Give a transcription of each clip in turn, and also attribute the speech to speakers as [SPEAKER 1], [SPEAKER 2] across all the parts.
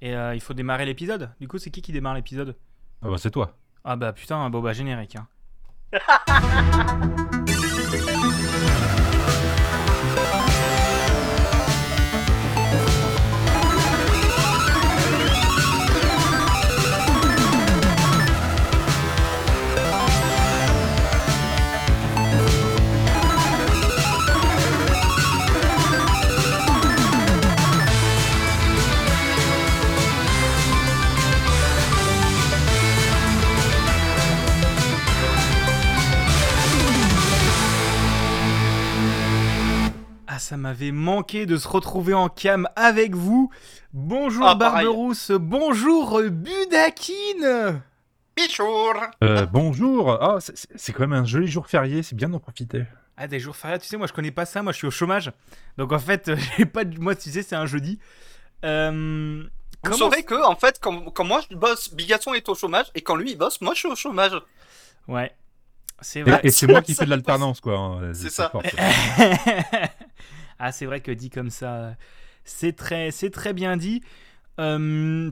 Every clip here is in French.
[SPEAKER 1] Et euh, il faut démarrer l'épisode. Du coup, c'est qui qui démarre l'épisode?
[SPEAKER 2] Ah bah c'est toi.
[SPEAKER 1] Ah bah putain, bon bah générique. Hein. ça m'avait manqué de se retrouver en cam avec vous. Bonjour
[SPEAKER 3] Ah.
[SPEAKER 1] Barberousse, bonjour Budakine
[SPEAKER 3] Bichour
[SPEAKER 2] Euh, bonjour. Ah, c'est- quand même un joli jour férié, c'est bien d'en profiter.
[SPEAKER 1] Ah, des jours fériés, tu sais, moi je connais pas ça, moi je suis au chômage. Donc en fait, j'ai pas de... Moi, tu sais, c'est un jeudi. Euh...
[SPEAKER 3] Vous
[SPEAKER 1] comment-
[SPEAKER 3] saurez que, en fait, quand, quand moi je bosse, Bigasson est au chômage, et quand lui il bosse, moi je suis au chômage.
[SPEAKER 1] Ouais, c'est
[SPEAKER 2] Et,
[SPEAKER 1] vrai.
[SPEAKER 2] et c'est moi qui fais de l'alternance, quoi. hein.
[SPEAKER 3] C'est ça.
[SPEAKER 1] ah, c'est vrai que dit comme ça, c'est très, c'est très bien dit. Euh,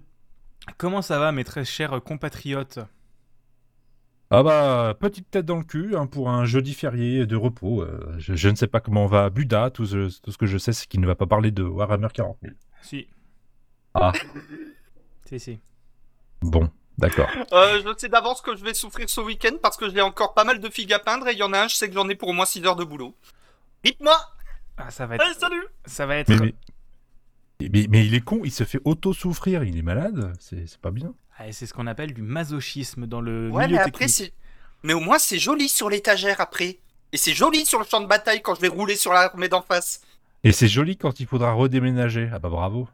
[SPEAKER 1] Comment ça va, mes très chers compatriotes?
[SPEAKER 2] Ah bah, petite tête dans le cul hein, pour un jeudi férié de repos. euh, je, je ne sais pas comment va Buda. Tout ce, tout ce que je sais, c'est qu'il ne va pas parler de Warhammer 40 000.
[SPEAKER 1] Si.
[SPEAKER 2] Ah.
[SPEAKER 1] Si, si.
[SPEAKER 2] Bon, d'accord.
[SPEAKER 3] Euh, je sais d'avance que je vais souffrir ce week-end parce que j'ai encore pas mal de figues à peindre, et il y en a un, je sais que j'en ai pour au moins 6 heures de boulot. Dites-moi
[SPEAKER 1] Ah, ça va être.
[SPEAKER 3] Allez, salut
[SPEAKER 1] Ça va être.
[SPEAKER 2] Mais, mais, mais- mais il est con, il se fait auto-souffrir, il est malade, c'est pas bien.
[SPEAKER 1] Ah, et c'est ce qu'on appelle du masochisme dans le
[SPEAKER 3] Ouais,
[SPEAKER 1] milieu
[SPEAKER 3] mais après,
[SPEAKER 1] technique.
[SPEAKER 3] c'est. Mais au moins, c'est joli sur l'étagère après. Et c'est joli sur le champ de bataille quand je vais rouler sur l'armée d'en face.
[SPEAKER 2] Et c'est joli quand il faudra redéménager. Ah bah bravo.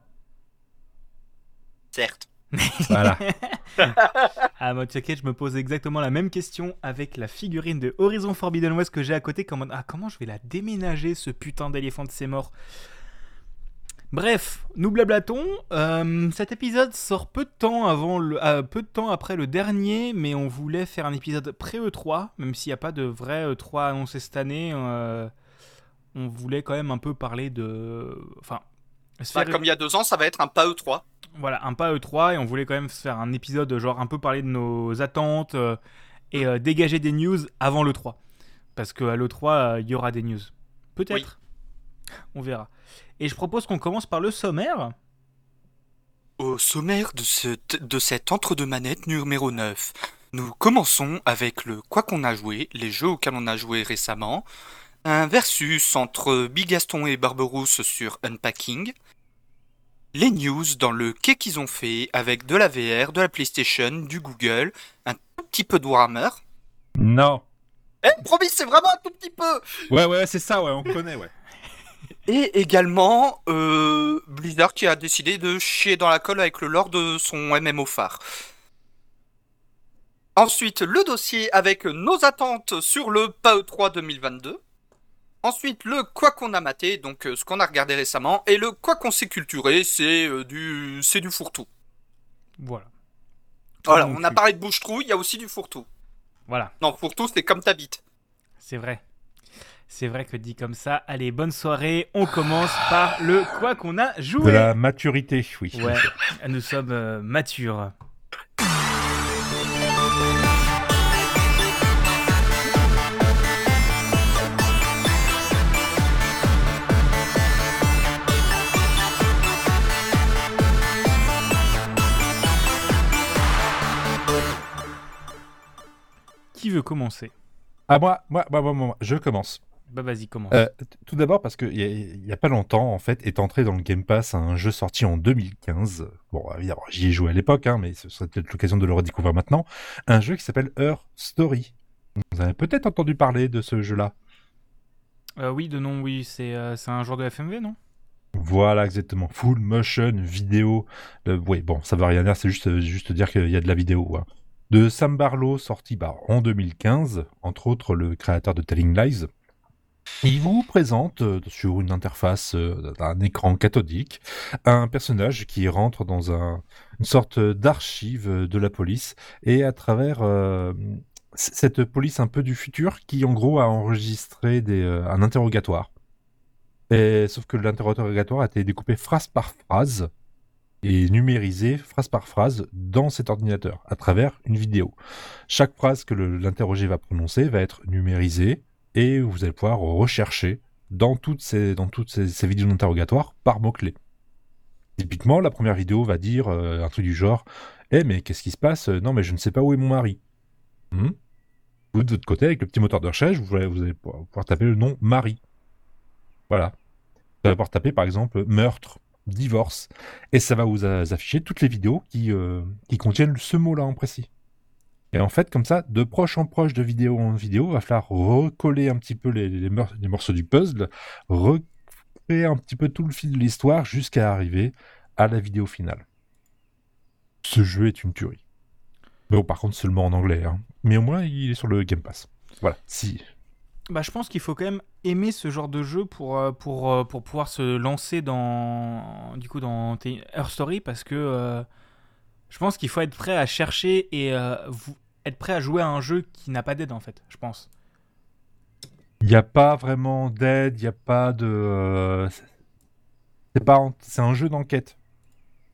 [SPEAKER 3] Certes.
[SPEAKER 2] Voilà.
[SPEAKER 1] Ah, moi, t'inquiète, je me pose exactement la même question avec la figurine de Horizon Forbidden West que j'ai à côté. Comment... Ah, comment je vais la déménager, ce putain d'éléphant de ses morts Bref, nous blablatons. Euh, cet épisode sort peu de temps avant le, euh, peu de temps après le dernier, mais on voulait faire un épisode pré E3, même s'il n'y a pas de vrai E3 annoncé cette année. euh, on voulait quand même un peu parler de, enfin,
[SPEAKER 3] Bah,
[SPEAKER 1] faire-
[SPEAKER 3] comme il y a deux ans, ça va être un pas E3.
[SPEAKER 1] voilà, un pas E3 et on voulait quand même se faire un épisode genre un peu parler de nos attentes euh, et euh, dégager des news avant l'E3. Parce qu'à l'E3, euh, il y aura des news. Peut-être. On verra. Et je propose qu'on commence par le sommaire.
[SPEAKER 3] Au sommaire de, ce, de cet entre-deux-manettes numéro 9, nous commençons avec le Quoi qu'on a joué, les jeux auxquels on a joué récemment, un versus entre Bigaston et Barberousse sur Unpacking, les news dans le quai qu'ils ont fait avec de la VR, de la PlayStation, du Google, un tout petit peu de Warhammer.
[SPEAKER 2] non.
[SPEAKER 3] Eh, promis, c'est vraiment un tout petit peu
[SPEAKER 2] Ouais, ouais, c'est ça, ouais, on connaît, ouais.
[SPEAKER 3] Et également, euh, Blizzard qui a décidé de chier dans la colle avec le lore de son MMO phare. Ensuite, le dossier avec nos attentes sur le PAE 3 2022. Ensuite, le quoi qu'on a maté, donc euh, ce qu'on a regardé récemment. Et le quoi qu'on s'est culturé, c'est euh, du, c'est du fourre-tout.
[SPEAKER 1] Voilà.
[SPEAKER 3] Voilà, on a parlé de bouche-trou, il y a aussi du fourre-tout.
[SPEAKER 1] Voilà,
[SPEAKER 3] Non, fourre-tout, c'est comme ta bite.
[SPEAKER 1] c'est vrai. C'est vrai que dit comme ça. Allez, bonne soirée. On commence par le quoi qu'on a
[SPEAKER 2] De
[SPEAKER 1] joué.
[SPEAKER 2] la maturité, oui.
[SPEAKER 1] Ouais, nous sommes euh, matures. Qui veut commencer?
[SPEAKER 2] Ah, moi, moi, moi, moi, moi, je commence.
[SPEAKER 1] Bah vas-y, commence.
[SPEAKER 2] Euh, tout d'abord parce qu'il y, a- y a pas longtemps, en fait, est entré dans le Game Pass un jeu sorti en 2015. Bon, évidemment, j'y ai joué à l'époque, hein, mais ce serait peut-être l'occasion de le redécouvrir maintenant. Un jeu qui s'appelle Her Story. Vous avez peut-être entendu parler de ce jeu-là.
[SPEAKER 1] Euh, oui, de nom, oui, c'est euh, un genre de FMV, non?
[SPEAKER 2] Voilà, exactement. Full motion vidéo. Euh, oui, bon, ça veut rien dire, c'est juste, juste dire qu'il y a de la vidéo. hein. De Sam Barlow, sorti bah, en 2015, entre autres le créateur de Telling Lies. Il vous présente euh, sur une interface euh, d'un écran cathodique un personnage qui rentre dans un- une sorte d'archive de la police et à travers euh, cette police un peu du futur qui en gros a enregistré un interrogatoire. Sauf que l'interrogatoire a été découpé phrase par phrase est numérisée phrase par phrase dans cet ordinateur à travers une vidéo. Chaque phrase que l'interrogé va prononcer va être numérisée et vous allez pouvoir rechercher dans toutes ces, dans toutes ces, vidéos d'interrogatoire par mots-clés. Typiquement, la première vidéo va dire euh, un truc du genre Eh, mais qu'est-ce qui se passe? Non, mais je ne sais pas où est mon mari. Hmm? Vous, de votre côté, avec le petit moteur de recherche, vous allez, vous allez pouvoir taper le nom Marie. Voilà. Vous allez pouvoir taper, par exemple, meurtre, divorce, et ça va vous afficher toutes les vidéos qui, euh, qui contiennent ce mot-là en précis. Et en fait, comme ça, de proche en proche, de vidéo en vidéo, il va falloir recoller un petit peu les, morceaux du puzzle, recréer un petit peu tout le fil de l'histoire jusqu'à arriver à la vidéo finale. Ce jeu est une tuerie. Mais bon, par contre, seulement en anglais. Hein. Mais au moins, il est sur le Game Pass. Voilà, si.
[SPEAKER 1] Bah, je pense qu'il faut quand même aimer ce genre de jeu pour, euh, pour, euh, pour pouvoir se lancer dans, du coup, dans Story parce que euh, je pense qu'il faut être prêt à chercher et être prêt à jouer à un jeu qui n'a pas d'aide en fait, je pense.
[SPEAKER 2] Il n'y a pas vraiment d'aide, il n'y a pas de. c'est c'est un jeu d'enquête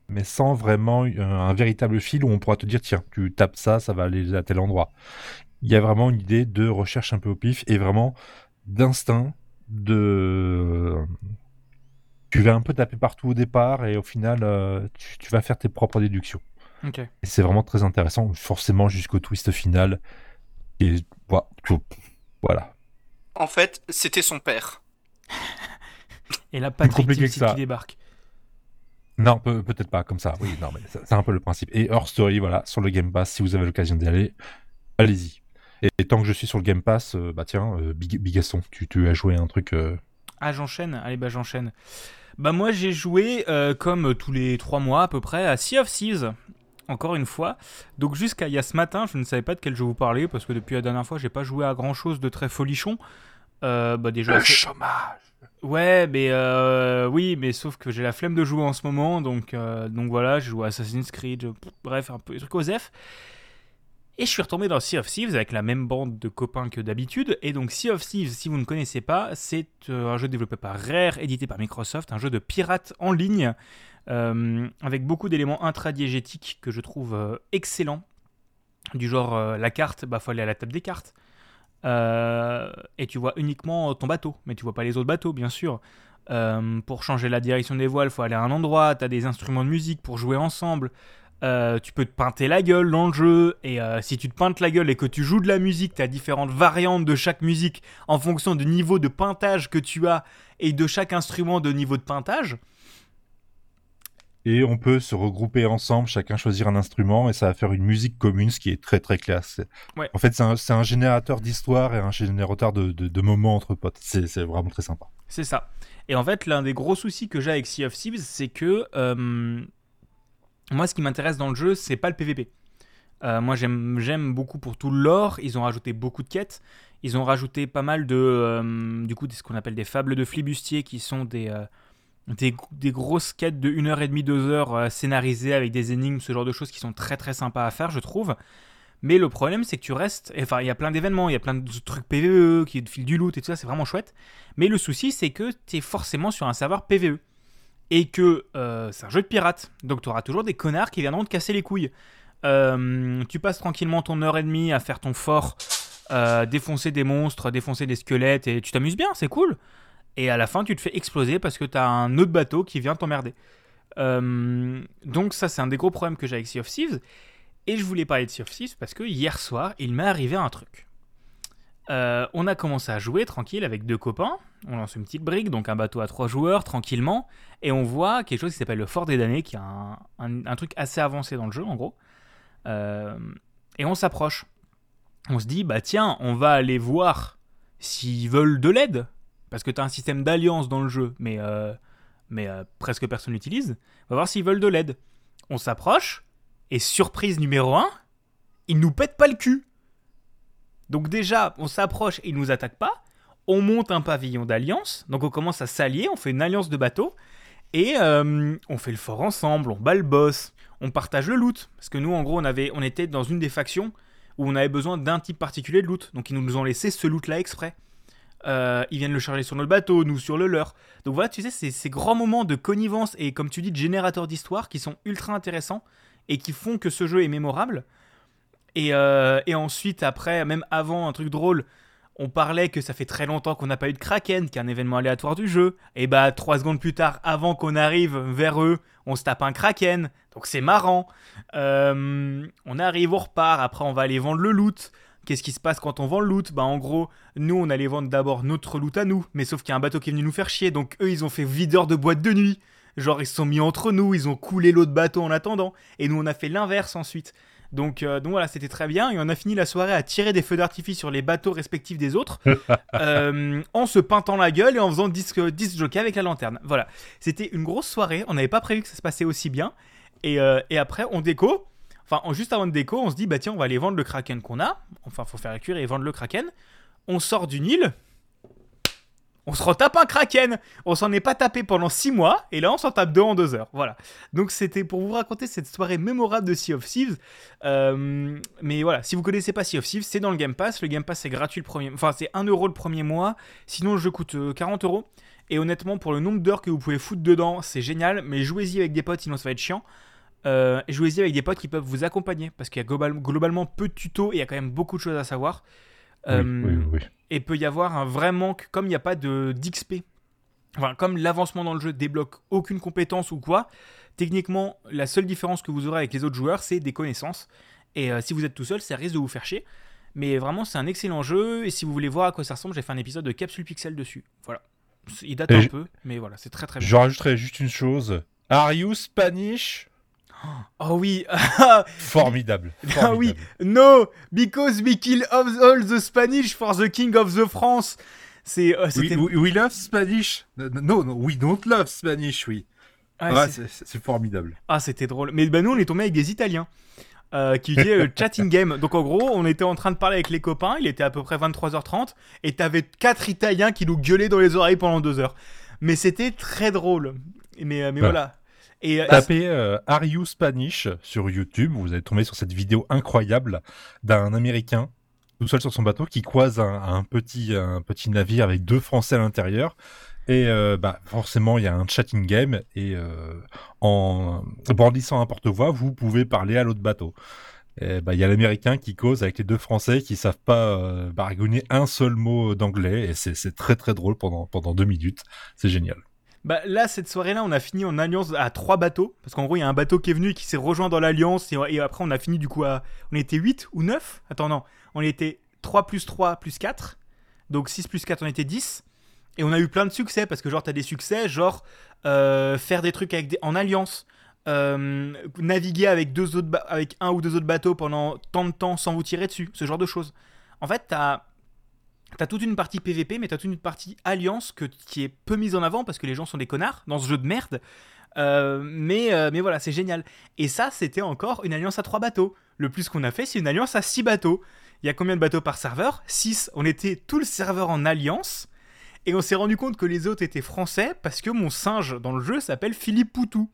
[SPEAKER 2] mais sans vraiment un véritable fil où on pourra te dire tiens, tu tapes ça, ça va aller à tel endroit. Il y a vraiment une idée de recherche un peu au pif et vraiment d'instinct de tu vas un peu taper partout au départ et au final euh, tu, vas faire tes propres déductions.
[SPEAKER 1] Et
[SPEAKER 2] c'est vraiment très intéressant, forcément jusqu'au twist final. Et voilà.
[SPEAKER 3] En fait, c'était son père.
[SPEAKER 1] et la Patrick qui débarque.
[SPEAKER 2] Non, peut, être pas comme ça. Oui, non, mais c'est un peu le principe. Et Her Story, voilà, sur le Game Pass, si vous avez l'occasion d'y aller, allez-y. Et, tant que je suis sur le Game Pass, euh, bah tiens, euh, Big, Bigaston, tu, tu as joué un truc. Euh,
[SPEAKER 1] ah, j'enchaîne Allez, bah j'enchaîne. Bah moi, j'ai joué, comme tous les trois mois à peu près, à Sea of Thieves. Encore une fois. Donc jusqu'à il y a ce matin, je ne savais pas de quel jeu vous parler, parce que depuis la dernière fois, j'ai pas joué à grand chose de très folichon. bah déjà.
[SPEAKER 2] Le chômage
[SPEAKER 1] Ouais, mais euh, oui, mais sauf que j'ai la flemme de jouer en ce moment, donc, euh, donc voilà, j'ai joué à Assassin's Creed, bref, un peu des trucs aux F. Et je suis retombé dans Sea of Thieves avec la même bande de copains que d'habitude. Et donc Sea of Thieves, si vous ne connaissez pas, c'est euh, un jeu développé par Rare, édité par Microsoft, un jeu de pirate en ligne, avec beaucoup d'éléments intradiégétiques que je trouve excellents. Du genre, la carte, bah faut aller à la table des cartes. Euh, et tu vois uniquement ton bateau, mais tu vois pas les autres bateaux, bien sûr. Euh, pour changer la direction des voiles, il faut aller à un endroit, tu as des instruments de musique pour jouer ensemble. Euh, tu peux te peinter la gueule dans le jeu, et si tu te peintes la gueule et que tu joues de la musique, tu as différentes variantes de chaque musique en fonction du niveau de peintage que tu as et de chaque instrument de niveau de peintage
[SPEAKER 2] et on peut se regrouper ensemble, chacun choisir un instrument et ça va faire une musique commune, ce qui est très très classe. En fait, c'est un, générateur d'histoire et un générateur de, moments entre potes. C'est vraiment très sympa.
[SPEAKER 1] C'est ça. Et en fait, l'un des gros soucis que j'ai avec Sea of Thieves, c'est que euh, moi, ce qui m'intéresse dans le jeu, c'est pas le PVP. Euh, moi, j'aime beaucoup pour tout l'or. Ils ont rajouté beaucoup de quêtes. Ils ont rajouté pas mal de, euh, du coup, ce qu'on appelle des fables de flibustier, qui sont des des, grosses quêtes de 1h30, 2h euh, scénarisées avec des énigmes, ce genre de choses qui sont très très sympas à faire, je trouve. Mais le problème, c'est que tu restes. Enfin, il y a plein d'événements, il y a plein de trucs PVE qui filent du loot et tout ça, c'est vraiment chouette. Mais le souci, c'est que tu es forcément sur un serveur PVE. Et que euh, c'est un jeu de pirate. Donc tu auras toujours des connards qui viendront te casser les couilles. Euh, tu passes tranquillement ton heure et demie à faire ton fort, défoncer des monstres, défoncer des squelettes, et tu t'amuses bien, c'est cool et à la fin tu te fais exploser parce que tu as un autre bateau qui vient t'emmerder. Euh, donc ça c'est un des gros problèmes que j'ai avec Sea of Thieves. Et je voulais parler de Sea of Thieves parce que hier soir il m'est arrivé un truc. Euh, on a commencé à jouer tranquille avec deux copains. On lance une petite brique, donc un bateau à trois joueurs, tranquillement. Et on voit quelque chose qui s'appelle le Fort des Damnés, qui est un, truc assez avancé dans le jeu, en gros. Euh, et on s'approche. On se dit, bah tiens, on va aller voir s'ils veulent de l'aide. Parce que tu as un système d'alliance dans le jeu, mais, euh, euh, presque personne l'utilise. On va voir s'ils veulent de l'aide. On s'approche, et surprise numéro 1, ils nous pètent pas le cul. Donc déjà, on s'approche et ils nous attaquent pas. On monte un pavillon d'alliance, donc on commence à s'allier, on fait une alliance de bateaux, et euh, on fait le fort ensemble, on bat le boss, on partage le loot. Parce que nous, en gros, on, avait, on était dans une des factions où on avait besoin d'un type particulier de loot. Donc ils nous ont laissé ce loot-là exprès. Euh, ils viennent le charger sur notre bateau, nous sur le leur. Donc voilà, tu sais, ces grands moments de connivence et comme tu dis, de générateur d'histoire qui sont ultra intéressants et qui font que ce jeu est mémorable. Et, euh, et ensuite, après, même avant, un truc drôle, on parlait que ça fait très longtemps qu'on n'a pas eu de Kraken, qui est un événement aléatoire du jeu. Et bah, trois secondes plus tard, avant qu'on arrive vers eux, on se tape un Kraken. Donc c'est marrant. Euh, on arrive, on repart. Après, on va aller vendre le loot. Qu'est-ce qui se passe quand on vend le loot? Bah, en gros, nous, on allait vendre d'abord notre loot à nous. Mais sauf qu'il y a un bateau qui est venu nous faire chier. Donc eux, ils ont fait videur de boîte de nuit. Genre, ils se sont mis entre nous. Ils ont coulé l'autre bateau en attendant. Et nous, on a fait l'inverse ensuite. Donc, euh, donc voilà, c'était très bien. Et on a fini la soirée à tirer des feux d'artifice sur les bateaux respectifs des autres, euh, en se peintant la gueule et en faisant 10, 10 jockeys avec la lanterne. Voilà, c'était une grosse soirée. On n'avait pas prévu que ça se passait aussi bien. Et, euh, et après, on déco. Enfin, en- juste avant de déco, on se dit, bah tiens, on va aller vendre le kraken qu'on a. Enfin, faut faire la cuire et vendre le kraken. On sort d'une île. On se retape un kraken. On s'en est pas tapé pendant 6 mois. Et là, on s'en tape deux en 2 heures. Voilà. Donc, c'était pour vous raconter cette soirée mémorable de Sea of Thieves. Euh, mais voilà, si vous connaissez pas Sea of Thieves, c'est dans le Game Pass. Le Game Pass, c'est gratuit le premier. Enfin, c'est 1 euro le premier mois. Sinon, le jeu coûte euh, 40 euros. Et honnêtement, pour le nombre d'heures que vous pouvez foutre dedans, c'est génial. Mais jouez-y avec des potes, sinon ça va être chiant. Euh, jouez-y avec des potes qui peuvent vous accompagner. Parce qu'il y a global- globalement peu de tutos et il y a quand même beaucoup de choses à savoir. Euh,
[SPEAKER 2] Oui, oui, oui.
[SPEAKER 1] et peut y avoir un vrai manque, comme il n'y a pas de d'XP, enfin, comme l'avancement dans le jeu débloque aucune compétence ou quoi, techniquement, la seule différence que vous aurez avec les autres joueurs, c'est des connaissances. Et euh, si vous êtes tout seul, ça risque de vous faire chier. Mais vraiment, c'est un excellent jeu. Et si vous voulez voir à quoi ça ressemble, j'ai fait un épisode de Capsule Pixel dessus. Voilà. Il date
[SPEAKER 2] Et
[SPEAKER 1] un peu, mais voilà, c'est très très bien.
[SPEAKER 2] Je rajouterais juste une chose. Are you Spanish?
[SPEAKER 1] Oh oui,
[SPEAKER 2] Formidable.
[SPEAKER 1] Ah oui. no, because we kill of all the Spanish for the king of the France. C'est, euh,
[SPEAKER 2] We,
[SPEAKER 1] c'était-
[SPEAKER 2] we- we love Spanish? No, no, we don't love Spanish, oui.
[SPEAKER 1] ouais,
[SPEAKER 2] Ouais,
[SPEAKER 1] c'est-
[SPEAKER 2] formidable.
[SPEAKER 1] Ah, c'était drôle. Mais bah, nous, on est tombé avec des Italiens euh, qui utilisaient le chatting game. Donc, en gros, on était en train de parler avec les copains. Il était à peu près 23h30. Et t'avais quatre Italiens qui nous gueulaient dans les oreilles pendant deux heures. Mais c'était très drôle. Mais, euh, mais
[SPEAKER 2] Ouais.
[SPEAKER 1] voilà. Et euh,
[SPEAKER 2] Tapez euh, Are You Spanish sur YouTube, vous allez tomber sur cette vidéo incroyable d'un Américain tout seul sur son bateau qui croise un, petit, un petit navire avec deux Français à l'intérieur. Et euh, bah, forcément, il y a un chatting game et euh, en brandissant un porte-voix, vous pouvez parler à l'autre bateau. Bah, Il y a l'Américain qui cause avec les deux Français qui savent pas euh, baragouiner un seul mot d'anglais et c'est très très drôle pendant, pendant deux minutes. C'est génial.
[SPEAKER 1] Bah, là, cette soirée-là, on a fini en alliance à trois bateaux. Parce qu'en gros, il y a un bateau qui est venu et qui s'est rejoint dans l'alliance. Et, après, on a fini du coup à. On était 8 ou 9 Attends, non. On était 3 plus 3 plus 4. Donc 6 plus 4, on était 10. Et on a eu plein de succès parce que, genre, t'as des succès, genre euh, faire des trucs avec des- en alliance, euh, naviguer avec, deux autres avec un ou deux autres bateaux pendant tant de temps sans vous tirer dessus, ce genre de choses. En fait, t'as as toute une partie PVP, mais t'as toute une partie alliance que, qui est peu mise en avant parce que les gens sont des connards dans ce jeu de merde. Euh, mais, euh, mais voilà, c'est génial. Et ça, c'était encore une alliance à trois bateaux. Le plus qu'on a fait, c'est une alliance à six bateaux. Il y a combien de bateaux par serveur? 6. On était tout le serveur en alliance. Et on s'est rendu compte que les autres étaient français parce que mon singe dans le jeu s'appelle Philippe Poutou.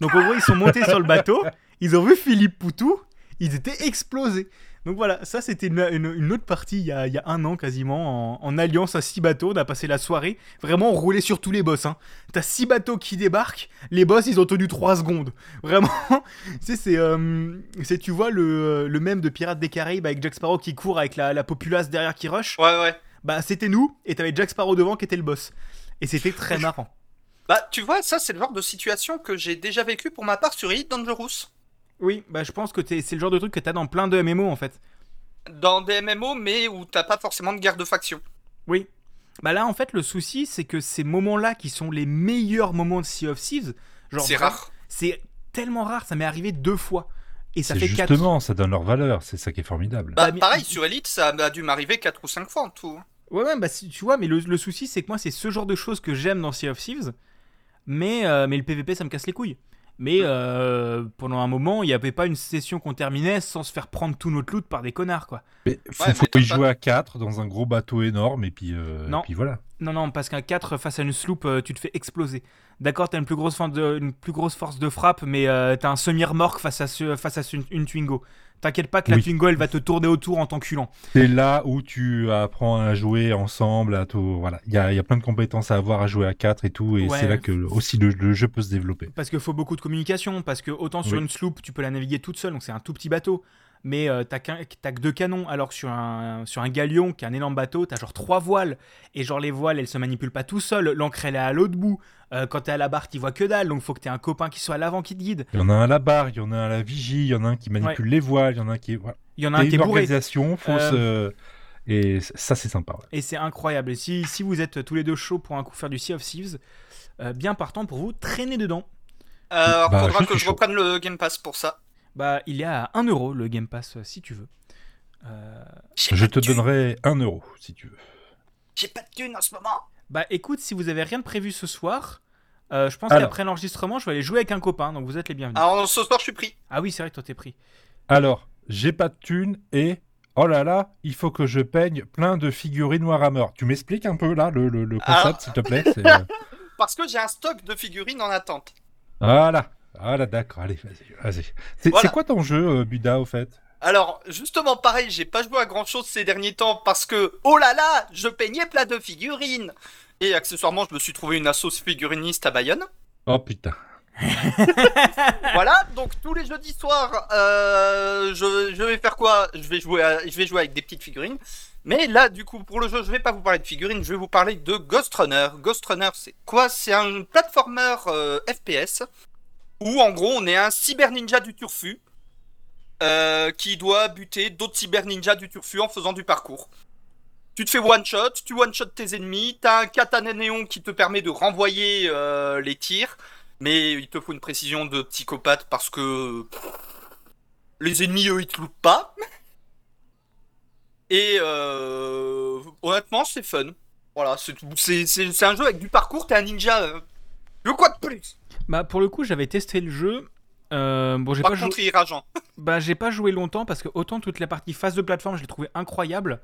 [SPEAKER 1] Donc en gros, ils sont montés sur le bateau, ils ont vu Philippe Poutou, ils étaient explosés. Donc voilà, ça c'était une, une- une autre partie il y, a, il y a un an quasiment, en, en alliance à six bateaux. On a passé la soirée vraiment roulé sur tous les boss. Hein. T'as six bateaux qui débarquent, les boss ils ont tenu 3 secondes. Vraiment, tu sais, c'est, euh, c'est, tu vois le, le même de Pirates des Caraïbes avec Jack Sparrow qui court avec la, la populace derrière qui rush.
[SPEAKER 3] Ouais, ouais.
[SPEAKER 1] Bah c'était nous, et t'avais Jack Sparrow devant qui était le boss. Et c'était très marrant.
[SPEAKER 3] Bah, tu vois, ça, c'est le genre de situation que j'ai déjà vécu pour ma part sur Elite Dangerous.
[SPEAKER 1] Oui, bah je pense que c'est le genre de truc que t'as dans plein de MMO en fait.
[SPEAKER 3] Dans des MMO, mais où t'as pas forcément de guerre de faction.
[SPEAKER 1] Oui. Bah là en fait le souci c'est que ces moments-là qui sont les meilleurs moments de Sea of Thieves, genre
[SPEAKER 3] C'est rare.
[SPEAKER 1] C'est tellement rare, ça m'est arrivé deux fois. Et ça fait quatre.
[SPEAKER 2] justement, ça donne leur valeur, c'est ça qui est formidable.
[SPEAKER 3] Bah,
[SPEAKER 1] mais-
[SPEAKER 3] pareil, sur Elite, ça a dû m'arriver 4 ou 5 fois en tout.
[SPEAKER 1] Ouais, ouais, bah si- tu vois, mais le, le souci c'est que moi c'est ce genre de choses que j'aime dans Sea of Thieves, mais, euh, mais le PVP ça me casse les couilles. Mais euh, pendant un moment, il n'y avait pas une session qu'on terminait sans se faire prendre tout notre loot par des connards, quoi.
[SPEAKER 2] Mais faut,
[SPEAKER 3] Ouais,
[SPEAKER 2] faut
[SPEAKER 3] mais
[SPEAKER 2] y
[SPEAKER 3] t'as
[SPEAKER 2] jouer à 4 dans un gros bateau énorme et puis, euh,
[SPEAKER 1] Non.
[SPEAKER 2] et puis voilà.
[SPEAKER 1] Non, non, parce qu'un 4 face à une sloop, euh, tu te fais exploser. D'accord, t'as une plus grosse force de, une plus grosse force de frappe, mais euh, t'as un semi-remorque face à, ce, face à ce- une, Twingo. T'inquiète pas que la. Twingo elle va te tourner autour en t'enculant.
[SPEAKER 2] C'est là où tu apprends à jouer ensemble, à tout. Voilà, il y a, il y a plein de compétences à avoir à jouer à 4 et tout, et
[SPEAKER 1] Ouais.
[SPEAKER 2] c'est là que aussi le, le jeu peut se développer.
[SPEAKER 1] Parce qu'il faut beaucoup de communication, parce que autant sur
[SPEAKER 2] Oui.
[SPEAKER 1] une sloop, tu peux la naviguer toute seule, donc c'est un tout petit bateau. Mais euh, t'as qu'un- t'as que deux canons, alors que sur un, sur un galion, qui est un énorme bateau, t'as genre trois voiles. Et genre les voiles, elles se manipulent pas tout seul. L'ancre, elle est à l'autre bout. Euh, quand t'es à la barre, t'y vois que dalle, donc faut que t'aies un copain qui soit à l'avant qui te guide.
[SPEAKER 2] Il y en a un à la barre, il y en a un à la vigie, il y en a un qui manipule les voiles, il y en a un qui. Voilà.
[SPEAKER 1] Il y en a un qui est
[SPEAKER 2] une
[SPEAKER 1] bourré.
[SPEAKER 2] organisation, faut se- Et ça, c'est sympa. ouais.
[SPEAKER 1] Et c'est incroyable. Et si, si vous êtes tous les deux chauds pour un coup faire du Sea of Thieves, euh, bien partant pour vous, traînez dedans.
[SPEAKER 3] Alors,
[SPEAKER 2] Bah,
[SPEAKER 3] faudra
[SPEAKER 2] je
[SPEAKER 3] que je
[SPEAKER 2] chaud.
[SPEAKER 3] reprenne le Game Pass pour ça.
[SPEAKER 1] Bah, il est à 1€ euro le Game Pass euh, si tu veux. Euh,
[SPEAKER 2] Je te donnerai un euro si tu veux.
[SPEAKER 3] J'ai pas de thune en ce moment.
[SPEAKER 1] Bah écoute, si vous avez rien de prévu ce soir, euh, je pense
[SPEAKER 2] Alors.
[SPEAKER 1] qu'après l'enregistrement, je vais aller jouer avec un copain, donc vous êtes les bienvenus.
[SPEAKER 3] Alors, ce soir, je suis pris.
[SPEAKER 1] Ah oui, c'est vrai que toi t'es pris.
[SPEAKER 2] Alors, j'ai pas de thune et. Oh là là, il faut que je peigne plein de figurines Warhammer. Tu m'expliques un peu là le, le- le concept,
[SPEAKER 3] Alors-
[SPEAKER 2] s'il te plaît C'est,
[SPEAKER 3] Parce que j'ai un stock de figurines en attente.
[SPEAKER 2] Voilà. Voilà, d'accord. Allez, vas-y. vas-y. C'est
[SPEAKER 3] Voilà.
[SPEAKER 2] quoi ton jeu, euh, Buda, au fait?
[SPEAKER 3] Alors, justement, pareil, j'ai pas joué à grand chose ces derniers temps parce que, oh là là, je peignais plein de figurines. Et accessoirement, je me suis trouvé une assoce figuriniste à Bayonne.
[SPEAKER 2] Oh putain.
[SPEAKER 3] voilà, donc tous les jeudis soirs, euh, je, je vais faire quoi? Je vais, jouer à- je vais jouer avec des petites figurines. Mais là, du coup, pour le jeu, je vais pas vous parler de figurines, je vais vous parler de Ghost Runner. Ghost Runner, c'est quoi? C'est un platformer euh, FPS où, en gros, on est un cyber ninja du turfu euh, qui doit buter d'autres cyber ninjas du turfu en faisant du parcours. Tu te fais one shot, tu one shot tes ennemis, t'as un katana néon qui te permet de renvoyer euh, les tirs, mais il te faut une précision de psychopathe parce que les ennemis eux ils te lootent pas. Et euh, honnêtement c'est fun. Voilà, c'est un jeu avec du parcours, t'es un ninja. veux quoi de plus
[SPEAKER 1] Bah pour le coup, j'avais testé le jeu. Euh, bon, j'ai pas, joué...
[SPEAKER 3] contre, rageant.
[SPEAKER 1] bah, j'ai pas joué longtemps parce que autant toute la partie phase de plateforme, je l'ai trouvé incroyable,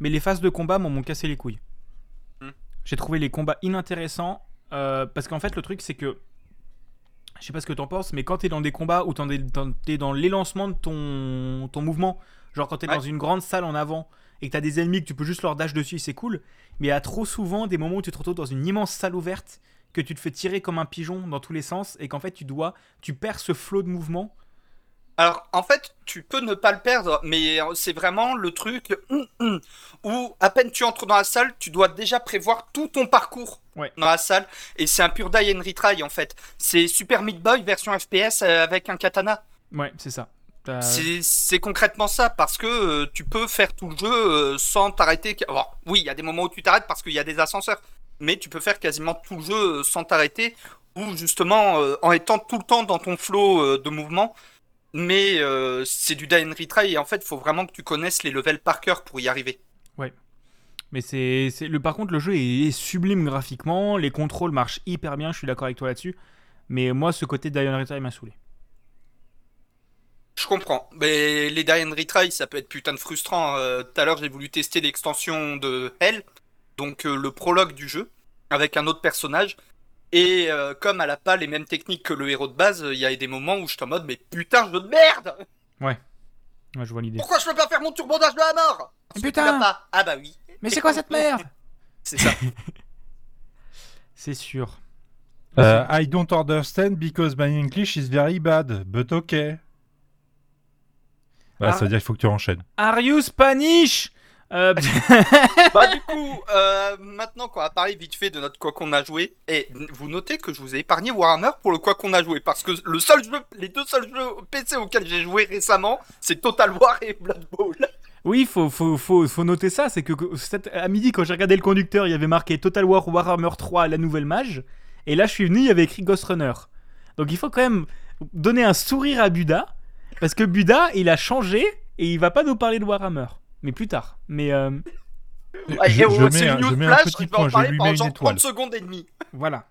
[SPEAKER 1] mais les phases de combat m'en m'ont cassé les couilles.
[SPEAKER 3] Hmm.
[SPEAKER 1] J'ai trouvé les combats inintéressants euh, parce qu'en fait, le truc c'est que je sais pas ce que t'en penses, mais quand t'es dans des combats t'en- t'es dans l'élancement de ton, ton mouvement, genre quand t'es
[SPEAKER 3] Ouais.
[SPEAKER 1] dans une grande salle en avant et que t'as des ennemis que tu peux juste leur dash dessus, c'est cool. Mais il y a trop souvent des moments où tu te retrouves dans une immense salle ouverte, que tu te fais tirer comme un pigeon dans tous les sens et qu'en fait tu dois, tu perds ce flot de mouvement.
[SPEAKER 3] Alors, en fait, tu peux ne pas le perdre, mais c'est vraiment le truc hum, hum, où à peine tu entres dans la salle, tu dois déjà prévoir tout ton parcours
[SPEAKER 1] Ouais.
[SPEAKER 3] dans la salle. Et c'est un pur die and retry en fait. C'est Super Meat Boy version FPS euh, avec un katana.
[SPEAKER 1] Ouais, c'est ça.
[SPEAKER 3] C'est- concrètement ça, parce que euh, tu peux faire tout le jeu euh, sans t'arrêter. Bon, oui, il y a des moments où tu t'arrêtes parce qu'il y a des ascenseurs, mais tu peux faire quasiment tout le jeu euh, sans t'arrêter, ou justement euh, en étant tout le temps dans ton flow euh, de mouvement. Mais euh, c'est du die and retry, et en fait, il faut vraiment que tu connaisses les levels par cœur pour y arriver.
[SPEAKER 1] Mais c'est, le par contre le jeu est, est sublime graphiquement, les contrôles marchent hyper bien, je suis d'accord avec toi là-dessus. Mais moi ce côté Dion Retry m'a saoulé.
[SPEAKER 3] Je comprends, mais les die and retry, ça peut être putain de frustrant. Euh, Tout à l'heure, j'ai voulu tester l'extension de Hell, donc euh, le prologue du jeu, avec un autre personnage. Et euh, comme elle a pas les mêmes techniques que le héros de base, il y a des moments où je suis en mode, mais putain, jeu de merde
[SPEAKER 1] Ouais, je vois l'idée.
[SPEAKER 3] Pourquoi je peux pas faire mon turbondage de la mort
[SPEAKER 1] putain
[SPEAKER 3] pas Ah bah oui,
[SPEAKER 1] Mais c'est quoi cette merde?
[SPEAKER 3] C'est ça.
[SPEAKER 1] C'est sûr.
[SPEAKER 2] Euh, I don't understand because my English is very bad, but okay.
[SPEAKER 1] Ah.
[SPEAKER 2] ça veut dire qu'il faut que tu enchaînes.
[SPEAKER 1] Are you Spanish? Euh,
[SPEAKER 3] bah du coup, euh, maintenant qu'on va parler vite fait de notre quoi qu'on a joué, et vous notez que je vous ai épargné Warhammer pour le quoi qu'on a joué, parce que le seul jeu, les deux seuls jeux PC auxquels j'ai joué récemment, c'est Total War et Blood Bowl.
[SPEAKER 1] Oui, faut, faut, faut, faut noter ça, c'est que à midi quand j'ai regardé le conducteur, il y avait marqué Total War Warhammer 3, la nouvelle mage, et là je suis venu, il y avait écrit Ghost Runner. Donc il faut quand même donner un sourire à Buda, parce que Buda, il a changé, et il va pas nous parler de Warhammer, mais plus tard. Mais euh,
[SPEAKER 3] Ouais,
[SPEAKER 2] je, je
[SPEAKER 3] c'est
[SPEAKER 2] mets, un-
[SPEAKER 3] une
[SPEAKER 2] je
[SPEAKER 3] news
[SPEAKER 2] mets un
[SPEAKER 3] flash,
[SPEAKER 2] petit
[SPEAKER 3] je vais en
[SPEAKER 2] point, je
[SPEAKER 3] parler
[SPEAKER 2] lui
[SPEAKER 3] pendant
[SPEAKER 2] mets une
[SPEAKER 3] genre
[SPEAKER 2] étoile.
[SPEAKER 3] 30 secondes et demie.
[SPEAKER 1] voilà.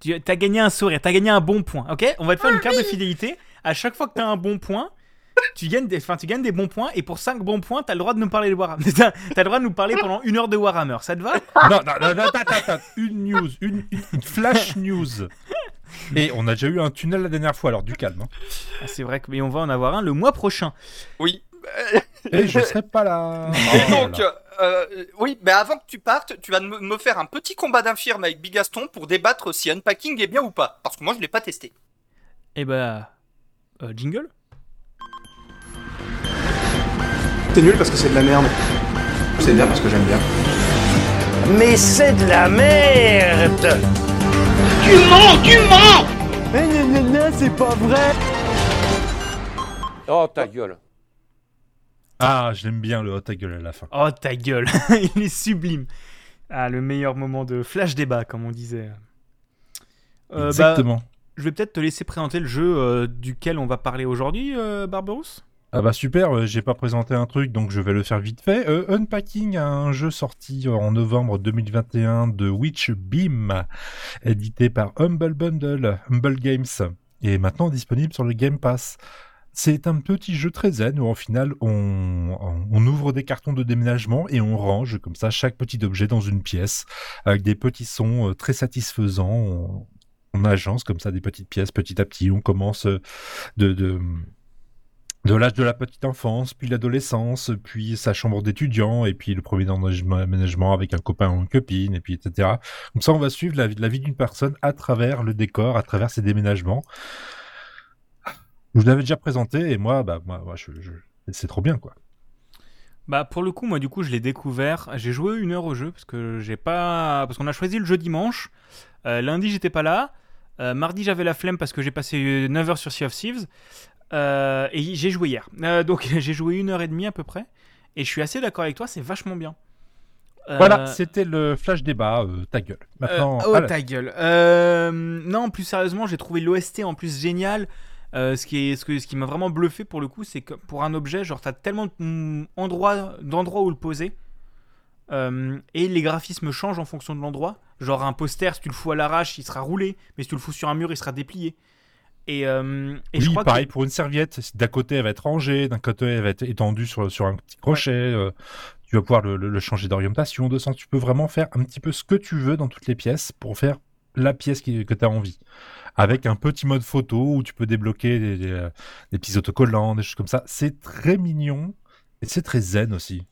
[SPEAKER 1] Tu as gagné un sourire, t'as gagné un bon point, ok? On va te faire une carte de fidélité. À chaque fois que t'as un bon point, tu gagnes, des, enfin, tu gagnes des bons points, et pour 5 bons points, t'as le droit de nous parler de Warhammer. T'as le droit de nous parler pendant une heure de Warhammer, ça te va?
[SPEAKER 2] Non, non, non, non, attends, attends, attends. Une news, une, une- une flash news. Et on a déjà eu un tunnel la dernière fois, alors du calme. hein.
[SPEAKER 1] Ah, c'est vrai que mais on va en avoir un le mois prochain.
[SPEAKER 3] Oui.
[SPEAKER 2] Et je serai pas là.
[SPEAKER 3] Et
[SPEAKER 2] Oh
[SPEAKER 3] donc, euh, oui, mais avant que tu partes, tu vas me faire un petit combat d'infirme avec Bigaston pour débattre si Unpacking est bien ou pas. Parce que moi, je l'ai pas testé.
[SPEAKER 1] Et bah. euh, jingle
[SPEAKER 4] C'est nul parce que c'est de la merde. C'est bien parce que j'aime bien.
[SPEAKER 5] Mais c'est de la merde Oh ta gueule
[SPEAKER 2] Ah, je l'aime bien le hot ta gueule à la fin.
[SPEAKER 1] Oh ta gueule Il est sublime Ah, le meilleur moment de flash débat, comme on disait. Euh, bah,
[SPEAKER 2] Exactement.
[SPEAKER 1] je vais peut-être te laisser présenter le jeu euh, duquel on va parler aujourd'hui, euh, Barberousse
[SPEAKER 2] Ah bah super, euh, j'ai pas présenté un truc donc je vais le faire vite fait. Euh, Unpacking, un jeu sorti en novembre 2021 de Witch Beam, édité par Humble Bundle, Humble Games, et maintenant disponible sur le Game Pass. C'est un petit jeu très zen où au final on, ouvre des cartons de déménagement et on range comme ça chaque petit objet dans une pièce avec des petits sons euh, très satisfaisants. On, agence comme ça des petites pièces petit à petit. On commence euh, de, de, l'âge de la petite enfance, puis l'adolescence, puis sa chambre d'étudiant, et puis le premier emménagement avec un copain ou une copine, et puis etc. Comme ça, on va suivre la, vie- la vie d'une personne à travers le décor, à travers ses déménagements. Je l'avais déjà présenté, et moi, bah, moi, moi, je, je- c'est trop bien, quoi.
[SPEAKER 1] Bah pour le coup, moi du coup, je l'ai découvert. J'ai joué une heure au jeu parce que j'ai pas, parce qu'on a choisi le jeu dimanche. Euh, lundi, j'étais pas là. Euh, mardi, j'avais la flemme parce que j'ai passé 9 heures sur Sea of Thieves. Euh, et j'ai joué hier. Donc j'ai joué une heure et demie à peu près. Et je suis assez d'accord avec toi, c'est vachement bien.
[SPEAKER 2] Voilà, c'était le flash débat, ta gueule. Maintenant,
[SPEAKER 1] oh ta gueule. Non, plus sérieusement, j'ai trouvé l'OST en plus génial. Euh, ce qui est ce, que, ce qui m'a vraiment bluffé pour le coup, c'est que pour un objet, genre t'as tellement d'endroits d'endroits où le poser. Euh, et les graphismes changent en fonction de l'endroit. Genre un poster, si tu le fous à l'arrache, il sera roulé, mais si tu le fous sur un mur, il sera déplié. Et, euh, et je
[SPEAKER 2] oui,
[SPEAKER 1] crois
[SPEAKER 2] pareil
[SPEAKER 1] que
[SPEAKER 2] pour une serviette. D'un côté, elle va être rangée, d'un côté, elle va être étendue sur, sur un petit crochet. tu vas pouvoir le, le- le changer d'orientation, de sens. Tu peux vraiment faire un petit peu ce que tu veux dans toutes les pièces pour faire la pièce qui- que tu as envie. Avec un petit mode photo où tu peux débloquer des, des, euh, des petits autocollants, des choses comme ça. C'est très mignon et c'est très zen aussi.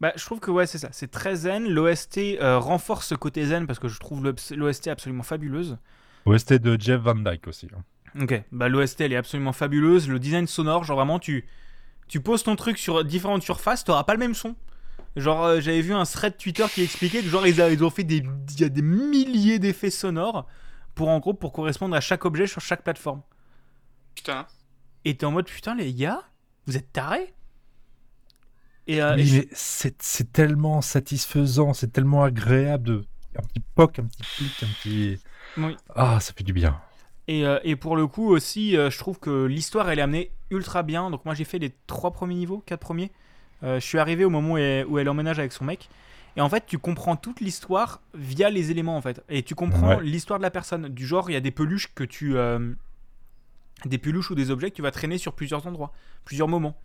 [SPEAKER 1] Bah, je trouve que ouais, c'est ça. C'est très zen. L'OST euh, renforce ce côté zen parce que je trouve l'OST absolument fabuleuse.
[SPEAKER 2] OST de Jeff Van Dyke aussi. hein.
[SPEAKER 1] Ok, bah l'OST elle est absolument fabuleuse. Le design sonore, genre vraiment, tu, tu poses ton truc sur différentes surfaces, t'auras pas le même son. Genre, euh, j'avais vu un thread Twitter qui expliquait que genre ils, a- ils ont fait des, il y a des milliers d'effets sonores pour en gros pour correspondre à chaque objet sur chaque plateforme.
[SPEAKER 3] Putain.
[SPEAKER 1] Et t'es en mode putain les gars, vous êtes tarés. Et, euh, et je-
[SPEAKER 2] c'est c'est tellement satisfaisant, c'est tellement agréable de. Un petit poc, un petit clic, un petit.
[SPEAKER 1] Oui.
[SPEAKER 2] Ah, ça fait du bien.
[SPEAKER 1] Et, euh, et pour le coup aussi, euh, je trouve que l'histoire elle est amenée ultra bien. Donc moi j'ai fait les trois premiers niveaux, quatre premiers. Euh, je suis arrivé au moment où elle, où elle emménage avec son mec. Et en fait, tu comprends toute l'histoire via les éléments en fait. Et tu comprends
[SPEAKER 2] Ouais.
[SPEAKER 1] l'histoire de la personne. Du genre, il y a des peluches que tu, euh, des peluches ou des objets que tu vas traîner sur plusieurs endroits, plusieurs moments.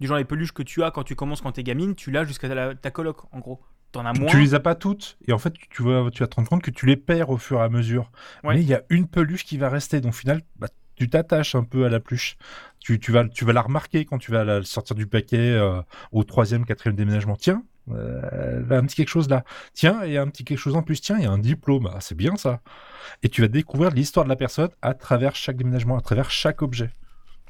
[SPEAKER 1] Du genre les peluches que tu as quand tu commences quand t'es gamine, tu l'as jusqu'à ta, ta coloc en gros. T'en as moins.
[SPEAKER 2] Tu les as pas toutes, et en fait, tu, tu vas, tu vas te rendre compte que tu les perds au fur et à mesure.
[SPEAKER 1] Ouais.
[SPEAKER 2] Mais il y a une peluche qui va rester, donc au final, bah, tu t'attaches un peu à la peluche. Tu, tu, vas, tu vas la remarquer quand tu vas la sortir du paquet euh, au troisième, quatrième déménagement. Tiens, euh, un petit quelque chose là. Tiens, il y a un petit quelque chose en plus. Tiens, il y a un diplôme. Ah, c'est bien ça. Et tu vas découvrir l'histoire de la personne à travers chaque déménagement, à travers chaque objet.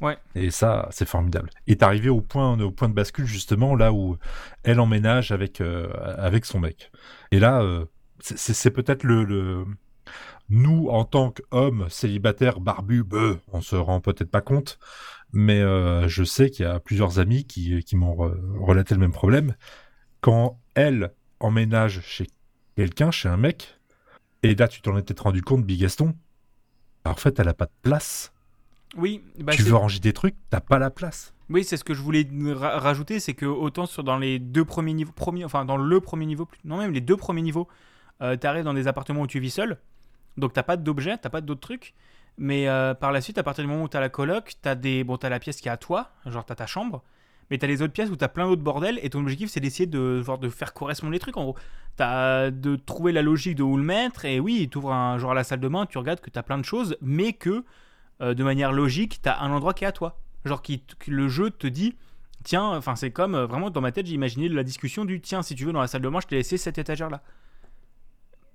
[SPEAKER 1] Ouais.
[SPEAKER 2] Et ça, c'est formidable. Et t'es arrivé au point, au point de bascule justement là où elle emménage avec euh, avec son mec. Et là, euh, c'est- peut-être le, le nous en tant qu'hommes célibataires barbus, beuh, on se rend peut-être pas compte, mais euh, je sais qu'il y a plusieurs amis qui qui m'ont re- relaté le même problème. Quand elle emménage chez quelqu'un, chez un mec, et là tu t'en étais rendu compte, Bigaston. En fait, elle a pas de place.
[SPEAKER 1] Oui, bah,
[SPEAKER 2] tu veux ranger des trucs, t'as pas la place.
[SPEAKER 1] Oui, c'est ce que je voulais ra- rajouter, c'est que autant sur dans les deux premiers niveaux, premier, enfin dans le premier niveau, non même les deux premiers niveaux, euh, t'arrives dans des appartements où tu vis seul, donc t'as pas d'objets, t'as pas d'autres trucs, mais euh, par la suite, à partir du moment où t'as la coloc, t'as des, bon la pièce qui est à toi, genre t'as ta chambre, Mais t'as les autres pièces où t'as plein d'autres bordels et ton objectif c'est d'essayer de, de faire correspondre les trucs en gros. T'as de trouver la logique de où le mettre et oui, tu ouvres un genre la salle de bain, tu regardes que t'as plein de choses, mais que euh, de manière logique, t'as un endroit qui est à toi. Genre qui, le jeu te dit, tiens, enfin c'est comme euh, vraiment dans ma tête j'ai imaginé la discussion du tiens si tu veux dans la salle de bain je t'ai laissé cette étagère là.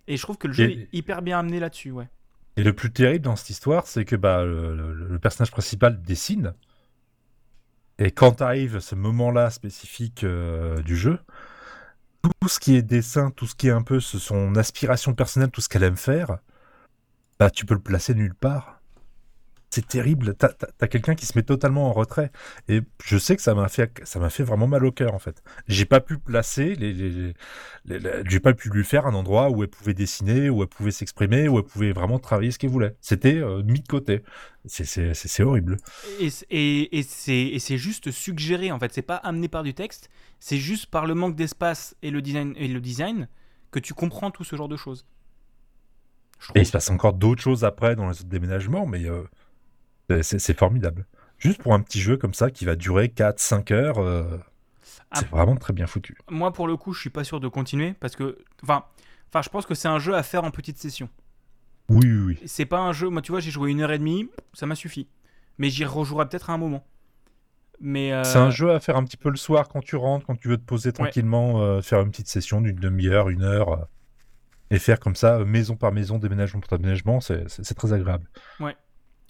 [SPEAKER 1] Et je trouve que le jeu
[SPEAKER 2] Et-
[SPEAKER 1] est hyper bien amené là-dessus, ouais.
[SPEAKER 2] Et le plus terrible dans cette histoire, c'est que bah, le, personnage principal dessine. Et quand arrive ce moment-là spécifique euh, du jeu, tout ce qui est dessin, tout ce qui est un peu ce- son aspiration personnelle, tout ce qu'elle aime faire, bah tu peux le placer nulle part. C'est terrible. T'as quelqu'un qui se met totalement en retrait. Et je sais que ça m'a fait, ça m'a fait vraiment mal au cœur en fait. J'ai pas pu placer les, les, les- les- les- j'ai pas pu lui faire un endroit où elle pouvait dessiner, où elle pouvait s'exprimer, où elle pouvait vraiment travailler ce qu'elle voulait. C'était euh, mis de côté. C'est- horrible.
[SPEAKER 1] Et, c- et, et c'est juste suggéré en fait, c'est pas amené par du texte, c'est juste par le manque d'espace et le design et le design que tu comprends tout ce genre de choses.
[SPEAKER 2] Et il se passe encore d'autres choses après dans les autres déménagements, mais euh, c'est- formidable. Juste pour un petit jeu comme ça qui va durer 4-5 heures, euh,
[SPEAKER 1] Ah.
[SPEAKER 2] c'est vraiment très bien foutu.
[SPEAKER 1] Moi pour le coup, je suis pas sûr de continuer parce que enfin enfin je pense que c'est un jeu à faire en petite session.
[SPEAKER 2] Oui, oui, oui.
[SPEAKER 1] C'est pas un jeu, moi tu vois, j'ai joué une heure et demie, ça m'a suffi. Mais j'y rejouerai peut-être à un moment. Mais euh,
[SPEAKER 2] C'est un jeu à faire un petit peu le soir quand tu rentres, quand tu veux te poser tranquillement, euh, faire une petite session d'une demi-heure, une heure, euh, et faire comme ça, maison par maison, déménagement par déménagement, c'est très agréable.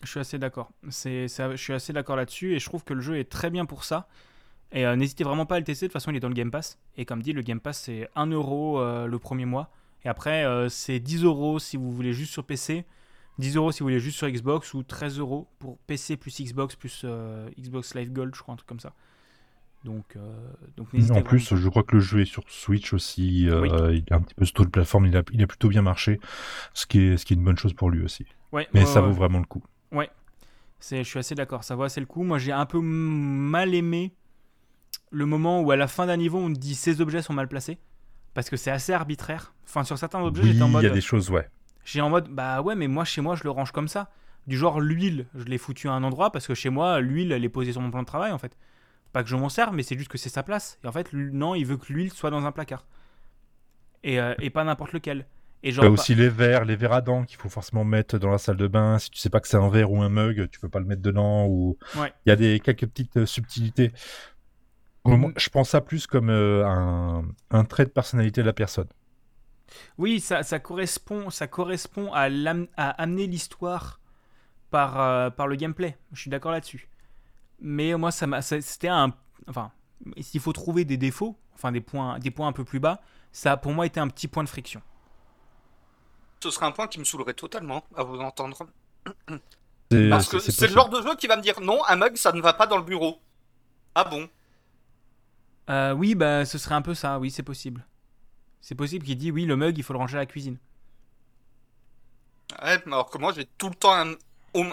[SPEAKER 1] Je suis assez d'accord. C'est, je suis assez d'accord là-dessus et je trouve que le jeu est très bien pour ça. Et euh, n'hésitez vraiment pas à le tester. De toute façon, il est dans le Game Pass. Et comme dit, le Game Pass c'est 1 euro euh, le premier mois. Et après, euh, c'est 10 euros si vous voulez juste sur PC, 10 euros si vous voulez juste sur Xbox ou 13 euros pour PC plus Xbox plus euh, Xbox Live Gold, je crois, un truc comme ça. Donc, euh, donc n'hésitez
[SPEAKER 2] En plus, je crois que le jeu est sur Switch aussi.
[SPEAKER 1] Oui.
[SPEAKER 2] Il a un petit peu taux de plateforme, il a, il a plutôt bien marché, ce qui, est, ce qui est une bonne chose pour lui aussi.
[SPEAKER 1] Ouais,
[SPEAKER 2] Mais ça vaut vraiment le coup.
[SPEAKER 1] C'est, je suis assez d'accord, ça vaut assez le coup. Moi, j'ai un peu mal aimé le moment où, à la fin d'un niveau, on dit ces objets sont mal placés. Parce que c'est assez arbitraire. Enfin, sur certains objets,
[SPEAKER 2] Oui,
[SPEAKER 1] j'étais en
[SPEAKER 2] il
[SPEAKER 1] mode.
[SPEAKER 2] y a des choses, ouais.
[SPEAKER 1] J'ai en mode, bah ouais, mais moi, chez moi, je le range comme ça. Du genre, l'huile, je l'ai foutu à un endroit parce que chez moi, l'huile, elle est posée sur mon plan de travail, en fait. Pas que je m'en serve, mais c'est juste que c'est sa place. Et en fait, non, il veut que l'huile soit dans un placard. Et, euh, et pas n'importe lequel. Et genre,
[SPEAKER 2] T'as
[SPEAKER 1] pas-
[SPEAKER 2] aussi les verres, les verres à dents qu'il faut forcément mettre dans la salle de bain. Si tu sais pas que c'est un verre ou un mug, tu peux pas le mettre dedans. Ou
[SPEAKER 1] Ouais.
[SPEAKER 2] il y a des quelques petites euh, subtilités. Moi, Je pense ça plus comme euh, un, un trait de personnalité de la personne.
[SPEAKER 1] Oui, ça, ça correspond, ça correspond à, amener l'histoire par, euh, par le gameplay. Je suis d'accord là-dessus. Mais moi, ça- c'était un, enfin, s'il faut trouver des défauts, enfin des points, des points un peu plus bas, ça a pour moi été un petit point de friction.
[SPEAKER 3] Ce serait un point qui me saoulerait totalement à vous entendre.
[SPEAKER 2] C'est-
[SPEAKER 3] Parce que
[SPEAKER 2] c'est
[SPEAKER 3] le genre de jeu qui va me dire non, un mug ça ne va pas dans le bureau. Ah bon?
[SPEAKER 1] Euh, oui, bah, ce serait un peu ça. Oui, c'est possible. C'est possible qu'il dit oui, le mug, il faut le ranger à la cuisine.
[SPEAKER 3] Ouais, mais alors que moi j'ai tout le temps un,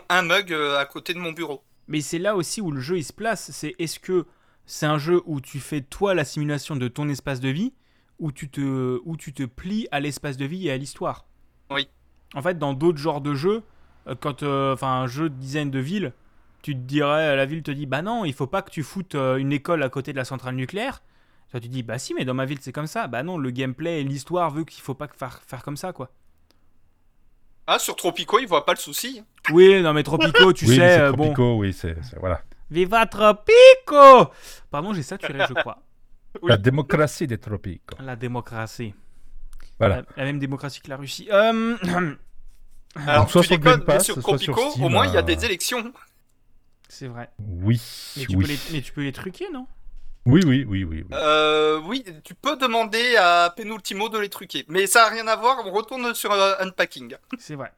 [SPEAKER 3] un mug euh, à côté de mon bureau.
[SPEAKER 1] Mais c'est là aussi où le jeu il se place. C'est est-ce que c'est un jeu où tu fais toi la simulation de ton espace de vie, ou tu te, où tu te plies à l'espace de vie et à l'histoire?
[SPEAKER 3] Oui.
[SPEAKER 1] En fait, dans d'autres genres de jeux, euh, quand, euh, enfin, un jeu de design de ville, tu te dirais, la ville te dit, bah non, il faut pas que tu foutes euh, une école à côté de la centrale nucléaire. Toi, tu dis, bah si, mais dans ma ville c'est comme ça. Bah non, le gameplay et l'histoire veut qu'il faut pas faire, faire comme ça, quoi.
[SPEAKER 3] Ah, sur Tropico, ils voient pas le souci.
[SPEAKER 1] Oui, non mais Tropico, tu
[SPEAKER 2] oui, mais
[SPEAKER 1] sais, euh, bon.
[SPEAKER 2] Tropico, oui, c'est voilà.
[SPEAKER 1] Viva Tropico Pardon, j'ai saturé, je crois.
[SPEAKER 3] Oui.
[SPEAKER 2] La démocratie des Tropico.
[SPEAKER 1] La démocratie.
[SPEAKER 2] Voilà.
[SPEAKER 1] La, la même démocratie que la Russie. Euh,
[SPEAKER 3] Alors,
[SPEAKER 2] soit
[SPEAKER 3] tu
[SPEAKER 2] sur
[SPEAKER 3] déconnes,
[SPEAKER 2] Game Pass,
[SPEAKER 3] mais sur
[SPEAKER 2] soit sur
[SPEAKER 3] Tropico,
[SPEAKER 2] Steam,
[SPEAKER 3] au moins il y a
[SPEAKER 2] euh,
[SPEAKER 3] des élections.
[SPEAKER 1] c'est vrai.
[SPEAKER 2] Oui,
[SPEAKER 1] Mais tu,
[SPEAKER 2] oui.
[SPEAKER 1] peux les, mais tu peux les truquer, non?
[SPEAKER 2] Oui, oui, oui, oui, oui.
[SPEAKER 3] Euh, oui, tu peux demander à Penultimo de les truquer. Mais ça a rien à voir, on retourne sur euh, Unpacking.
[SPEAKER 1] C'est vrai.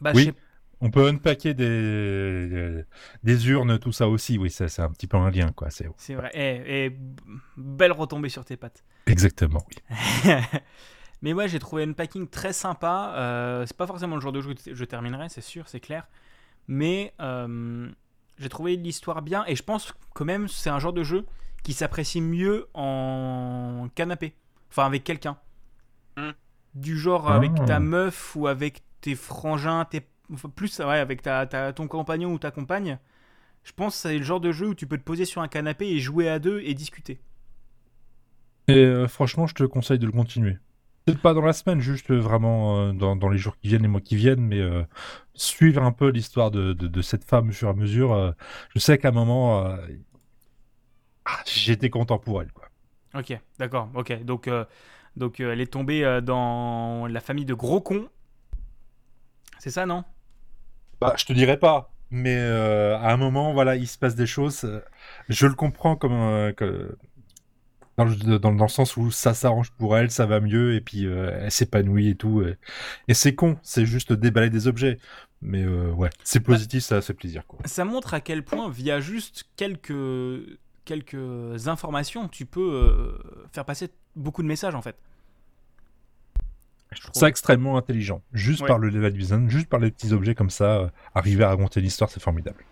[SPEAKER 1] Bah,
[SPEAKER 2] Oui. On peut unpacker des, des urnes, tout ça aussi. Oui, ça, c'est un petit peu un lien, quoi. C'est
[SPEAKER 1] vrai. Et, et b- belle retombée sur tes pattes.
[SPEAKER 2] exactement. Oui.
[SPEAKER 1] Mais ouais, j'ai trouvé Unpacking très sympa. Euh, c'est pas forcément le genre de jeu que je terminerai, c'est sûr, c'est clair. Mais euh, j'ai trouvé l'histoire bien et je pense quand même c'est un genre de jeu qui s'apprécie mieux en canapé. Enfin, avec quelqu'un.
[SPEAKER 3] Hmm.
[SPEAKER 1] Du genre
[SPEAKER 2] Ah.
[SPEAKER 1] avec ta meuf ou avec tes frangins, tes... enfin, plus ouais, avec ta, ta- ton compagnon ou ta compagne. Je pense que c'est le genre de jeu où tu peux te poser sur un canapé et jouer à deux et discuter.
[SPEAKER 2] Et euh, franchement, je te conseille de le continuer. Peut-être pas dans la semaine, juste euh, vraiment euh, dans, dans les jours qui viennent, les mois qui viennent, mais euh, suivre un peu l'histoire de, de, de cette femme au fur et à mesure. je sais qu'à un moment, ah, j'étais content pour elle. Quoi.
[SPEAKER 1] Ok, d'accord, ok. Donc, donc elle est tombée dans la famille de gros cons. C'est ça, non?
[SPEAKER 2] Bah, je te dirais pas, mais euh, à un moment, voilà, il se passe des choses. euh, je le comprends comme euh, que- dans, le, dans, dans le sens où ça s'arrange pour elle, ça va mieux, et puis euh, elle s'épanouit et tout. Et, et c'est con, c'est juste déballer des objets. Mais ouais, c'est positif, ça fait plaisir. Quoi.
[SPEAKER 1] Ça montre à quel point, via juste quelques, quelques informations, tu peux faire passer beaucoup de messages en fait.
[SPEAKER 2] Je trouve ça extrêmement intelligent. Juste
[SPEAKER 1] Ouais.
[SPEAKER 2] par le level design, juste par les petits objets comme ça, euh, arriver à raconter l'histoire, c'est formidable.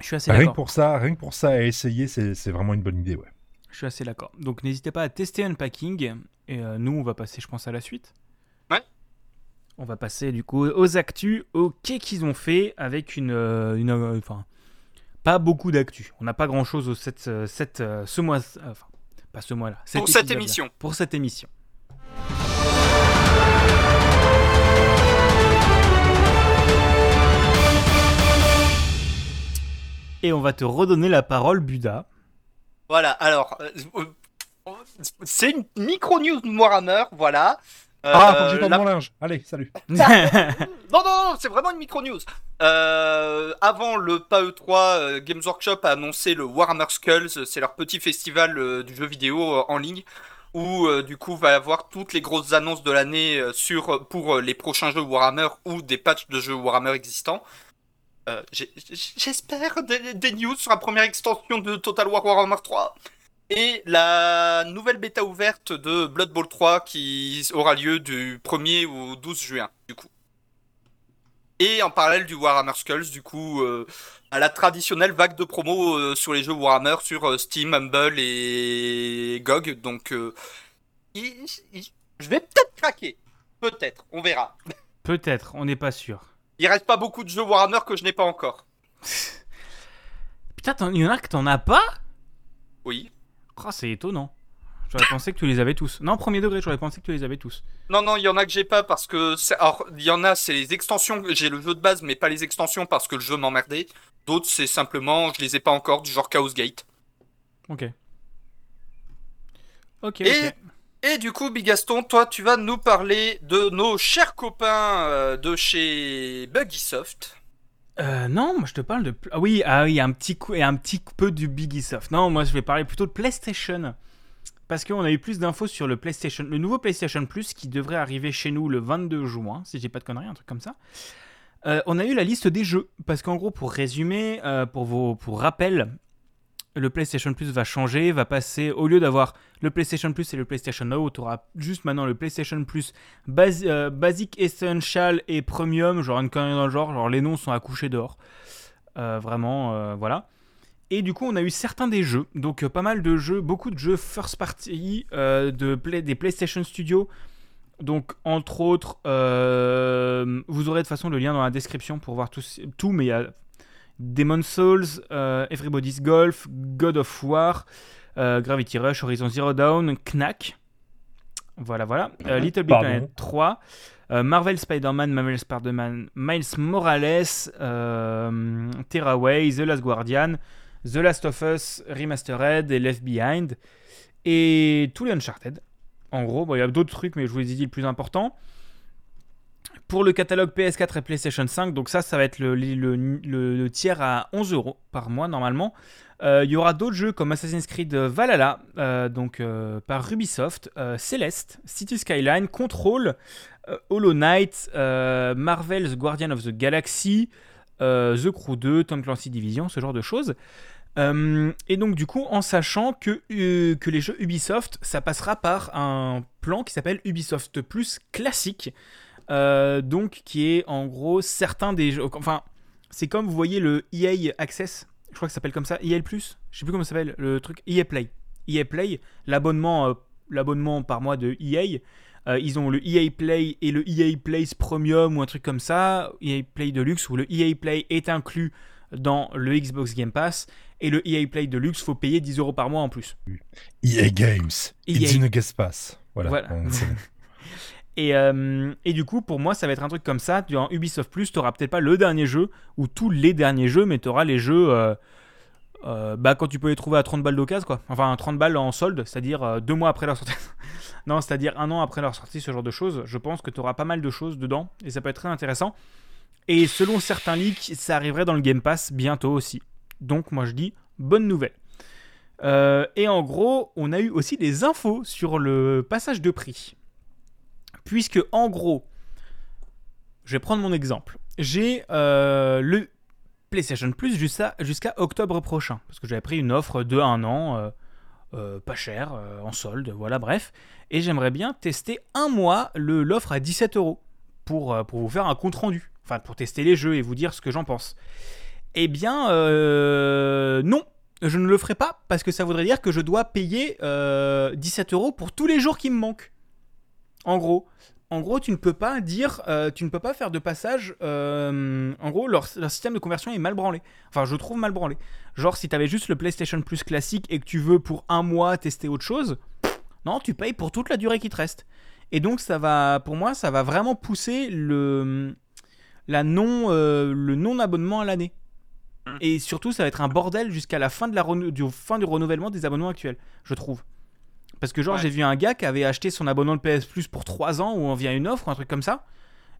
[SPEAKER 1] Je suis assez
[SPEAKER 2] Rien que pour ça, rien que pour ça, à essayer, c'est vraiment une bonne idée, ouais.
[SPEAKER 1] Je suis assez d'accord. Donc n'hésitez pas à tester Unpacking. Et euh, nous, on va passer, je pense, à la suite.
[SPEAKER 3] Ouais.
[SPEAKER 1] On va passer du coup aux actus, au qu'est qu'ils ont fait avec une. euh, une enfin, pas beaucoup d'actu. On n'a pas grand chose au cette, cette, ce mois. Enfin, pas ce mois-là.
[SPEAKER 3] Pour cette émission.
[SPEAKER 1] Pour cette émission. Et on va te redonner la parole, Buda.
[SPEAKER 3] Voilà, alors, euh, euh, c'est une micro-news Warhammer, voilà. Euh,
[SPEAKER 2] ah, faut que j'étende
[SPEAKER 3] la-
[SPEAKER 2] mon linge. Allez, salut.
[SPEAKER 3] Non, non, non, c'est vraiment une micro-news. Euh, avant le PAE3, euh, Games Workshop a annoncé le Warhammer Skulls, c'est leur petit festival euh, du jeu vidéo euh, en ligne, où euh, du coup va y avoir toutes les grosses annonces de l'année euh, sur pour euh, les prochains jeux Warhammer ou des patchs de jeux Warhammer existants. Euh, J'espère des, news sur la première extension de Total War Warhammer 3 et la nouvelle bêta ouverte de Blood Bowl 3 qui aura lieu du 1er au 12 juin du coup. Et en parallèle du Warhammer Skulls, du coup, euh, à la traditionnelle vague de promo euh, sur les jeux Warhammer sur euh, Steam, Humble et GOG. Donc, euh, il- il- je vais peut-être craquer. Peut-être, on verra.
[SPEAKER 1] Peut-être, on n'est pas sûr.
[SPEAKER 3] Il reste pas beaucoup de jeux Warhammer que je n'ai pas encore.
[SPEAKER 1] Putain, t'en- il y en a que t'en as pas?
[SPEAKER 3] Oui.
[SPEAKER 1] Oh, C'est étonnant. J'aurais pensé que tu les avais tous. Non, premier degré, j'aurais pensé que tu les avais tous.
[SPEAKER 3] Non, non, il y en a que j'ai pas parce que. Alors, il y en a, c'est les extensions. J'ai le jeu de base, mais pas les extensions parce que le jeu m'emmerdait. D'autres, c'est simplement, je les ai pas encore, du genre Chaos Gate.
[SPEAKER 1] Ok. Ok,
[SPEAKER 3] Et-. Et du coup, Bigaston, toi, tu vas nous parler de nos chers copains euh, de chez Buggysoft.
[SPEAKER 1] Euh, non, moi je te parle de. Ah oui, ah oui, un petit coup et un petit peu du Biggysoft. Non, moi je vais parler plutôt de PlayStation. Parce qu'on a eu plus d'infos sur le PlayStation, le nouveau PlayStation Plus qui devrait arriver chez nous le 22 juin, si j'ai pas de conneries, un truc comme ça. Euh, on a eu la liste des jeux. Parce qu'en gros, pour résumer, euh, pour, vos, rappel, le PlayStation Plus va changer, va passer, au lieu d'avoir le PlayStation Plus et le PlayStation Now, tu auras juste maintenant le PlayStation Plus euh, Basic, Essential et Premium, genre une connerie dans le genre, genre les noms sont à coucher dehors. Vraiment, voilà. Et du coup, on a eu certains des jeux, donc euh, pas mal de jeux, beaucoup de jeux first party euh, de play- des PlayStation Studios. Donc, entre autres, euh, vous aurez de toute façon le lien dans la description pour voir tout, tout mais il y a Demon's Souls, euh, Everybody's Golf, God of War, Gravity Rush, Horizon Zero Dawn, Knack. Voilà, voilà. Little Big. Planet 3, euh, Marvel Spider-Man, Marvel Spider-Man, Miles Morales, Terraway, The Last Guardian, The Last of Us Remastered et Left Behind. Et tous les Uncharted. En gros, il y a d'autres trucs, mais je vous ai dit le plus important. Pour le catalogue PS4 et PlayStation 5, donc ça, ça va être le, le- le- tiers à 11 euros par mois normalement. Euh, Il y aura d'autres jeux comme Assassin's Creed Valhalla, euh, donc euh, par Ubisoft, Celeste, City Skyline, Control, Hollow Knight, Marvel's Guardian of the Galaxy, The Crew 2, Tom Clancy Division, ce genre de choses. Euh, et donc du coup, en sachant que, euh, que les jeux Ubisoft, ça passera par un plan qui s'appelle Ubisoft Plus classique, euh, donc qui est en gros certains des jeux, enfin c'est comme vous voyez le EA Access, je crois que ça s'appelle comme ça, EA Plus, je sais plus comment ça s'appelle, le truc EA Play, EA Play, l'abonnement euh, l'abonnement par mois de EA. Euh, ils ont le EA Play et le EA Play Premium ou un truc comme ça, EA Play Deluxe où le EA Play est inclus dans le Xbox Game Pass. Et le EA Play Deluxe, faut payer 10 euros par mois en plus.
[SPEAKER 2] EA Games.
[SPEAKER 1] EA.
[SPEAKER 2] It's in a Game Pass. Voilà.
[SPEAKER 1] Et, euh, et du coup, pour moi, ça va être un truc comme ça. Dans Ubisoft Plus, tu n'auras peut-être pas le dernier jeu ou tous les derniers jeux, mais tu auras les jeux euh, euh, bah, quand tu peux les trouver à 30 balles d'occasion, quoi. Enfin, 30 balles en solde, c'est-à-dire euh, deux mois après leur sortie. non, c'est-à-dire un an après leur sortie, ce genre de choses. Je pense que tu auras pas mal de choses dedans et ça peut être très intéressant. Et selon certains leaks, ça arriverait dans le Game Pass bientôt aussi. Donc, moi, je dis bonne nouvelle. Euh, et en gros, on a eu aussi des infos sur le passage de prix. Puisque, en gros, je vais prendre mon exemple. J'ai le PlayStation Plus jusqu'à octobre prochain. Parce que j'avais pris une offre de un an, euh, euh, pas cher, euh, en solde, voilà, bref. Et j'aimerais bien tester un mois l'offre à 17 euros pour, pour vous faire un compte rendu. Enfin, pour tester les jeux et vous dire ce que j'en pense. Eh bien, non, je ne le ferai pas parce que ça voudrait dire que je dois payer euh, 17 euros pour tous les jours qui me manquent. En gros. En gros, tu ne peux pas dire, euh, tu ne peux pas faire de passage. euh, en gros, leur, leur système de conversion est mal branlé. Enfin, je trouve mal branlé. Genre, si tu avais juste le PlayStation Plus classique et que tu veux pour un mois tester autre chose, non, tu payes pour toute la durée qui te reste. Et donc, ça va, pour moi, ça va vraiment pousser le, la non, euh, le non abonnement à l'année.
[SPEAKER 3] Mm.
[SPEAKER 1] Et surtout, ça va être un bordel jusqu'à la fin, de la du, fin du renouvellement des abonnements actuels, je trouve. Parce que genre,
[SPEAKER 3] Ouais.
[SPEAKER 1] j'ai vu un gars qui avait acheté son abonnement de PS Plus pour 3 ans ou on vient une offre ou un truc comme ça.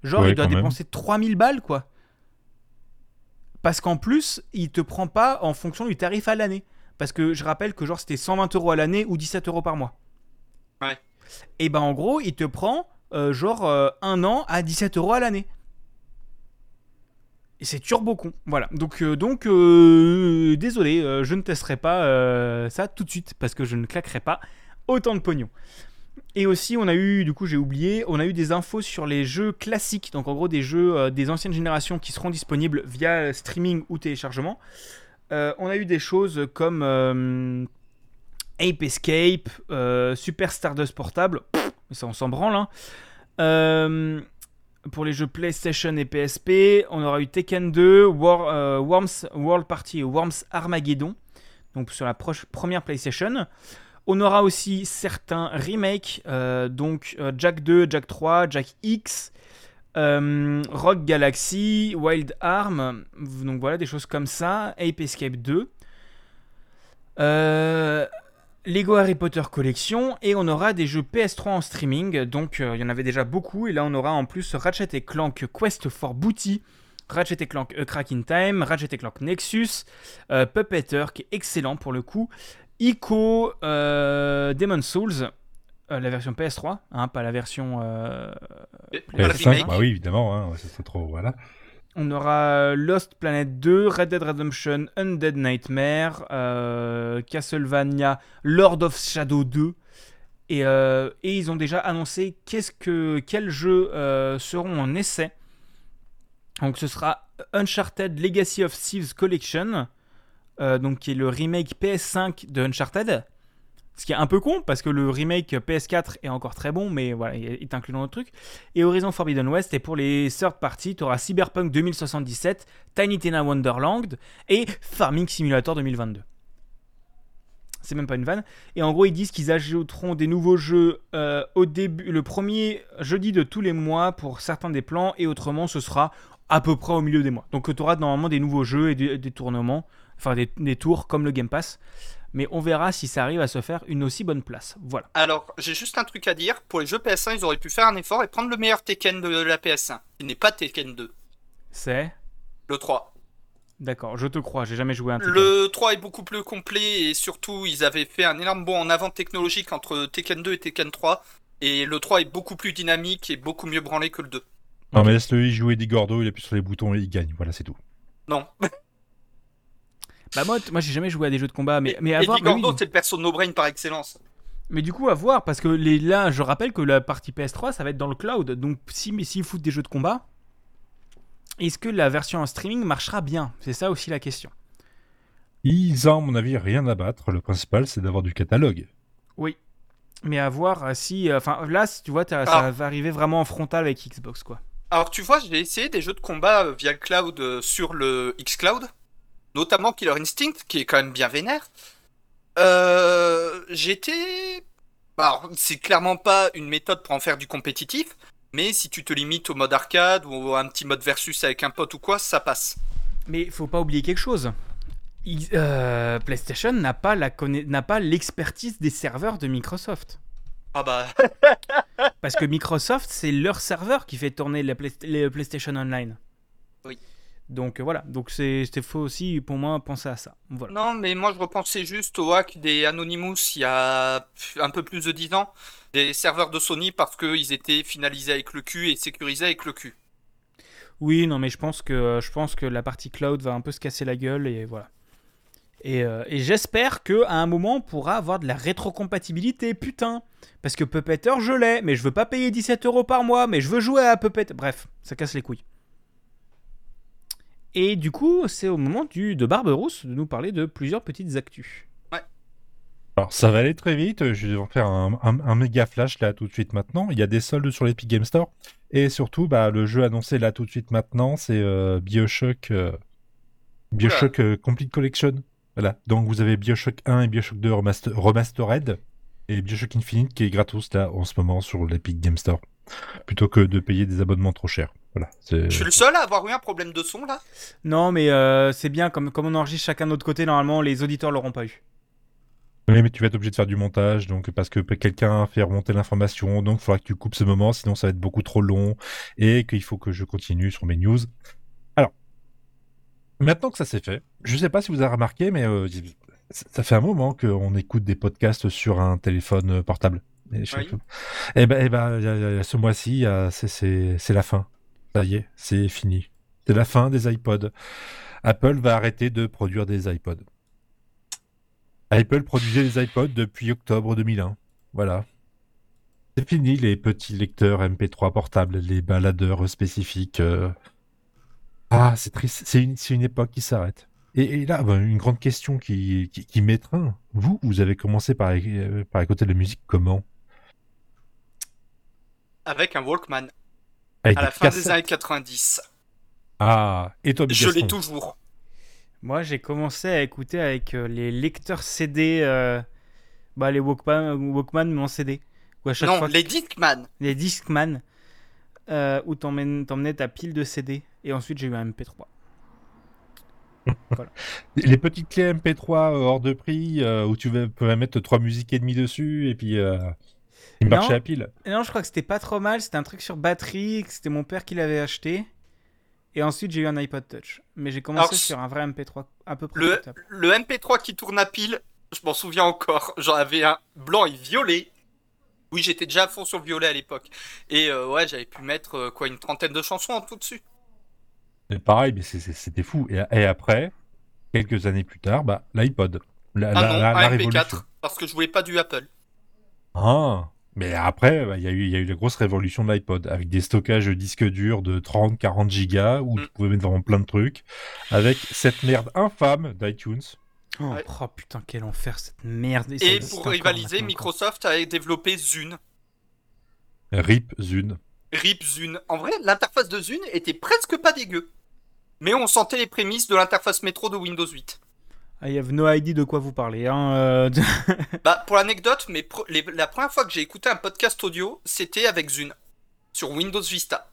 [SPEAKER 1] Genre,
[SPEAKER 2] Ouais,
[SPEAKER 1] il doit
[SPEAKER 2] même.
[SPEAKER 1] dépenser 3000 balles, quoi. Parce qu'en plus, il te prend pas en fonction du tarif à l'année. Parce que je rappelle que genre, c'était 120 euros à l'année ou 17 euros par mois.
[SPEAKER 3] Ouais.
[SPEAKER 1] Et ben en gros, il te prend euh, genre euh, un an à 17 euros à l'année. Et c'est turbo con. Voilà. Donc, euh, donc désolé, je ne testerai pas ça tout de suite parce que je ne claquerai pas autant de pognon. Et aussi, on a eu, du coup, j'ai oublié, on a eu des infos sur les jeux classiques, donc en gros des jeux euh, des anciennes générations qui seront disponibles via streaming ou téléchargement. Euh, on a eu des choses comme euh, Ape Escape, Super Stardust Portable, ça on s'en branle. hein. Pour les jeux PlayStation et PSP, on aura eu Tekken 2, War- Worms World Party et Worms Armageddon, donc sur la première PlayStation. On aura aussi certains remakes, euh, donc euh, Jack 2, Jack 3, Jack X, euh, Rock Galaxy, Wild Arm, donc voilà des choses comme ça, Ape Escape 2. Euh, Lego Harry Potter Collection et on aura des jeux PS3 en streaming donc il y en avait déjà beaucoup et là on aura en plus Ratchet et Clank Quest for Booty Ratchet et Clank A Crack in Time Ratchet et Clank Nexus Puppeteer qui est excellent pour le coup Ico euh, Demon Souls euh, la version PS3 hein, pas la version euh,
[SPEAKER 3] Pas le
[SPEAKER 2] PS5,
[SPEAKER 3] remake.
[SPEAKER 2] bah oui, évidemment, hein, serait trop, voilà.
[SPEAKER 1] On aura Lost Planet 2, Red Dead Redemption, Undead Nightmare, euh, Castlevania, Lord of Shadow 2. Et, euh, et ils ont déjà annoncé qu'est-ce que, quels jeux euh, seront en essai. Donc ce sera Uncharted Legacy of Thieves Collection, euh, donc qui est le remake PS5 de Uncharted. Ce qui est un peu con parce que le remake PS4 est encore très bon, mais voilà, il est inclus dans notre truc. Et Horizon Forbidden West. Et pour les third parties, tu auras Cyberpunk 2077, Tiny Tina Wonderland et Farming Simulator 2022. C'est même pas une vanne. Et en gros, ils disent qu'ils ajouteront des nouveaux jeux euh, au début, le premier jeudi de tous les mois pour certains des plans, et autrement, ce sera à peu près au milieu des mois. Donc, tu auras normalement des nouveaux jeux et des tournements, enfin des, des tours comme le Game Pass. Mais on verra si ça arrive à se faire une aussi bonne place. Voilà.
[SPEAKER 3] Alors, j'ai juste un truc à dire. Pour les jeux PS1, ils auraient pu faire un effort et prendre le meilleur Tekken de la PS1. Il n'est pas Tekken 2.
[SPEAKER 1] C'est.
[SPEAKER 3] Le 3.
[SPEAKER 1] D'accord, je te crois, j'ai jamais joué à un Tekken.
[SPEAKER 3] Le 3 est beaucoup plus complet et surtout, ils avaient fait un énorme bond en avant technologique entre Tekken 2 et Tekken 3. Et le 3 est beaucoup plus dynamique et beaucoup mieux branlé que le 2.
[SPEAKER 2] Non, mais laisse-le y jouer Digordo, il appuie sur les boutons et il gagne, voilà, c'est tout.
[SPEAKER 3] Non.
[SPEAKER 1] Bah moi, moi j'ai jamais joué à des jeux de combat, mais, mais à
[SPEAKER 3] et
[SPEAKER 1] voir.
[SPEAKER 3] Gordo,
[SPEAKER 1] oui.
[SPEAKER 3] c'est le perso no brain par excellence.
[SPEAKER 1] Mais du coup, à voir, parce que les, là, je rappelle que la partie PS3, ça va être dans le cloud. Donc, si, mais s'ils foutent des jeux de combat, est-ce que la version en streaming marchera bien? C'est ça aussi la question.
[SPEAKER 2] Ils ont, à mon avis, rien à battre. Le principal, c'est d'avoir du catalogue.
[SPEAKER 1] Oui. Mais à voir euh, si. euh, Enfin, là, tu vois,
[SPEAKER 3] Ah.
[SPEAKER 1] ça va arriver vraiment en frontal avec Xbox, quoi.
[SPEAKER 3] Alors, tu vois, j'ai essayé des jeux de combat euh, via le cloud sur le xCloud. Notamment Killer Instinct, qui est quand même bien vénère, euh, j'étais... bah, Alors, c'est clairement pas une méthode pour en faire du compétitif, mais si tu te limites au mode arcade ou à un petit mode versus avec un pote ou quoi, ça passe.
[SPEAKER 1] Mais il faut pas oublier quelque chose. Il- euh, PlayStation n'a pas la conna- n'a pas l'expertise des serveurs de Microsoft.
[SPEAKER 3] Ah bah,
[SPEAKER 1] Parce que Microsoft, c'est leur serveur qui fait tourner les, Play- les PlayStation Online.
[SPEAKER 3] Oui.
[SPEAKER 1] Donc euh, voilà, donc c'est- c'était faux aussi pour moi penser à ça. Voilà.
[SPEAKER 3] non, mais moi je repensais juste au hack des Anonymous il y a un peu plus de 10 ans, des serveurs de Sony parce qu'ils étaient finalisés avec le cul et sécurisés avec le cul.
[SPEAKER 1] Oui, non, mais je pense que je pense que la partie cloud va un peu se casser la gueule et voilà. Et, euh, et j'espère que à un moment on pourra avoir de la rétrocompatibilité, putain. Parce que Puppeter je l'ai, mais je veux pas payer 17 euros par mois, mais je veux jouer à Puppet. Bref, ça casse les couilles. Et du coup, c'est au moment du, de Barberousse de nous parler de plusieurs petites actus.
[SPEAKER 2] Alors, ça va aller très vite. Je vais en faire un, un- un méga flash là tout de suite maintenant. Il y a des soldes sur l'Epic Game Store. Et surtout, bah, le jeu annoncé là tout de suite maintenant, c'est euh, Bioshock, euh, Bioshock euh, Complete Collection. Voilà. Donc, vous avez Bioshock 1 et Bioshock 2 remaster- Remastered. Et Bioshock Infinite qui est gratos là en ce moment sur l'Epic Game Store. Plutôt que de payer des abonnements trop chers. Voilà. c'est-
[SPEAKER 3] Je suis le seul à avoir eu un problème de son là
[SPEAKER 1] Non, mais euh, c'est bien, comme, comme on enregistre chacun de notre côté, normalement, les auditeurs l'auront pas eu.
[SPEAKER 2] Oui, mais tu vas être obligé de faire du montage, donc parce que quelqu'un a fait remonter l'information, donc il faudra que tu coupes ce moment, sinon ça va être beaucoup trop long, et qu'il faut que je continue sur mes news. Alors, maintenant que ça c'est fait, je sais pas si vous avez remarqué, mais euh, ça fait un moment qu'on écoute des podcasts sur un téléphone portable. Et,
[SPEAKER 3] Oui.
[SPEAKER 2] Eh ben, ce mois-ci, c'est- la fin. Ça y est, c'est fini. C'est la fin des iPods. Apple va arrêter de produire des iPods. Apple produisait les iPods depuis octobre 2001. Voilà. C'est fini les petits lecteurs MP3 portables, les baladeurs spécifiques. euh. Ah, c'est triste. C'est une, époque qui s'arrête. Et, et là, ben, une grande question qui, qui, qui m'étreint. Vous, vous avez commencé par, euh, par écouter de la musique comment?
[SPEAKER 3] Avec un Walkman
[SPEAKER 2] Avec
[SPEAKER 3] à la fin des années 90.
[SPEAKER 2] Ah, et toi,
[SPEAKER 3] Je l'ai toujours.
[SPEAKER 1] Moi, j'ai commencé à écouter avec euh, les lecteurs CD, euh, bah, les Walkman, Walkman mais en CD. Où à chaque
[SPEAKER 3] Non,
[SPEAKER 1] fois,
[SPEAKER 3] les Discman.
[SPEAKER 1] les Discman, euh, où t'emmènes- t'emmenais ta pile de CD. Et ensuite, j'ai eu un MP3.
[SPEAKER 2] Les petites clés MP3 hors de prix euh, où tu peux mettre trois musiques et demie dessus et puis euh, il
[SPEAKER 1] Non.
[SPEAKER 2] marchait à pile.
[SPEAKER 1] Et non, je crois que c'était pas trop mal. C'était un truc sur batterie, que c'était mon père qui l'avait acheté. Et ensuite, j'ai eu un iPod Touch. Mais j'ai commencé
[SPEAKER 3] Alors,
[SPEAKER 1] sur un vrai MP3 à peu près.
[SPEAKER 3] Le, le MP3 qui tourne à pile, je m'en souviens encore. J'en avais un blanc et violet. Oui, j'étais déjà à fond sur le violet à l'époque. Et euh, ouais, j'avais pu mettre euh, quoi une trentaine de chansons en tout dessus.
[SPEAKER 2] Et pareil, mais c'était fou. Et, et après, quelques années plus tard, bah, l'iPod. La,
[SPEAKER 3] Ah
[SPEAKER 2] la-
[SPEAKER 3] non,
[SPEAKER 2] la- la
[SPEAKER 3] un
[SPEAKER 2] révolution.
[SPEAKER 3] MP4 parce que je voulais pas du Apple.
[SPEAKER 2] Ah, mais après, bah, il y, a eu- il y a eu la grosse révolution de l'iPod avec des stockages de disques durs de 30-40 gigas où
[SPEAKER 3] Mm.
[SPEAKER 2] tu pouvais mettre vraiment plein de trucs avec cette merde infâme d'iTunes.
[SPEAKER 1] Oh,
[SPEAKER 3] Ouais.
[SPEAKER 1] oh, putain, quel enfer cette merde.
[SPEAKER 3] Et pour rivaliser. Microsoft a développé Zune.
[SPEAKER 2] RIP Zune.
[SPEAKER 3] RIP Zune. En vrai, l'interface de Zune était presque pas dégueu. Mais on sentait les prémices de l'interface métro de Windows 8.
[SPEAKER 1] I have no idea de quoi vous parlez. Hein, euh,
[SPEAKER 3] Bah, pour l'anecdote, mais pro- les- la première fois que j'ai écouté un podcast audio, c'était avec Zune. Sur Windows Vista.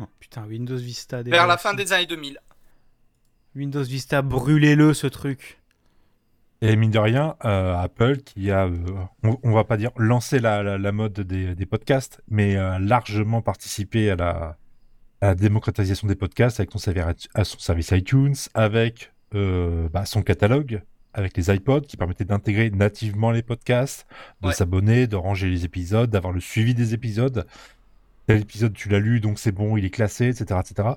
[SPEAKER 1] Oh, putain, Windows Vista. déjà
[SPEAKER 3] Vers la
[SPEAKER 1] aussi.
[SPEAKER 3] fin des années 2000.
[SPEAKER 1] Windows Vista, brûlez-le ce truc.
[SPEAKER 2] Et mine de rien, euh, Apple qui a, euh, on, on va pas dire lancé la, la, la mode des, des podcasts, mais a largement participé à la, à la démocratisation des podcasts avec son, servi- à son service iTunes, avec euh, bah, son catalogue, avec les iPods qui permettaient d'intégrer nativement les podcasts, de
[SPEAKER 3] Ouais.
[SPEAKER 2] s'abonner, de ranger les épisodes, d'avoir le suivi des épisodes. Tel épisode tu l'as lu, donc c'est bon, il est classé, etc., etc.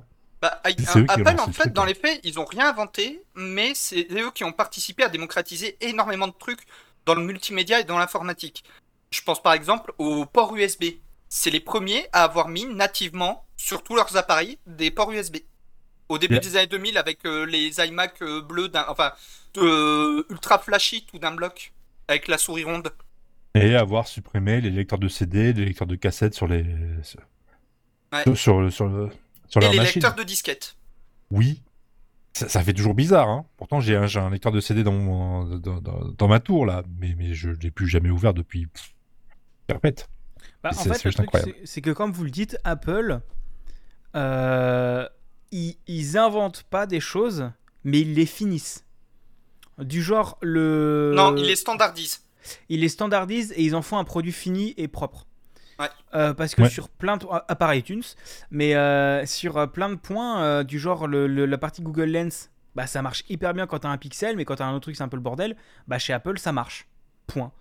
[SPEAKER 3] Bah, Apple, en fait,
[SPEAKER 2] truc,
[SPEAKER 3] dans
[SPEAKER 2] hein.
[SPEAKER 3] les faits, ils ont rien inventé, mais c'est eux qui ont participé à démocratiser énormément de trucs dans le multimédia et dans l'informatique. Je pense par exemple au port USB. C'est les premiers à avoir mis nativement sur tous leurs appareils des ports USB. Au début
[SPEAKER 2] Yeah.
[SPEAKER 3] des années 2000, avec euh, les iMac euh, bleus, d'un- enfin euh, ultra flashy tout d'un bloc, avec la souris ronde.
[SPEAKER 2] Et avoir supprimé les lecteurs de CD, les lecteurs de cassettes sur les sur
[SPEAKER 3] Ouais.
[SPEAKER 2] sur, sur, sur, le- sur
[SPEAKER 3] Et
[SPEAKER 2] leur
[SPEAKER 3] les
[SPEAKER 2] machine.
[SPEAKER 3] lecteurs de disquettes.
[SPEAKER 2] Oui. Ça, ça fait toujours bizarre, hein. Pourtant, j'ai un, j'ai un lecteur de CD dans, mon- dans, dans- dans ma tour, là. Mais, mais je l'ai plus jamais ouvert depuis. Perpète.
[SPEAKER 1] Bah, en
[SPEAKER 2] C'est-
[SPEAKER 1] fait,
[SPEAKER 2] c'est
[SPEAKER 1] que comme vous le dites, Apple, euh, ils, ils inventent pas des choses, mais ils les finissent. Du genre, le.
[SPEAKER 3] Non, il les standardise.
[SPEAKER 1] ils les standardisent et ils en font un produit fini et propre.
[SPEAKER 3] Ouais.
[SPEAKER 1] Euh, parce que
[SPEAKER 2] Ouais.
[SPEAKER 1] sur plein de à part iTunes, mais euh, sur euh, plein de points euh, du genre le- le- la partie Google Lens, bah ça marche hyper bien quand t'as un pixel, mais quand t'as un autre truc c'est un peu le bordel. Bah chez Apple ça marche. Point.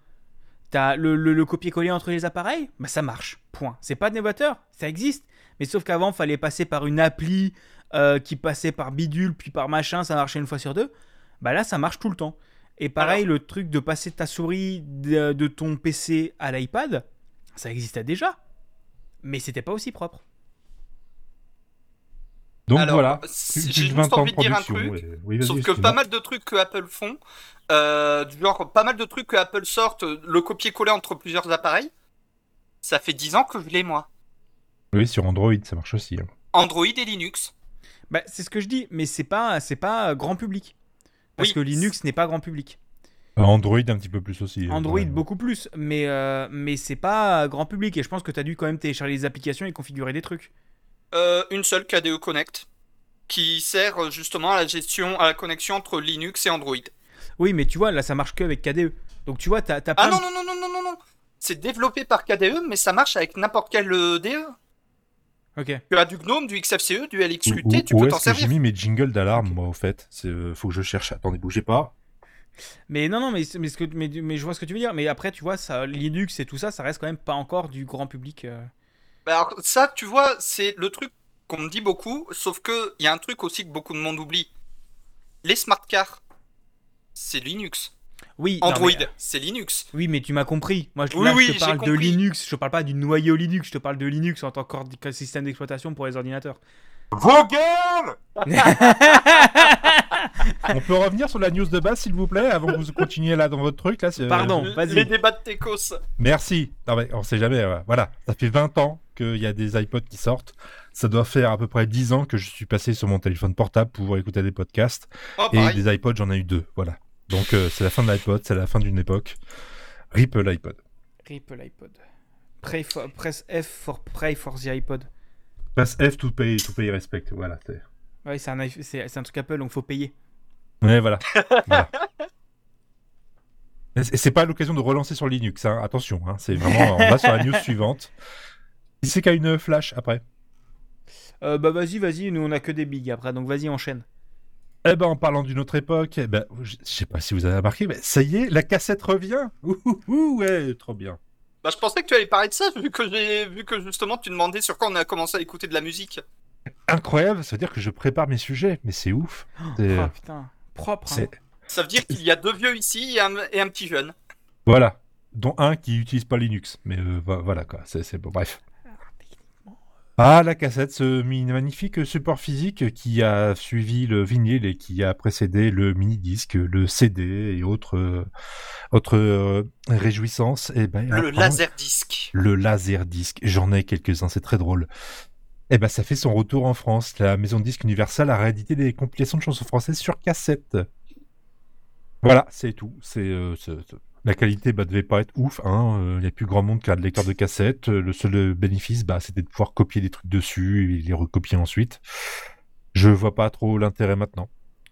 [SPEAKER 1] T'as le, le- le copier-coller entre les appareils, bah ça marche. Point. C'est pas novateur, ça existe. Mais sauf qu'avant fallait passer par une appli euh, qui passait par bidule puis par machin, ça marchait une fois sur deux. Bah là ça marche tout le temps. Et pareil, le truc de passer ta souris de, de ton PC à l'iPad, ça existait déjà. Mais c'était pas aussi propre.
[SPEAKER 2] Donc
[SPEAKER 3] Alors,
[SPEAKER 2] voilà.
[SPEAKER 3] j'ai juste
[SPEAKER 2] 20 ans
[SPEAKER 3] envie de dire un truc,
[SPEAKER 2] oui,
[SPEAKER 3] Sauf que pas mal de trucs que Apple font, euh, du genre pas mal de trucs que Apple sortent, le copier-coller entre plusieurs appareils, ça fait 10 ans que je l'ai moi.
[SPEAKER 2] Oui, sur Android, ça marche aussi. hein.
[SPEAKER 3] Android et Linux.
[SPEAKER 1] Bah, c'est ce que je dis, mais c'est pas, c'est pas grand public. Parce
[SPEAKER 3] Oui.
[SPEAKER 1] que Linux n'est pas grand public.
[SPEAKER 2] Euh, Android un petit peu plus aussi. euh,
[SPEAKER 1] Android
[SPEAKER 2] ouais.
[SPEAKER 1] beaucoup plus, mais, euh, mais c'est pas grand public. Et je pense que tu as dû quand même télécharger les applications et configurer des trucs.
[SPEAKER 3] Euh, une seule KDE Connect qui sert euh, justement à la gestion, à la connexion entre Linux et Android.
[SPEAKER 1] Oui, mais tu vois, là ça marche que avec KDE. Donc tu vois, t'as as plein
[SPEAKER 3] Ah non, non, non, non, non, non, non. C'est développé par KDE, mais ça marche avec n'importe quel euh, DE.
[SPEAKER 1] Ok.
[SPEAKER 3] Tu as du GNOME, du XFCE, du LXQT,
[SPEAKER 2] où-
[SPEAKER 3] tu
[SPEAKER 2] où
[SPEAKER 3] peux t'en
[SPEAKER 2] que j'ai
[SPEAKER 3] servir.
[SPEAKER 2] mis mes jingles d'alarme, moi, au fait C'est, euh, Faut que je cherche. Attendez, bougez pas.
[SPEAKER 1] Mais non, non, mais, mais, ce que, mais, mais je vois ce que tu veux dire. Mais après, tu vois, ça, Linux et tout ça, ça reste quand même pas encore du grand public. euh.
[SPEAKER 3] Bah alors, ça, tu vois, c'est le truc qu'on me dit beaucoup, sauf que il y a un truc aussi que beaucoup de monde oublie. Les smart cars, c'est Linux.
[SPEAKER 1] Oui,
[SPEAKER 3] Android,
[SPEAKER 1] mais- euh,
[SPEAKER 3] c'est Linux.
[SPEAKER 1] Oui, mais tu m'as compris. Moi, je,
[SPEAKER 3] Oui,
[SPEAKER 1] là,
[SPEAKER 3] oui,
[SPEAKER 1] je te parle de
[SPEAKER 3] compris.
[SPEAKER 1] Linux. Je te parle pas du noyau Linux. Je te parle de Linux en tant que système d'exploitation pour les ordinateurs.
[SPEAKER 3] Vos gueules
[SPEAKER 2] On peut revenir sur la news de base, s'il vous plaît, avant que vous continuiez là dans votre truc. Là, euh,
[SPEAKER 1] Pardon. vas-y.
[SPEAKER 3] Les débats de Tecos.
[SPEAKER 2] Merci. Non, mais on sait jamais. ouais. Voilà, ça fait 20 ans qu'il y a des iPods qui sortent. Ça doit faire à peu près 10 ans que je suis passé sur mon téléphone portable pour écouter des podcasts.
[SPEAKER 3] Oh,
[SPEAKER 2] Et
[SPEAKER 3] pareil.
[SPEAKER 2] des iPods, j'en ai eu deux. Voilà. Donc euh, c'est la fin de l'iPod, c'est la fin d'une époque. Rip l'iPod.
[SPEAKER 1] Rip l'iPod. Press F for pray for the iPod.
[SPEAKER 2] Passe F to pay, to pay respect. Voilà.
[SPEAKER 1] Ouais, c'est un, un truc Apple, donc faut payer.
[SPEAKER 2] Ouais, voilà. Voilà. Et c'est- pas l'occasion de relancer sur Linux, hein. attention, hein. c'est vraiment, on va sur la news suivante. Qui c'est qu'il y a une flash après
[SPEAKER 1] Euh, bah vas-y, vas-y, nous on a que des bigs après, donc vas-y, enchaîne.
[SPEAKER 2] Eh ben, en parlant d'une autre époque, eh ben, je sais pas si vous avez remarqué, mais ça y est, la cassette revient. Ouh, ouh, ouh, ouais, trop bien.
[SPEAKER 3] Bah, je pensais que tu allais parler de ça, vu que, j'ai... vu que justement tu demandais sur quoi on a commencé à écouter de la musique.
[SPEAKER 2] Incroyable, ça veut dire que je prépare mes sujets, mais c'est ouf. C'est-
[SPEAKER 1] Oh putain, propre. hein.
[SPEAKER 3] Ça veut dire qu'il y a deux vieux ici et un, et un petit jeune.
[SPEAKER 2] Voilà, dont un qui utilise pas Linux, mais euh, vo- voilà quoi, c'est c'est bon, bref. Ah, la cassette, ce magnifique support physique qui a suivi le vinyle et qui a précédé le mini-disque, le CD et autres, euh, autres euh, réjouissances. Et ben,
[SPEAKER 3] Le
[SPEAKER 2] apparemment-
[SPEAKER 3] laser disque.
[SPEAKER 2] le laser disque. J'en ai quelques-uns, c'est très drôle. Eh ben, ça fait son retour en France. La maison de disque Universal a réédité des compilations de chansons françaises sur cassette. Voilà, c'est tout. C'est euh, la qualité bah, devait pas être ouf. Il hein. n'y a plus grand monde qui a de lecteur de cassette. Euh, Le seul euh, bénéfice, bah, c'était de pouvoir copier des trucs dessus et les recopier ensuite. Je vois pas trop l'intérêt maintenant.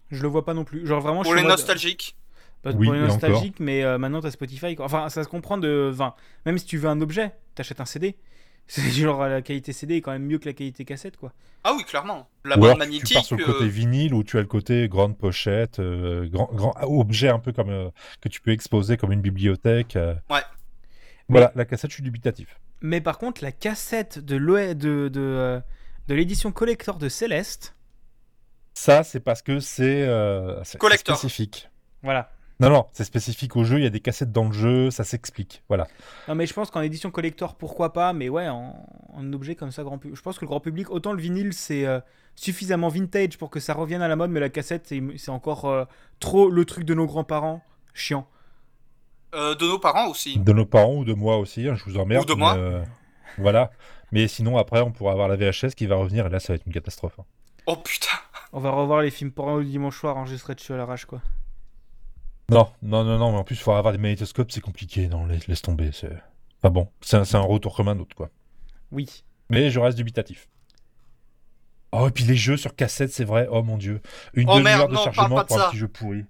[SPEAKER 1] Je le vois pas non plus. Genre vraiment,
[SPEAKER 3] Pour les nostalgiques.
[SPEAKER 1] Pas
[SPEAKER 2] Oui,
[SPEAKER 1] pour les nostalgiques, mais euh, maintenant t'as Spotify. quoi. Enfin, ça se comprend de. Enfin, même si tu veux un objet, t'achètes un CD. C'est genre la qualité CD est quand même mieux que la qualité cassette, quoi.
[SPEAKER 3] Ah oui, clairement. La
[SPEAKER 2] Ou
[SPEAKER 3] bande
[SPEAKER 2] alors, tu- tu
[SPEAKER 3] magnétique.
[SPEAKER 2] pars sur le côté
[SPEAKER 3] euh,
[SPEAKER 2] vinyle où tu as le côté grande pochette, euh, grand, grand objet un peu comme euh, que tu peux exposer comme une bibliothèque. euh.
[SPEAKER 3] Ouais.
[SPEAKER 2] Voilà, la cassette, je suis dubitatif.
[SPEAKER 1] Mais par contre, la cassette de l'OE de, de, de l'édition collector de Céleste,
[SPEAKER 2] Ça, c'est parce que c'est euh, c'est- c'est
[SPEAKER 3] Collector.
[SPEAKER 2] spécifique.
[SPEAKER 1] voilà.
[SPEAKER 2] Non, non, c'est spécifique au jeu. Il y a des cassettes dans le jeu, ça s'explique. Voilà.
[SPEAKER 1] Non, mais je pense qu'en édition collector, pourquoi pas, mais ouais, en, en objet comme ça, grand public. Je pense que le grand public, autant le vinyle, c'est euh, suffisamment vintage pour que ça revienne à la mode, mais la cassette, c'est encore euh, trop le truc de nos grands-parents. Chiant.
[SPEAKER 3] euh, de nos parents aussi.
[SPEAKER 2] De nos parents ou de moi aussi. hein, je vous emmerde.
[SPEAKER 3] Ou de
[SPEAKER 2] mais,
[SPEAKER 3] moi.
[SPEAKER 2] euh, voilà. Mais sinon, après, on pourra avoir la VHS qui va revenir et là, ça va être une catastrophe. hein.
[SPEAKER 3] Oh putain.
[SPEAKER 1] On va revoir les films porno le dimanche soir enregistrés dessus à l'arrache, quoi.
[SPEAKER 2] Non, non, non, non, mais en plus, il faut avoir des magnétoscopes, c'est compliqué. Non, laisse, laisse tomber. C'est... Enfin bon, c'est un, c'est un retour comme un autre, quoi.
[SPEAKER 1] Oui.
[SPEAKER 2] Mais je reste dubitatif. Oh, et puis les jeux sur cassette, c'est vrai. Oh mon dieu. Une
[SPEAKER 3] Oh,
[SPEAKER 2] demi-heure de
[SPEAKER 3] non,
[SPEAKER 2] chargement
[SPEAKER 3] pas de
[SPEAKER 2] pour un petit jeu pourri.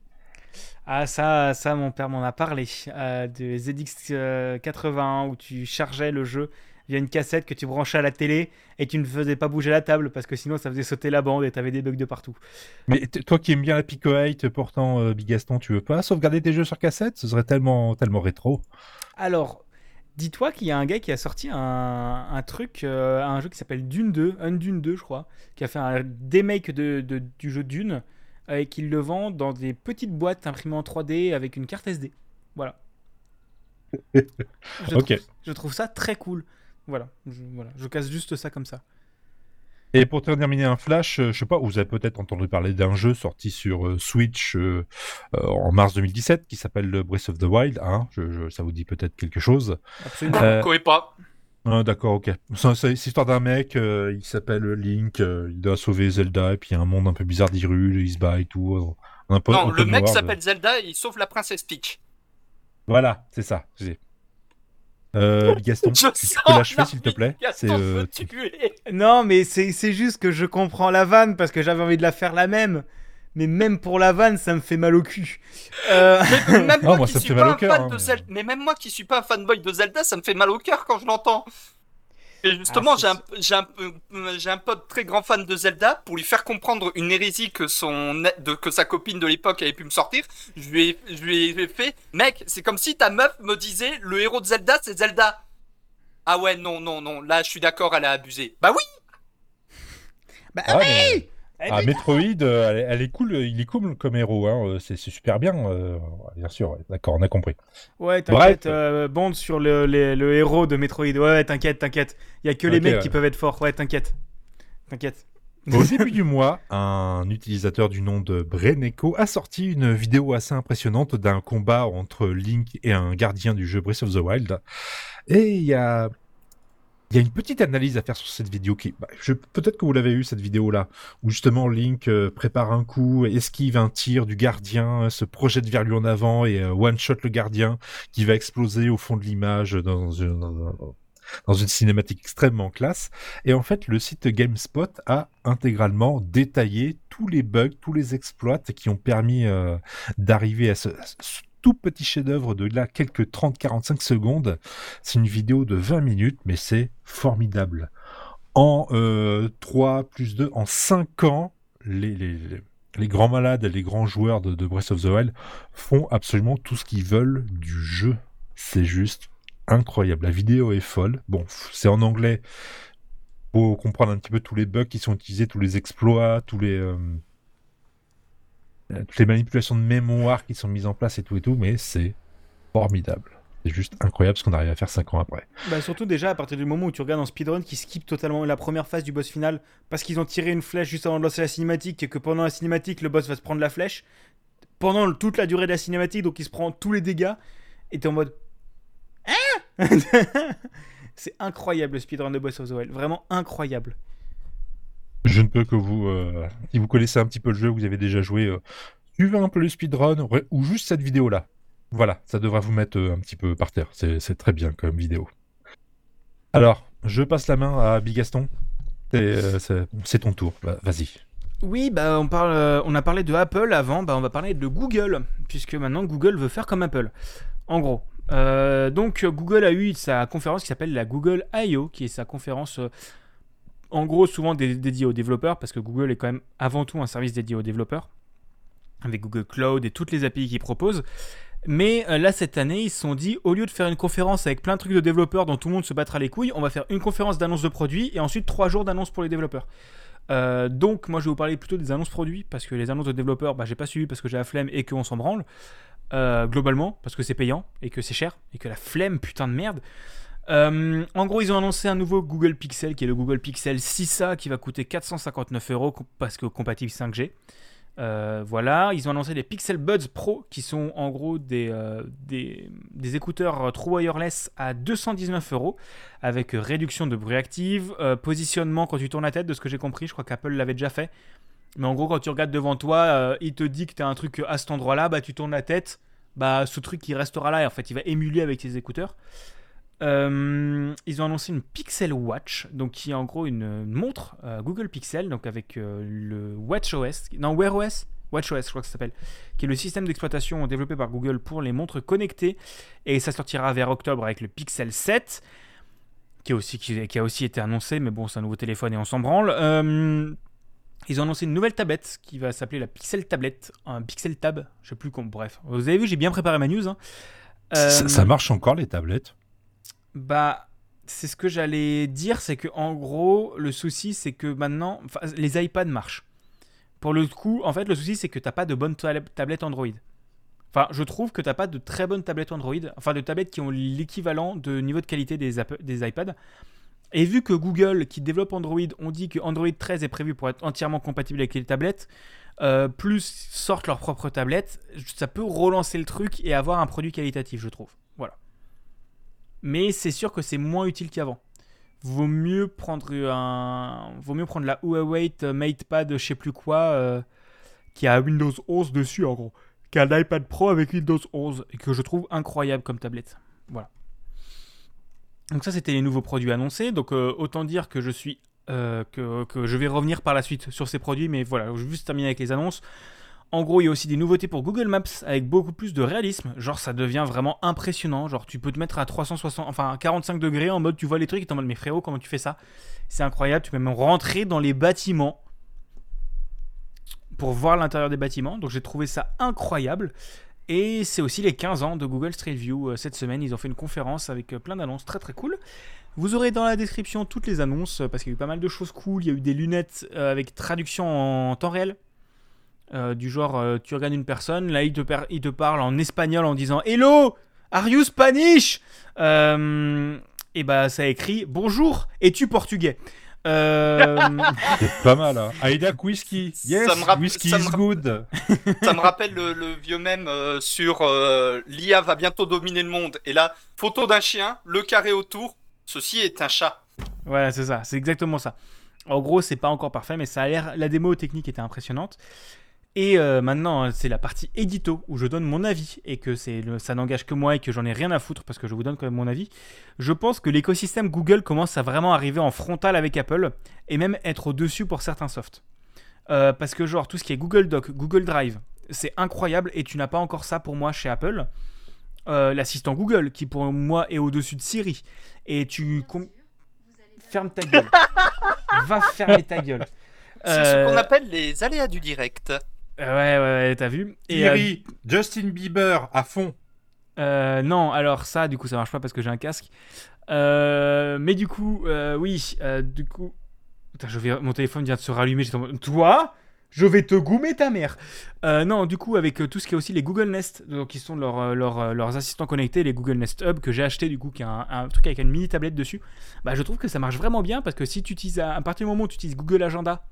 [SPEAKER 1] Ah, ça, ça mon père m'en a parlé. euh, de ZX81 où tu chargeais le jeu via une cassette que tu branchais à la télé et tu ne faisais pas bouger la table parce que sinon ça faisait sauter la bande et t'avais des bugs de partout.
[SPEAKER 2] Mais toi qui aimes bien la Pico 8, pourtant, euh, Big Gaston, tu veux pas sauvegarder tes jeux sur cassette? Ce serait tellement, tellement rétro.
[SPEAKER 1] Alors, dis-toi qu'il y a un gars qui a sorti un, un truc, euh, un jeu qui s'appelle Dune 2, un Dune 2 je crois, qui a fait un remake de, de- du jeu Dune et qui le vend dans des petites boîtes imprimées en 3D avec une carte SD. Voilà. Je je trouve ça très cool. Voilà je, voilà, je casse juste ça comme ça.
[SPEAKER 2] Et pour terminer un flash, euh, je sais pas, vous avez peut-être entendu parler d'un jeu sorti sur euh, Switch euh, euh, en mars 2017 qui s'appelle le Breath of the Wild. Hein je, je- ça vous dit peut-être quelque chose.
[SPEAKER 1] Absolument.
[SPEAKER 2] Euh,
[SPEAKER 3] connais pas.
[SPEAKER 2] Ah, D'accord, ok. C'est l'histoire d'un mec, euh, il s'appelle Link, euh, il doit sauver Zelda, et puis il y a un monde un peu bizarre d'Hyrule, il se bat et tout. Un peu,
[SPEAKER 3] Non,
[SPEAKER 2] un peu
[SPEAKER 3] le mec s'appelle Zelda et il sauve la princesse Peach.
[SPEAKER 2] Voilà, c'est ça. Euh, Gaston,
[SPEAKER 3] Je
[SPEAKER 2] tu peux l'achever s'il te plaît
[SPEAKER 3] Gaston
[SPEAKER 2] euh,
[SPEAKER 3] veut tuer.
[SPEAKER 1] Non, mais c'est c'est juste que je comprends la vanne parce que j'avais envie de la faire la même. Mais même pour la vanne, ça me fait mal au cul. Euh,
[SPEAKER 3] Mais même
[SPEAKER 2] Ah,
[SPEAKER 3] moi, qui
[SPEAKER 2] ça me fait
[SPEAKER 3] pas
[SPEAKER 2] mal au cœur, hein,
[SPEAKER 3] de
[SPEAKER 2] mais-
[SPEAKER 3] Zelda, mais même moi qui suis pas un fanboy de Zelda, ça me fait mal au cœur quand je l'entends. Et justement,
[SPEAKER 1] Ah,
[SPEAKER 3] j'ai un, j'ai un, euh, j'ai un pote très grand fan de Zelda pour lui faire comprendre une hérésie que son de, que sa copine de l'époque avait pu me sortir. Je lui ai, je lui ai fait, mec, c'est comme si ta meuf me disait le héros de Zelda, c'est Zelda. Ah ouais, non, non, non, là, je suis d'accord, elle a abusé. Bah oui,
[SPEAKER 1] bah
[SPEAKER 2] Ah,
[SPEAKER 1] oui
[SPEAKER 2] mais- Ah,
[SPEAKER 1] oui.
[SPEAKER 2] Metroid, euh, elle, est- elle est cool, il est cool comme héros, hein, euh, c'est super bien, euh, bien sûr, ouais, d'accord, on a compris.
[SPEAKER 1] Ouais, t'inquiète, euh, bande sur le, héros de Metroid. Ouais, t'inquiète, t'inquiète. Il y a que les mecs
[SPEAKER 2] ouais.
[SPEAKER 1] qui peuvent être forts. Ouais, t'inquiète. T'inquiète.
[SPEAKER 2] Au début du mois, un utilisateur du nom de Breneko a sorti une vidéo assez impressionnante d'un combat entre Link et un gardien du jeu Breath of the Wild. Et il y a, il y a une petite analyse à faire sur cette vidéo qui, bah, je- peut-être que vous l'avez eu cette vidéo-là, où justement Link euh, prépare un coup, esquive un tir du gardien, euh, se projette vers lui en avant et euh, one-shot le gardien qui va exploser au fond de l'image dans une, cinématique extrêmement classe. Et en fait, le site GameSpot a intégralement détaillé tous les bugs, tous les exploits qui ont permis d'arriver à ce tout petit chef-d'œuvre de là quelques 30-45 secondes. C'est une vidéo de 20 minutes, mais c'est formidable. En euh, 3 plus 2, en 5 ans, les, les, les- grands malades, les grands joueurs de, de Breath of the Wild font absolument tout ce qu'ils veulent du jeu. C'est juste incroyable. La vidéo est folle. Bon, c'est en anglais. Faut comprendre un petit peu tous les bugs qui sont utilisés, tous les exploits, tous les euh, euh, toutes les manipulations de mémoire qui sont mises en place et tout et tout, mais c'est formidable. C'est juste incroyable ce qu'on arrive à faire 5 ans après.
[SPEAKER 1] Bah, surtout déjà à partir du moment où tu regardes un speedrun qui skip totalement la première phase du boss final parce qu'ils ont tiré une flèche juste avant de lancer la cinématique et que pendant la cinématique le boss va se prendre la flèche pendant toute la durée de la cinématique donc il se prend tous les dégâts et t'es en mode Hein? C'est incroyable le speedrun de Boss of the Wild, vraiment incroyable.
[SPEAKER 2] Je ne peux que vous, euh, si vous connaissez un petit peu le jeu, vous avez déjà joué, euh, suivez un peu le speedrun ou juste cette vidéo-là. Voilà, ça devra vous mettre euh, un petit peu par terre. C'est très bien comme vidéo. Alors, je passe la main à Bigaston. C'est euh, ton tour. Bah, Vas-y.
[SPEAKER 1] Oui, bah on, a parlé de Apple avant, bah on va parler de Google, puisque maintenant Google veut faire comme Apple. En gros. Donc Google a eu sa conférence qui s'appelle la Google I.O., qui est sa conférence en gros souvent dé- dédiée aux développeurs, parce que Google est quand même avant tout un service dédié aux développeurs, avec Google Cloud et toutes les API qu'ils proposent. Mais euh, là, cette année, ils se sont dit, au lieu de faire une conférence avec plein de trucs de développeurs dont tout le monde se battra les couilles, on va faire une conférence d'annonce de produits et ensuite trois jours d'annonce pour les développeurs. Euh, donc, moi, je vais vous parler plutôt des annonces produits parce que les annonces de développeurs, bah, j'ai pas suivi parce que j'ai la flemme et qu'on s'en branle. Euh, globalement, parce que c'est payant et que c'est cher et que la flemme, putain de merde. Euh, en gros, ils ont annoncé un nouveau Google Pixel qui est le Google Pixel 6A qui va coûter 459 euros parce que compatible 5G. Euh, voilà, ils ont annoncé les Pixel Buds Pro qui sont en gros des, euh, des, écouteurs True Wireless à 219 euros avec réduction de bruit active, positionnement quand tu tournes la tête, de ce que j'ai compris, je crois qu'Apple l'avait déjà fait. Mais en gros, quand tu regardes devant toi, il te dit que tu as un truc à cet endroit-là, bah, tu tournes la tête, bah, ce truc il restera là et en fait il va émuler avec tes écouteurs. Euh, ils ont annoncé une Pixel Watch, donc qui est en gros une, montre euh, Google Pixel, donc avec euh, le WatchOS, non Wear OS, WatchOS je crois que ça s'appelle, qui est le système d'exploitation développé par Google pour les montres connectées, et ça sortira vers octobre avec le Pixel 7, qui, est aussi, qui, qui a aussi été annoncé, mais bon c'est un nouveau téléphone et on s'en branle. Euh, ils ont annoncé une nouvelle tablette qui va s'appeler la Pixel Tablette, un Pixel Tab, je sais plus comment, bref. Vous avez vu, j'ai bien préparé ma news. hein.
[SPEAKER 2] Ça, ça marche encore les tablettes?
[SPEAKER 1] Bah, c'est ce que j'allais dire, c'est que en gros, le souci, c'est que maintenant, les iPads marchent. Pour le coup, en fait, le souci, c'est que t'as pas de bonnes tab- tablettes Android. Enfin, je trouve que t'as pas de très bonnes tablettes Android, enfin de tablettes qui ont l'équivalent de niveau de qualité des iPads. Et vu que Google, qui développe Android, ont dit que Android 13 est prévu pour être entièrement compatible avec les tablettes, euh, plus sortent leurs propres tablettes, ça peut relancer le truc et avoir un produit qualitatif, je trouve. Mais c'est sûr que c'est moins utile qu'avant. Vaut mieux prendre un, vaut mieux prendre la Huawei MatePad, je sais plus quoi, euh, qui a Windows 11 dessus en gros, qui a l'iPad Pro avec Windows 11 et que je trouve incroyable comme tablette. Voilà. Donc ça c'était les nouveaux produits annoncés. Donc euh, autant dire que je suis euh, que, que je vais revenir par la suite sur ces produits, mais voilà, je vais juste terminer avec les annonces. En gros, il y a aussi des nouveautés pour Google Maps avec beaucoup plus de réalisme. Genre, ça devient vraiment impressionnant. Genre, tu peux te mettre à 360, enfin à 45 degrés en mode tu vois les trucs et t'es en mode mais frérot, comment tu fais ça? C'est incroyable. Tu peux même rentrer dans les bâtiments pour voir l'intérieur des bâtiments. Donc, j'ai trouvé ça incroyable. Et c'est aussi les 15 ans de Google Street View. Euh, Cette semaine, ils ont fait une conférence avec euh, plein d'annonces très très cool. Vous aurez dans la description toutes les annonces euh, parce qu'il y a eu pas mal de choses cool. Il y a eu des lunettes avec traduction en temps réel. Euh, du genre, euh, tu regardes une personne, là il te, per- il te parle en espagnol en disant Hello, are you Spanish? Euh, Et bah ça écrit Bonjour, es-tu portugais? Euh,
[SPEAKER 2] C'est pas mal, hein. Aida whisky. Yes, whisky is good.
[SPEAKER 3] Ça me rappelle le, le vieux mème euh, sur euh, l'IA va bientôt dominer le monde. Et là, photo d'un chien, le carré autour, ceci est un chat.
[SPEAKER 1] Voilà, c'est ça, c'est exactement ça. En gros, c'est pas encore parfait, mais ça a l'air. La démo technique était impressionnante. Et euh, maintenant, hein, c'est la partie édito où je donne mon avis et que c'est ça n'engage que moi et que j'en ai rien à foutre parce que je vous donne quand même mon avis. Je pense que l'écosystème Google commence à vraiment arriver en frontal avec Apple et même être au-dessus pour certains softs. Euh, parce que, genre, tout ce qui est Google Doc, Google Drive, c'est incroyable et tu n'as pas encore ça pour moi chez Apple. Euh, L'assistant Google qui pour moi est au-dessus de Siri. Et tu. Ferme ta gueule. Va fermer ta gueule.
[SPEAKER 3] C'est ce qu'on appelle les aléas du direct.
[SPEAKER 1] Ouais, ouais, ouais, t'as vu. Et, euh,
[SPEAKER 2] Thierry, Justin Bieber à fond.
[SPEAKER 1] euh, non, alors ça, du coup, ça marche pas parce que j'ai un casque. Euh, mais du coup, euh, oui, euh, du coup. Putain, je vais... mon téléphone vient de se rallumer. Toi Je vais te goumer ta mère. Euh, non, du coup, avec euh, tout ce qui est aussi les Google Nest, donc, qui sont leurs, euh, euh, assistants connectés, les Google Nest Hub, que j'ai acheté, du coup, qui a un, un truc avec une mini tablette dessus, bah, je trouve que ça marche vraiment bien parce que si tu utilises, à, à partir du moment où tu utilises Google Agenda,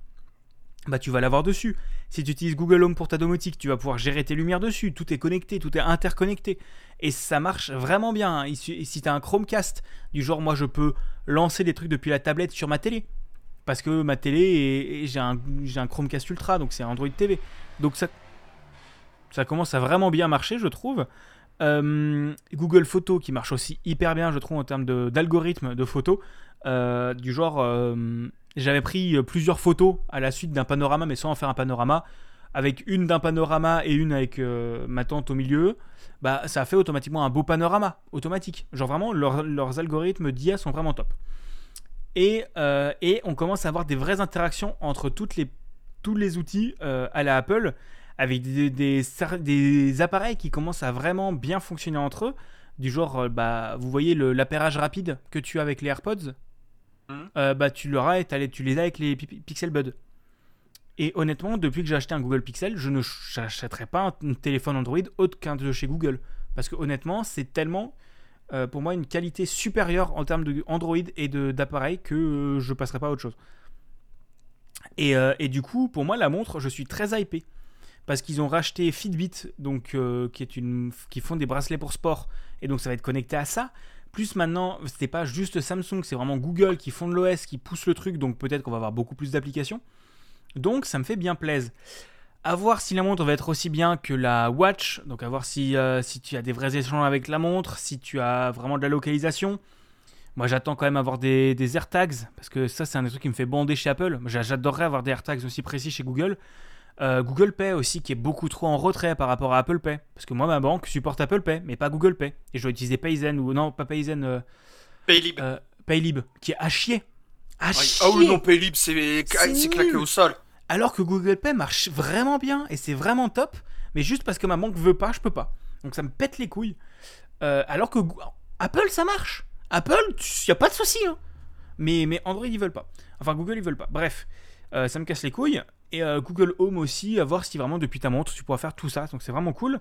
[SPEAKER 1] bah, tu vas l'avoir dessus. Si tu utilises Google Home pour ta domotique, tu vas pouvoir gérer tes lumières dessus. Tout est connecté, tout est interconnecté. Et ça marche vraiment bien. hein. Si tu as un Chromecast, du genre, moi, je peux lancer des trucs depuis la tablette sur ma télé. Parce que ma télé, j'ai un, un Chromecast Ultra, donc c'est Android TV. Donc ça, ça commence à vraiment bien marcher, je trouve. Google Photos qui marche aussi hyper bien, je trouve, en termes d'algorithme de, photos. Euh, du genre, j'avais pris euh, plusieurs photos à la suite d'un panorama, mais sans en faire un panorama, avec une d'un panorama et une avec euh, ma tante au milieu. Bah, ça a fait automatiquement un beau panorama, automatique. Genre vraiment, leurs- algorithmes d'IA sont vraiment top. Et, euh, et on commence à avoir des vraies interactions entre toutes les, tous les outils à la Apple, avec des, des, des appareils qui commencent à vraiment bien fonctionner entre eux. Du genre, bah, vous voyez l'appairage rapide que tu as avec les AirPods?
[SPEAKER 3] Mhm.
[SPEAKER 1] Euh, bah, tu, l'auras et tu les as avec les Pi- Pixel Bud. Et honnêtement, depuis que j'ai acheté un Google Pixel, je ne n'achèterai pas un, téléphone Android autre qu'un de chez Google. Parce que honnêtement, c'est tellement, euh, pour moi, une qualité supérieure en termes d'Android et d'appareil que euh, je passerai pas à autre chose. Et, du coup, pour moi, la montre, je suis très hypé. Parce qu'ils ont racheté Fitbit, donc, qui, est une, qui font des bracelets pour sport. Et donc, ça va être connecté à ça. Plus maintenant, c'était pas juste Samsung, c'est vraiment Google qui font de l'OS, qui pousse le truc. Donc, peut-être qu'on va avoir beaucoup plus d'applications. Donc ça me fait bien plaisir. À voir si la montre va être aussi bien que la watch, donc à voir si, euh, si tu as des vrais échanges avec la montre, si tu as vraiment de la localisation. Moi j'attends quand même avoir des, des AirTags, parce que ça c'est un des trucs qui me fait bander chez Apple. J'adorerais avoir des AirTags aussi précis chez Google. Euh, Google Pay aussi qui est beaucoup trop en retrait par rapport à Apple Pay. Parce que moi ma banque supporte Apple Pay, mais pas Google Pay. Et je dois utiliser Payzen ou non pas Payzen, euh,
[SPEAKER 3] Paylib.
[SPEAKER 1] euh, Paylib, qui est à chier. À
[SPEAKER 3] Ah
[SPEAKER 1] chier.
[SPEAKER 3] oui, non, Paylib, c'est claqué au sol.
[SPEAKER 1] Alors que Google Pay marche vraiment bien et c'est vraiment top, mais juste parce que ma banque veut pas, je peux pas. Donc ça me pète les couilles. Alors que Apple, ça marche. Apple, il a pas de souci. hein. Mais, mais Android, ils veulent pas. Enfin, Google, ils veulent pas. Bref, ça me casse les couilles. Et euh, Google Home aussi, à voir si vraiment depuis ta montre, tu pourras faire tout ça. Donc c'est vraiment cool.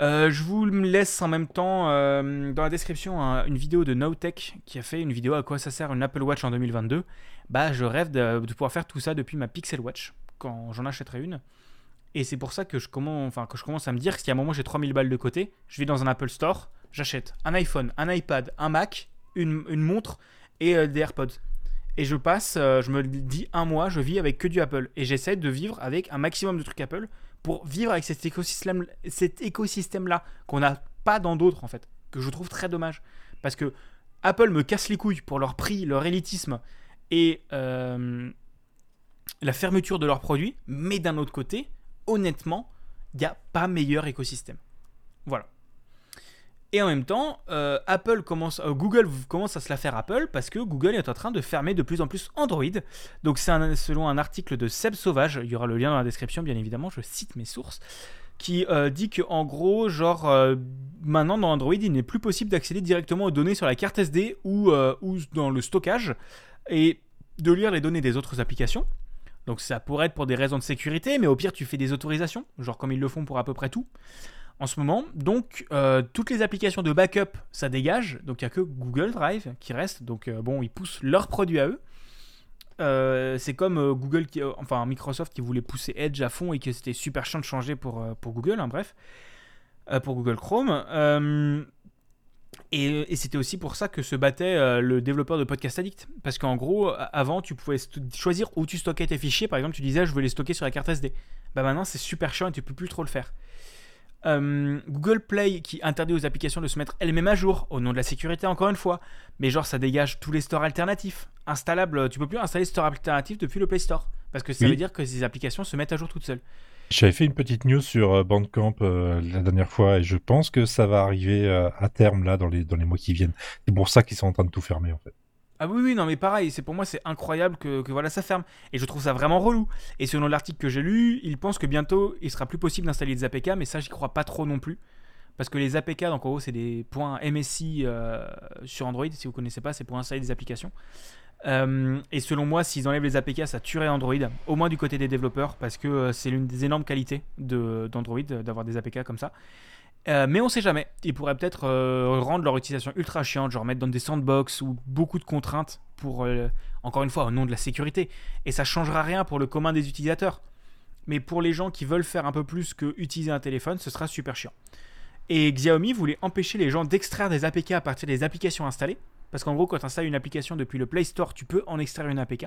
[SPEAKER 1] Euh, je vous laisse en même temps euh, dans la description un- une vidéo de Nowtech qui a fait une vidéo à quoi ça sert une Apple Watch en 2022. Bah, je rêve de, pouvoir faire tout ça depuis ma Pixel Watch quand j'en achèterai une. Et c'est pour ça que je, commence, que je commence à me dire que si à un moment j'ai 3000 balles de côté, je vais dans un Apple Store, j'achète un iPhone, un iPad, un Mac, une, une montre et des AirPods. Et je passe, euh, je me dis un mois, je vis avec que du Apple. Et j'essaie de vivre avec un maximum de trucs Apple pour vivre avec cet écosystème, cet écosystème-là qu'on n'a pas dans d'autres en fait, que je trouve très dommage. Parce que Apple me casse les couilles pour leur prix, leur élitisme et euh, la fermeture de leurs produits, mais d'un autre côté, honnêtement, il n'y a pas meilleur écosystème. Voilà. Et en même temps, euh, Apple commence, euh, Google commence à se la faire Apple parce que Google est en train de fermer de plus en plus Android. Donc c'est selon un article de Seb Sauvage, il y aura le lien dans la description bien évidemment, je cite mes sources, qui euh, dit que en gros, genre maintenant dans Android, il n'est plus possible d'accéder directement aux données sur la carte SD ou, ou dans le stockage et de lire les données des autres applications. Donc ça pourrait être pour des raisons de sécurité, mais au pire tu fais des autorisations, genre comme ils le font pour à peu près tout en ce moment. Donc euh, toutes les applications de backup, ça dégage. Donc il n'y a que Google Drive qui reste. Donc euh, bon, ils poussent leurs produits à eux. Euh, c'est comme Google, qui, enfin Microsoft qui voulait pousser Edge à fond et que c'était super chiant de changer pour, pour Google, hein, bref, pour Google Chrome. Et, c'était aussi pour ça que se battait le développeur de Podcast Addict. Parce qu'en gros, avant, tu pouvais choisir où tu stockais tes fichiers. Par exemple, tu disais, je veux les stocker sur la carte SD. Bah maintenant, c'est super chiant et tu peux plus trop le faire. Euh, Google Play qui interdit aux applications de se mettre elles-mêmes à jour, au nom de la sécurité encore une fois. Mais genre, ça dégage tous les stores alternatifs. Installables, tu peux plus installer store alternatif depuis le Play Store. Parce que ça
[SPEAKER 2] Oui.
[SPEAKER 1] veut dire que ces applications se mettent à jour toutes seules.
[SPEAKER 2] J'avais fait une petite news sur euh, Bandcamp euh, la dernière fois et je pense que ça va arriver euh, à terme là dans les, dans les mois qui viennent. C'est pour ça qu'ils sont en train de tout fermer en fait.
[SPEAKER 1] Ah oui, oui, non, mais pareil, c'est pour moi, c'est incroyable que, voilà, ça ferme. Et je trouve ça vraiment relou. Et selon l'article que j'ai lu, ils pensent que bientôt, il sera plus possible d'installer des APK, mais ça, j'y crois pas trop non plus. Parce que les APK, donc en gros, c'est des points MSI euh, sur Android, si vous connaissez pas, c'est pour installer des applications. Euh, et selon moi, s'ils enlèvent les APK, ça tuerait Android, au moins du côté des développeurs, parce que euh, c'est l'une des énormes qualités d'Android, d'avoir des APK comme ça. Euh, mais on sait jamais. Ils pourraient peut-être euh, rendre leur utilisation ultra chiante, genre mettre dans des sandbox ou beaucoup de contraintes pour, euh, encore une fois, au nom de la sécurité. Et ça changera rien pour le commun des utilisateurs. Mais pour les gens qui veulent faire un peu plus que utiliser un téléphone, ce sera super chiant. Et Xiaomi voulait empêcher les gens d'extraire des APK à partir des applications installées. Parce qu'en gros, quand tu installes une application depuis le Play Store, tu peux en extraire une APK.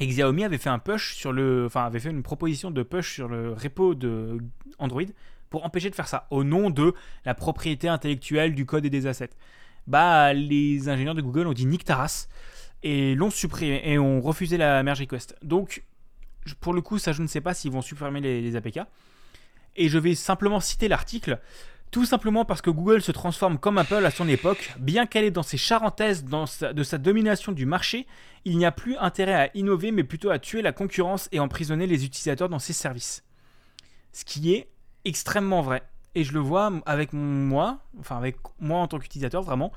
[SPEAKER 1] Et Xiaomi avait fait un push sur le, enfin avait fait une proposition de push sur le repo de Android pour empêcher de faire ça au nom de la propriété intellectuelle du code et des assets. Bah les ingénieurs de Google ont dit nique ta et l'ont supprimé et ont refusé la merge request. Donc pour le coup ça je ne sais pas s'ils vont supprimer les, les APK. Et je vais simplement citer l'article. Tout simplement parce que Google se transforme comme Apple à son époque, bien qu'elle est dans ses charentaises de sa domination du marché, il n'y a plus intérêt à innover mais plutôt à tuer la concurrence et emprisonner les utilisateurs dans ses services. Ce qui est extrêmement vrai. Et je le vois avec moi, enfin avec moi en tant qu'utilisateur vraiment.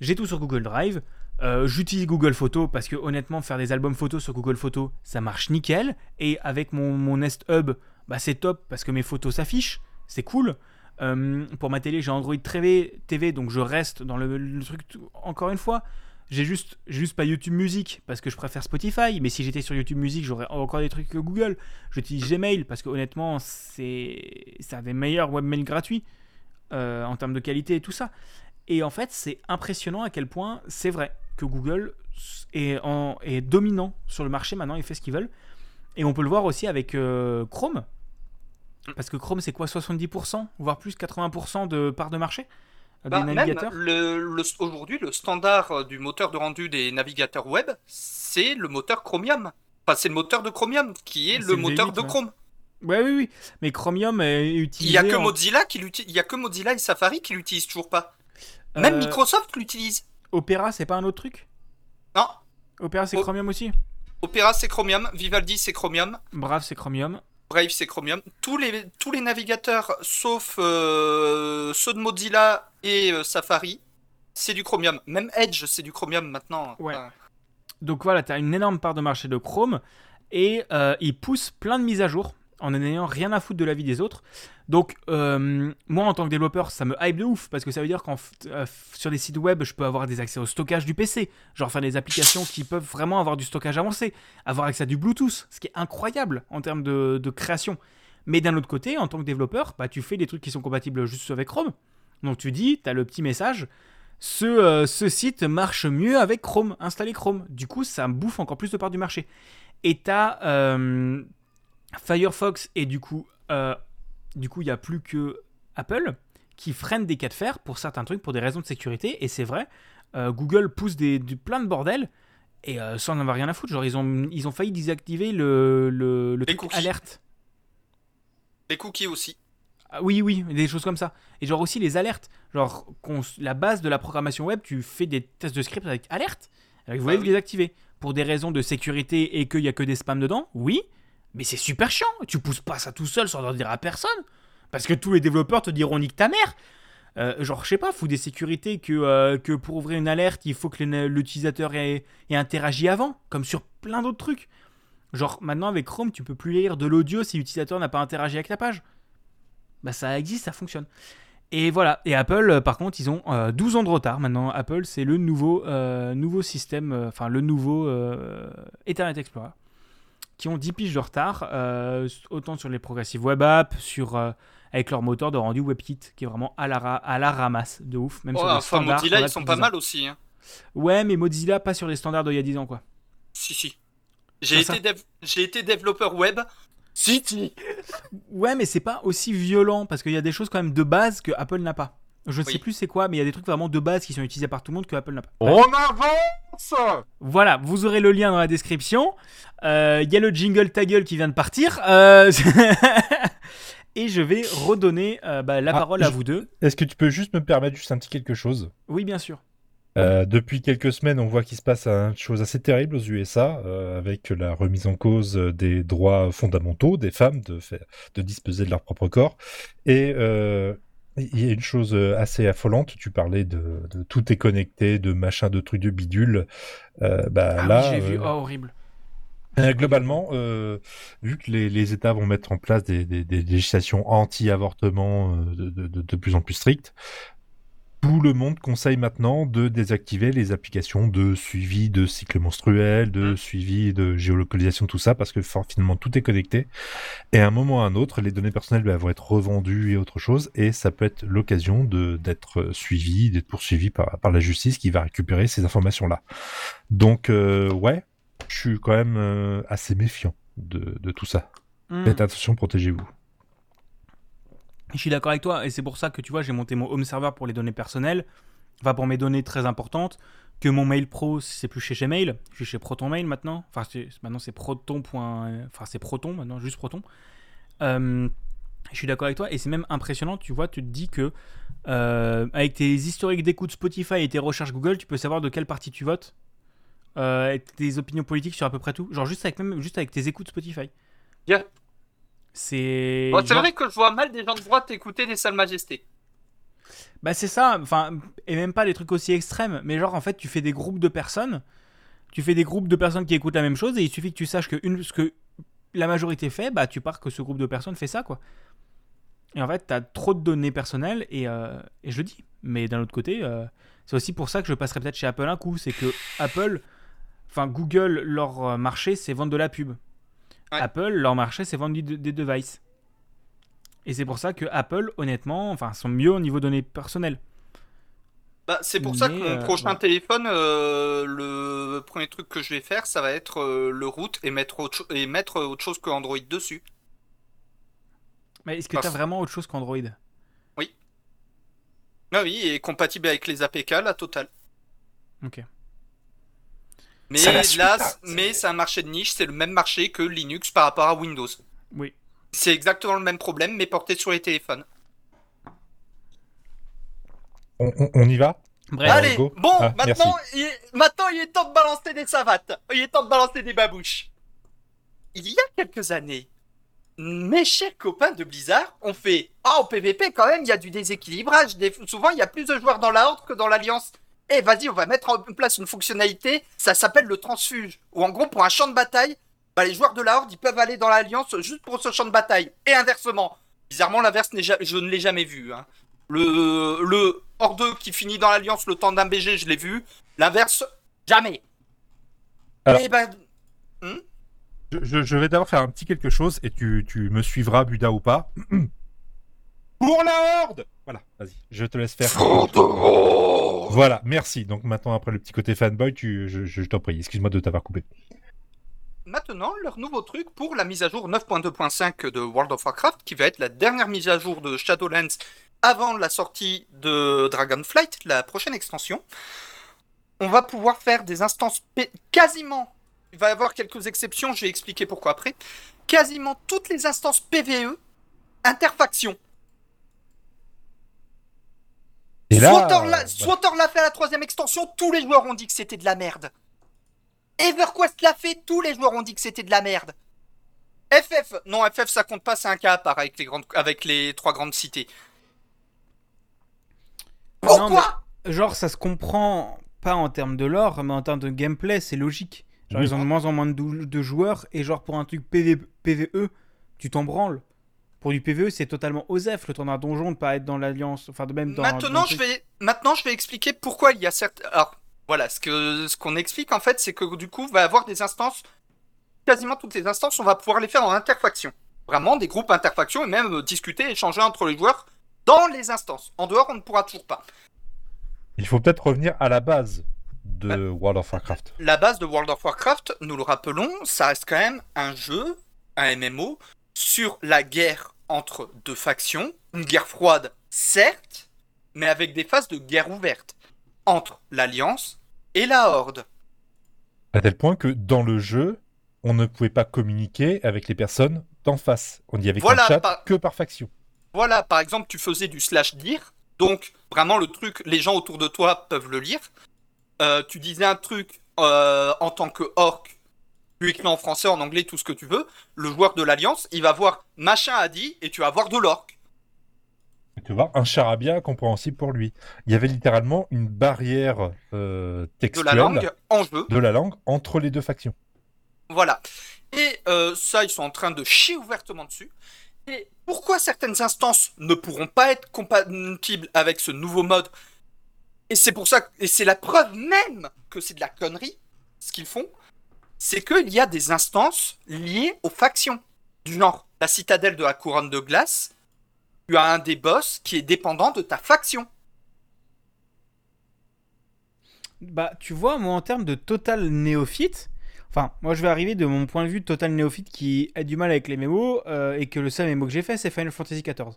[SPEAKER 1] J'ai tout sur Google Drive. Euh, J'utilise Google Photos parce que honnêtement faire des albums photos sur Google Photos ça marche nickel. Et avec mon, mon Nest Hub, bah, c'est top parce que mes photos s'affichent, c'est cool. Euh, pour ma télé, j'ai Android TV, TV, donc je reste dans le, le truc. Encore une fois, j'ai juste, juste pas YouTube Music parce que je préfère Spotify. Mais si j'étais sur YouTube Music, j'aurais encore des trucs que Google. J'utilise Gmail parce que honnêtement, c'est c'est un des meilleurs webmails gratuits euh, en termes de qualité et tout ça. Et en fait, c'est impressionnant à quel point c'est vrai. que Google est, en, est dominant sur le marché maintenant, il fait ce qu'ils veulent. Et on peut le voir aussi avec euh, Chrome. Parce que Chrome, c'est quoi? 70%, voire plus 80% de part de marché?
[SPEAKER 3] Bah,
[SPEAKER 1] des
[SPEAKER 3] même
[SPEAKER 1] navigateurs
[SPEAKER 3] le, le- aujourd'hui, le standard euh, du moteur de rendu des navigateurs web, c'est le moteur Chromium. Enfin, c'est le moteur de Chromium qui est
[SPEAKER 1] C'est
[SPEAKER 3] le
[SPEAKER 1] le
[SPEAKER 3] moteur
[SPEAKER 1] V8,
[SPEAKER 3] de. Chrome.
[SPEAKER 1] Ouais, oui, oui. Mais Chromium est
[SPEAKER 3] Il
[SPEAKER 1] utilisé.
[SPEAKER 3] y a que
[SPEAKER 1] en-
[SPEAKER 3] Mozilla qui l'utilise. Il y a que Mozilla et Safari qui l'utilisent toujours pas. Même
[SPEAKER 1] Euh,
[SPEAKER 3] Microsoft l'utilise.
[SPEAKER 1] Opera, c'est pas un autre truc?
[SPEAKER 3] Non,
[SPEAKER 1] Opera, c'est. Chromium aussi?
[SPEAKER 3] Opera c'est Chromium, Vivaldi c'est Chromium,
[SPEAKER 1] Brave, c'est Chromium.
[SPEAKER 3] Brave c'est Chromium. Tous les tous les navigateurs sauf euh, ceux de Mozilla et euh, Safari, c'est du Chromium. Même Edge c'est du Chromium maintenant.
[SPEAKER 1] Ouais.
[SPEAKER 3] Enfin,
[SPEAKER 1] Donc voilà, tu as une énorme part de marché de Chrome et euh, il pousse plein de mises à jour en n'ayant rien à foutre de la vie des autres. Donc euh, moi en tant que développeur, ça me hype de ouf parce que ça veut dire qu'en euh, sur des sites web, je peux avoir des accès au stockage du PC, genre faire des applications qui peuvent vraiment avoir du stockage avancé, avoir accès à du Bluetooth, ce qui est incroyable en termes de, création. Mais d'un autre côté, en tant que développeur, bah, tu fais des trucs qui sont compatibles juste avec Chrome. Donc tu dis, tu as le petit message, ce, euh, ce site marche mieux avec Chrome, installez Chrome. Du coup, ça me bouffe encore plus de part du marché. Et euh, Firefox et du coup, du coup, il n'y a plus que Apple qui freine des cas de fer pour certains trucs pour des raisons de sécurité. Et c'est vrai, euh, Google pousse des, du plein de bordel et euh, ça en avoir rien à foutre. Genre, ils ont, ils ont failli désactiver le, le, truc
[SPEAKER 3] cookies.
[SPEAKER 1] alerte.
[SPEAKER 3] les cookies aussi.
[SPEAKER 1] Ah oui, oui, des choses comme ça. Et genre aussi les alertes. Genre, la base de la programmation web, tu fais des tests de script avec alerte. Alors, vous voulez
[SPEAKER 3] Ah oui.
[SPEAKER 1] les activer. Pour des raisons de sécurité et qu'il n'y a que des spams dedans, oui. Mais c'est super chiant. Tu pousses pas ça tout seul sans leur dire à personne. Parce que tous les développeurs te diront nique ta mère. Euh, genre, je sais pas, fous des sécurités que, euh, pour ouvrir une alerte, il faut que l'utilisateur ait, ait interagi avant. Comme sur plein d'autres trucs. Genre, maintenant avec Chrome, tu peux plus lire de l'audio si l'utilisateur n'a pas interagi avec ta page bah ça existe, ça fonctionne. Et voilà. Et Apple, euh, par contre, ils ont euh, 12 ans de retard. Maintenant, Apple, c'est le nouveau, nouveau système, enfin le nouveau Internet Explorer, qui ont 10 piges de retard, euh, autant sur les progressives web apps, sur, euh, avec leur moteur de rendu WebKit, qui est vraiment à la, ra- à la ramasse de ouf. Même
[SPEAKER 3] Oh,
[SPEAKER 1] sur les
[SPEAKER 3] enfin,
[SPEAKER 1] standards.
[SPEAKER 3] Mozilla ils sont pas
[SPEAKER 1] 10 ans.
[SPEAKER 3] mal aussi. hein.
[SPEAKER 1] Ouais, mais Mozilla, pas sur les standards d'il y a 10 ans, quoi.
[SPEAKER 3] Si si. J'ai été, dev- été développeur web. Si si.
[SPEAKER 1] Ouais, mais c'est pas aussi violent, parce qu'il y a des choses quand même de base que Apple n'a pas. Je ne sais plus c'est quoi, mais il y a des trucs vraiment de base qui sont utilisés par tout le monde que Apple n'a pas.
[SPEAKER 2] On avance
[SPEAKER 1] Voilà, vous aurez le lien dans la description. Euh, Il y a le jingle ta gueule qui vient de partir. Euh, Et je vais redonner euh, bah, la
[SPEAKER 2] Ah,
[SPEAKER 1] parole à
[SPEAKER 2] je-
[SPEAKER 1] vous deux.
[SPEAKER 2] Est-ce que tu peux juste me permettre juste un petit quelque chose?
[SPEAKER 1] Oui, bien sûr.
[SPEAKER 2] Euh, depuis quelques semaines, on voit qu'il se passe une chose assez terrible aux USA, euh, avec la remise en cause des droits fondamentaux des femmes de, faire, de disposer de leur propre corps. Et euh, il y a une chose assez affolante, tu parlais de, de tout est connecté, de machin, de trucs de bidule. Euh, bah,
[SPEAKER 1] Ah
[SPEAKER 2] là,
[SPEAKER 1] oui, j'ai vu.
[SPEAKER 2] euh,
[SPEAKER 1] Oh, horrible.
[SPEAKER 2] euh, globalement, euh, vu que les, les États vont mettre en place des, des- des législations anti-avortement euh, de, de- de- de plus en plus strictes, tout le monde conseille maintenant de désactiver les applications de suivi de cycle menstruel, de
[SPEAKER 3] Mm.
[SPEAKER 2] suivi de géolocalisation, tout ça, parce que finalement tout est connecté. Et à un moment ou à un autre, les données personnelles bah, vont être revendues et autre chose, et ça peut être l'occasion de d'être suivi, d'être poursuivi par, par la justice qui va récupérer ces informations-là. Donc, euh, ouais, je suis quand même euh, assez méfiant de, de tout ça.
[SPEAKER 1] Hmm.
[SPEAKER 2] Faites attention, protégez-vous.
[SPEAKER 1] Je suis d'accord avec toi, et c'est pour ça que tu vois, j'ai monté mon home server pour les données personnelles, enfin pour mes données très importantes, que mon mail pro, c'est plus chez Gmail, je suis chez ProtonMail maintenant, enfin maintenant c'est proton. Enfin c'est Proton maintenant, juste Proton. Euh, je suis d'accord avec toi, et c'est même impressionnant, tu vois, tu te dis que euh, avec tes historiques d'écoute Spotify et tes recherches Google, tu peux savoir de quelle partie tu votes, euh, tes opinions politiques sur à peu près tout, genre juste avec, même, juste avec tes écoutes Spotify.
[SPEAKER 3] Yeah.
[SPEAKER 1] C'est.
[SPEAKER 3] Bon, c'est
[SPEAKER 1] genre-
[SPEAKER 3] vrai que je vois mal des gens de droite écouter des sales majestés.
[SPEAKER 1] Bah c'est ça, enfin, et même pas des trucs aussi extrêmes, mais genre en fait tu fais des groupes de personnes, tu fais des groupes de personnes qui écoutent la même chose et il suffit que tu saches que une, ce que la majorité fait, bah tu pars que ce groupe de personnes fait ça quoi. Et en fait t'as trop de données personnelles et, euh, et je le dis, mais d'un autre côté, euh, c'est aussi pour ça que je passerai peut-être chez Apple un coup, c'est que Apple, enfin Google, leur euh, marché c'est vendre de la pub.
[SPEAKER 3] Ouais.
[SPEAKER 1] Apple, leur marché c'est vendre des devices. Et c'est pour ça que Apple, honnêtement, enfin, sont mieux au niveau données personnelles.
[SPEAKER 3] Bah, c'est pour ça que mon
[SPEAKER 1] euh,
[SPEAKER 3] prochain
[SPEAKER 1] ouais.
[SPEAKER 3] téléphone, euh, le premier truc que je vais faire, ça va être euh, le route et mettre autre, et mettre autre chose que Android dessus.
[SPEAKER 1] Mais est-ce que
[SPEAKER 3] Parce-
[SPEAKER 1] t'as vraiment autre chose qu'Android?
[SPEAKER 3] Ah oui, et compatible avec les APK, la totale.
[SPEAKER 1] Ok.
[SPEAKER 3] Mais là, mais c'est un marché de niche, c'est le même marché que Linux par rapport à Windows.
[SPEAKER 1] Oui.
[SPEAKER 3] C'est exactement le même problème, mais porté sur les téléphones.
[SPEAKER 2] On, on- on y va?
[SPEAKER 1] Bref.
[SPEAKER 3] Allez,
[SPEAKER 2] go.
[SPEAKER 3] bon,
[SPEAKER 2] Ah,
[SPEAKER 3] maintenant, il est, maintenant il est temps de balancer des savates. Il est temps de balancer des babouches. Il y a quelques années, mes chers copains de Blizzard ont fait Ah, en PVP, quand même, il y a du déséquilibrage. Des- souvent, il y a plus de joueurs dans la Horde que dans l'Alliance. Eh, vas-y, on va mettre en place une fonctionnalité, ça s'appelle le transfuge. Où en gros, pour un champ de bataille, bah, les joueurs de la Horde, ils peuvent aller dans l'Alliance juste pour ce champ de bataille. Et inversement. Bizarrement, l'inverse, je ne l'ai jamais vu. hein. Le, le Horde qui finit dans l'Alliance le temps d'un BG, je l'ai vu. L'inverse, jamais.
[SPEAKER 2] Alors-
[SPEAKER 3] Eh ben,
[SPEAKER 2] je, je- je vais d'abord faire un petit quelque chose et tu, tu me suivras, Buda ou pas. Pour la horde Voilà, vas-y, je te laisse faire. Voilà, merci. Donc maintenant, après le petit côté fanboy, tu, je, je t'en prie, excuse-moi de t'avoir coupé.
[SPEAKER 3] maintenant, leur nouveau truc pour la mise à jour 9.2.5 de World of Warcraft, qui va être la dernière mise à jour de Shadowlands avant la sortie de Dragonflight, la prochaine extension. On va pouvoir faire des instances P- quasiment. Il va y avoir quelques exceptions, je vais expliquer pourquoi après. Quasiment toutes les instances PVE interfaction.
[SPEAKER 2] Et là,
[SPEAKER 3] Swatter l'a
[SPEAKER 2] euh,
[SPEAKER 3] Swatter l'a fait à la troisième extension, tous les joueurs ont dit que c'était de la merde. EverQuest l'a fait, tous les joueurs ont dit que c'était de la merde. FF, non FF ça compte pas, c'est un cas à part avec les, grandes, avec les trois grandes cités.
[SPEAKER 1] Non,
[SPEAKER 3] Pourquoi
[SPEAKER 1] Genre, ça se comprend pas en termes de lore, mais en termes de gameplay, c'est logique. Genre,
[SPEAKER 2] Oui.
[SPEAKER 1] ils ont de moins en moins de, joueurs, et genre, pour un truc PV PVE, tu t'en branles. Pour du PVE, c'est totalement osef, le tournoi donjon de pas être dans l'alliance, enfin de même dans.
[SPEAKER 3] maintenant,
[SPEAKER 1] dans
[SPEAKER 3] je vais, maintenant je vais expliquer pourquoi il y a certes... Alors voilà, ce qu'on ce qu'on explique en fait, c'est que du coup, il va y avoir des instances, quasiment toutes les instances, on va pouvoir les faire en interfaction. Vraiment des groupes interfactions et même euh, discuter, échanger entre les joueurs dans les instances. En dehors, on ne pourra toujours pas.
[SPEAKER 2] Il faut peut-être revenir à la base de World of Warcraft.
[SPEAKER 3] la base de World of Warcraft, nous le rappelons, ça reste quand même un jeu, un MMO, sur la guerre entre deux factions, une guerre froide, certes, mais avec des phases de guerre ouverte, entre l'Alliance et la Horde.
[SPEAKER 2] À tel point que dans le jeu, on ne pouvait pas communiquer avec les personnes d'en face. On y avait
[SPEAKER 3] Voilà,
[SPEAKER 2] chat
[SPEAKER 3] par-
[SPEAKER 2] que par faction.
[SPEAKER 3] Voilà, par exemple, tu faisais du slash dire, donc vraiment le truc, les gens autour de toi peuvent le lire. Euh, tu disais un truc euh, en tant que orc, tu écris en français, en anglais, tout ce que tu veux. Le joueur de l'Alliance, il va voir machin a dit et tu vas voir de l'orc.
[SPEAKER 2] Tu vois, un charabia incompréhensible pour lui. Il y avait littéralement une barrière euh,
[SPEAKER 3] de
[SPEAKER 2] textuelle
[SPEAKER 3] la langue en jeu.
[SPEAKER 2] de la langue entre les deux factions.
[SPEAKER 3] Voilà. Et euh, ça, ils sont en train de chier ouvertement dessus. Et pourquoi certaines instances ne pourront pas être compatibles avec ce nouveau mode? Et c'est pour ça, et c'est la preuve même que c'est de la connerie, ce qu'ils font, c'est qu'il y a des instances liées aux factions. Du genre, la citadelle de la couronne de glace, tu as un des boss qui est dépendant de ta faction.
[SPEAKER 1] Bah, tu vois, moi, en termes de total néophyte, enfin, moi, je vais arriver de mon point de vue total néophyte qui a du mal avec les mémos euh, et que le seul mémo que j'ai fait, c'est Final Fantasy XIV.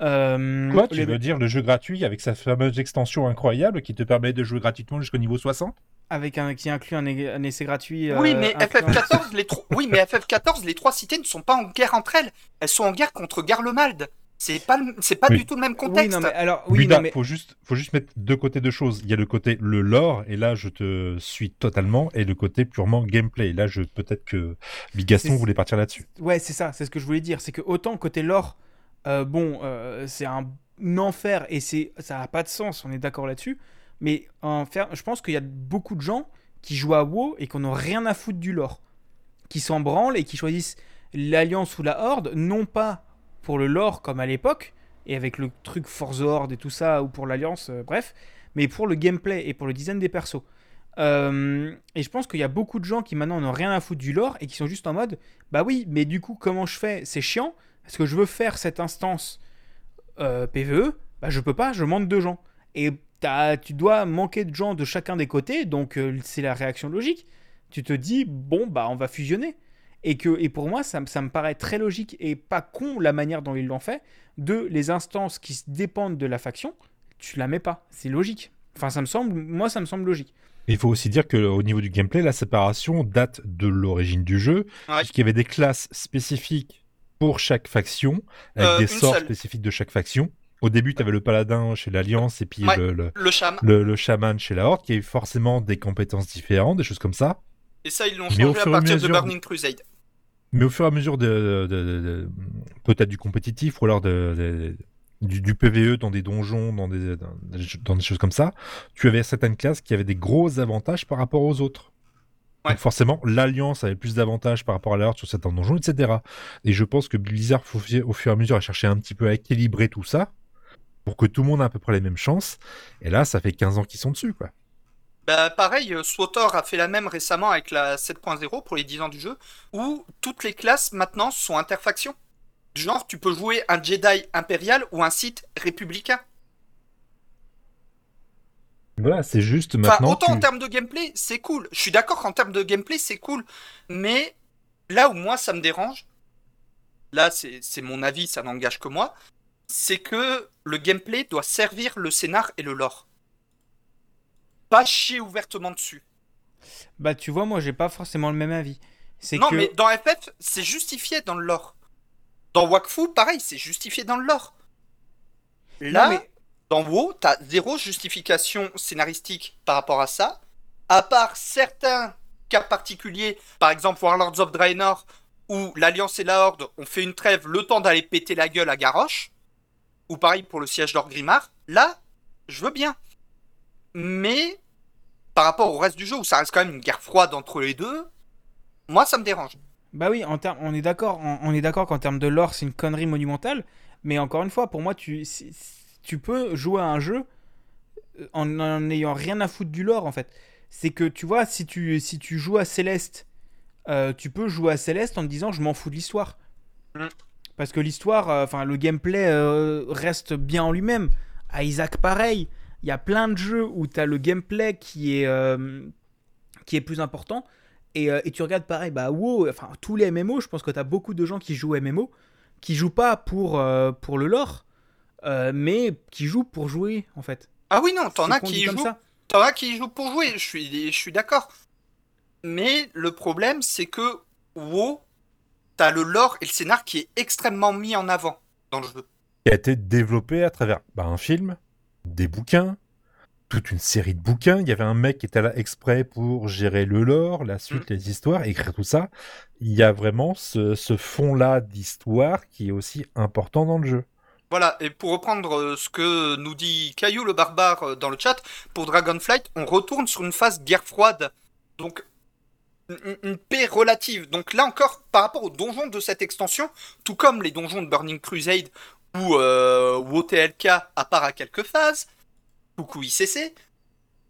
[SPEAKER 1] Euh,
[SPEAKER 2] Quoi, tu
[SPEAKER 1] les-
[SPEAKER 2] veux dire le jeu gratuit avec sa fameuse extension incroyable qui te permet de jouer gratuitement jusqu'au niveau 60
[SPEAKER 1] Avec un qui inclut un, essai gratuit.
[SPEAKER 3] Oui,
[SPEAKER 1] euh,
[SPEAKER 3] mais
[SPEAKER 1] incluant-
[SPEAKER 3] FF14, les tro- oui, mais FF14, les trois cités ne sont pas en guerre entre elles. Elles sont en guerre contre Garlemald. C'est pas, c'est pas
[SPEAKER 2] Oui.
[SPEAKER 3] du tout le même
[SPEAKER 1] Oui,
[SPEAKER 3] contexte.
[SPEAKER 1] non, mais alors, oui,
[SPEAKER 2] Buda,
[SPEAKER 1] non, mais
[SPEAKER 2] faut juste, faut juste mettre deux côtés de choses. Il y a le côté le lore, et là je te suis totalement, et le côté purement gameplay. Là, je peut-être que Bigaston
[SPEAKER 1] C'est-
[SPEAKER 2] voulait partir là-dessus.
[SPEAKER 1] Ouais, c'est ça, c'est ce que je voulais dire. C'est que autant côté lore, euh, bon, euh, c'est un enfer et c'est ça a pas de sens, on est d'accord là-dessus. Mais en je pense qu'il y a beaucoup de gens qui jouent à WoW et qu'on n'a rien à foutre du lore, qui s'en branlent et qui choisissent l'alliance ou la horde, non pas pour le lore comme à l'époque et avec le truc Force Horde et tout ça ou pour l'alliance, euh, bref, mais pour le gameplay et pour le design des persos. Et je pense qu'il y a beaucoup de gens qui maintenant n'ont rien à foutre du lore et qui sont juste en mode bah oui, mais du coup, comment je fais? C'est chiant. Est-ce que je veux faire cette instance euh, PVE Bah je peux pas, je manque de gens. Et t'as- tu dois manquer de gens de chacun des côtés, donc euh, c'est la réaction logique. Tu te dis, bon, bah on va fusionner. Et, que, et pour moi, ça, me- ça me paraît très logique et pas con la manière dont ils l'ont fait. De les instances qui dépendent de la faction, tu la mets pas. C'est logique. Enfin, ça me semble, moi, ça me semble logique.
[SPEAKER 2] Il faut aussi dire qu'au niveau du gameplay, la séparation date de l'origine du jeu,
[SPEAKER 3] Ouais.
[SPEAKER 2] puisqu'il y avait des classes spécifiques pour chaque faction, avec
[SPEAKER 3] Euh,
[SPEAKER 2] des sorts
[SPEAKER 3] seule.
[SPEAKER 2] spécifiques de chaque faction. Au début, tu avais le paladin chez l'Alliance et puis
[SPEAKER 3] Ouais.
[SPEAKER 2] le, le,
[SPEAKER 3] Le cham.
[SPEAKER 2] le- le chaman chez la Horde, qui avait forcément des compétences différentes, des choses comme ça.
[SPEAKER 3] Et ça, ils l'ont changé à partir de Burning Crusade.
[SPEAKER 2] Mais au fur et à mesure de, de- de- de- peut-être du compétitif ou alors de- du, du PVE dans des donjons, dans des, dans, des- dans des choses comme ça, tu avais certaines classes qui avaient des gros avantages par rapport aux autres.
[SPEAKER 3] Ouais.
[SPEAKER 2] Donc forcément, l'Alliance avait plus d'avantages par rapport à l'Horde sur certains donjons, etc. Et je pense que Blizzard, au fur et à mesure, a cherché un petit peu à équilibrer tout ça pour que tout le monde ait à peu près les mêmes chances. Et là, ça fait 15 ans qu'ils sont dessus, quoi.
[SPEAKER 3] Bah, pareil, euh, SWTOR a fait la même récemment avec la 7.0 pour les 10 ans du jeu, où toutes les classes maintenant sont interfactions. Du genre, tu peux jouer un Jedi impérial ou un Sith républicain.
[SPEAKER 2] Voilà, c'est juste
[SPEAKER 3] Enfin,
[SPEAKER 2] maintenant.
[SPEAKER 3] autant en termes de gameplay, c'est cool. Je suis d'accord qu'en termes de gameplay, c'est cool. Mais là où moi, ça me dérange, là, c'est mon avis, ça n'engage que moi, c'est que le gameplay doit servir le scénar et le lore. Pas chier ouvertement dessus.
[SPEAKER 1] Bah, tu vois, moi, j'ai pas forcément le même avis. C'est
[SPEAKER 3] Non,
[SPEAKER 1] que.
[SPEAKER 3] mais dans FF, c'est justifié dans le lore. Dans Wakfu, pareil, c'est justifié dans le lore. Là,
[SPEAKER 1] Non, mais-
[SPEAKER 3] dans WoW, t'as zéro justification scénaristique par rapport à ça, à part certains cas particuliers, par exemple Warlords of Draenor, où l'Alliance et la Horde ont fait une trêve le temps d'aller péter la gueule à Garrosh, ou pareil pour le siège d'Orgrimmar, là, je veux bien. Mais, par rapport au reste du jeu, où ça reste quand même une guerre froide entre les deux, moi, ça me dérange.
[SPEAKER 1] Bah oui, en on est d'accord, on, on est d'accord qu'en termes de lore, c'est une connerie monumentale. Mais encore une fois, pour moi, tu, tu peux jouer à un jeu euh, en n'ayant rien à foutre du lore, en fait. C'est que tu vois, si tu, si tu joues à Céleste, euh, tu peux jouer à Céleste en te disant je m'en fous de l'histoire.
[SPEAKER 3] Mm.
[SPEAKER 1] Parce que l'histoire, euh, enfin le gameplay euh, reste bien en lui-même. À Isaac, pareil. Il y a plein de jeux où tu as le gameplay qui est, qui est plus important. Et, et tu regardes pareil, bah WoW, enfin tous les MMO, je pense que tu as beaucoup de gens qui jouent MMO, qui jouent pas pour, pour le lore, euh, mais qui jouent pour jouer en fait.
[SPEAKER 3] Ah oui, non, t'en as qui jouent.
[SPEAKER 1] ça.
[SPEAKER 3] T'en as qui jouent pour jouer, je suis, je suis d'accord. Mais le problème, c'est que WoW, t'as le lore et le scénar qui est extrêmement mis en avant dans le jeu.
[SPEAKER 2] qui a été développé à travers bah, un film, des bouquins, toute une série de bouquins. Il y avait un mec qui était là exprès pour gérer le lore, la suite, les histoires, écrire tout ça. Il y a vraiment ce, ce fond-là d'histoire qui est aussi important dans le jeu.
[SPEAKER 3] Voilà, et pour reprendre euh, ce que nous dit Caillou le barbare euh, dans le chat, pour Dragonflight, on retourne sur une phase guerre froide. Donc, une, paix relative. Donc là encore, par rapport aux donjons de cette extension, tout comme les donjons de Burning Crusade ou euh, WoW TLK, à part à quelques phases, coucou ICC,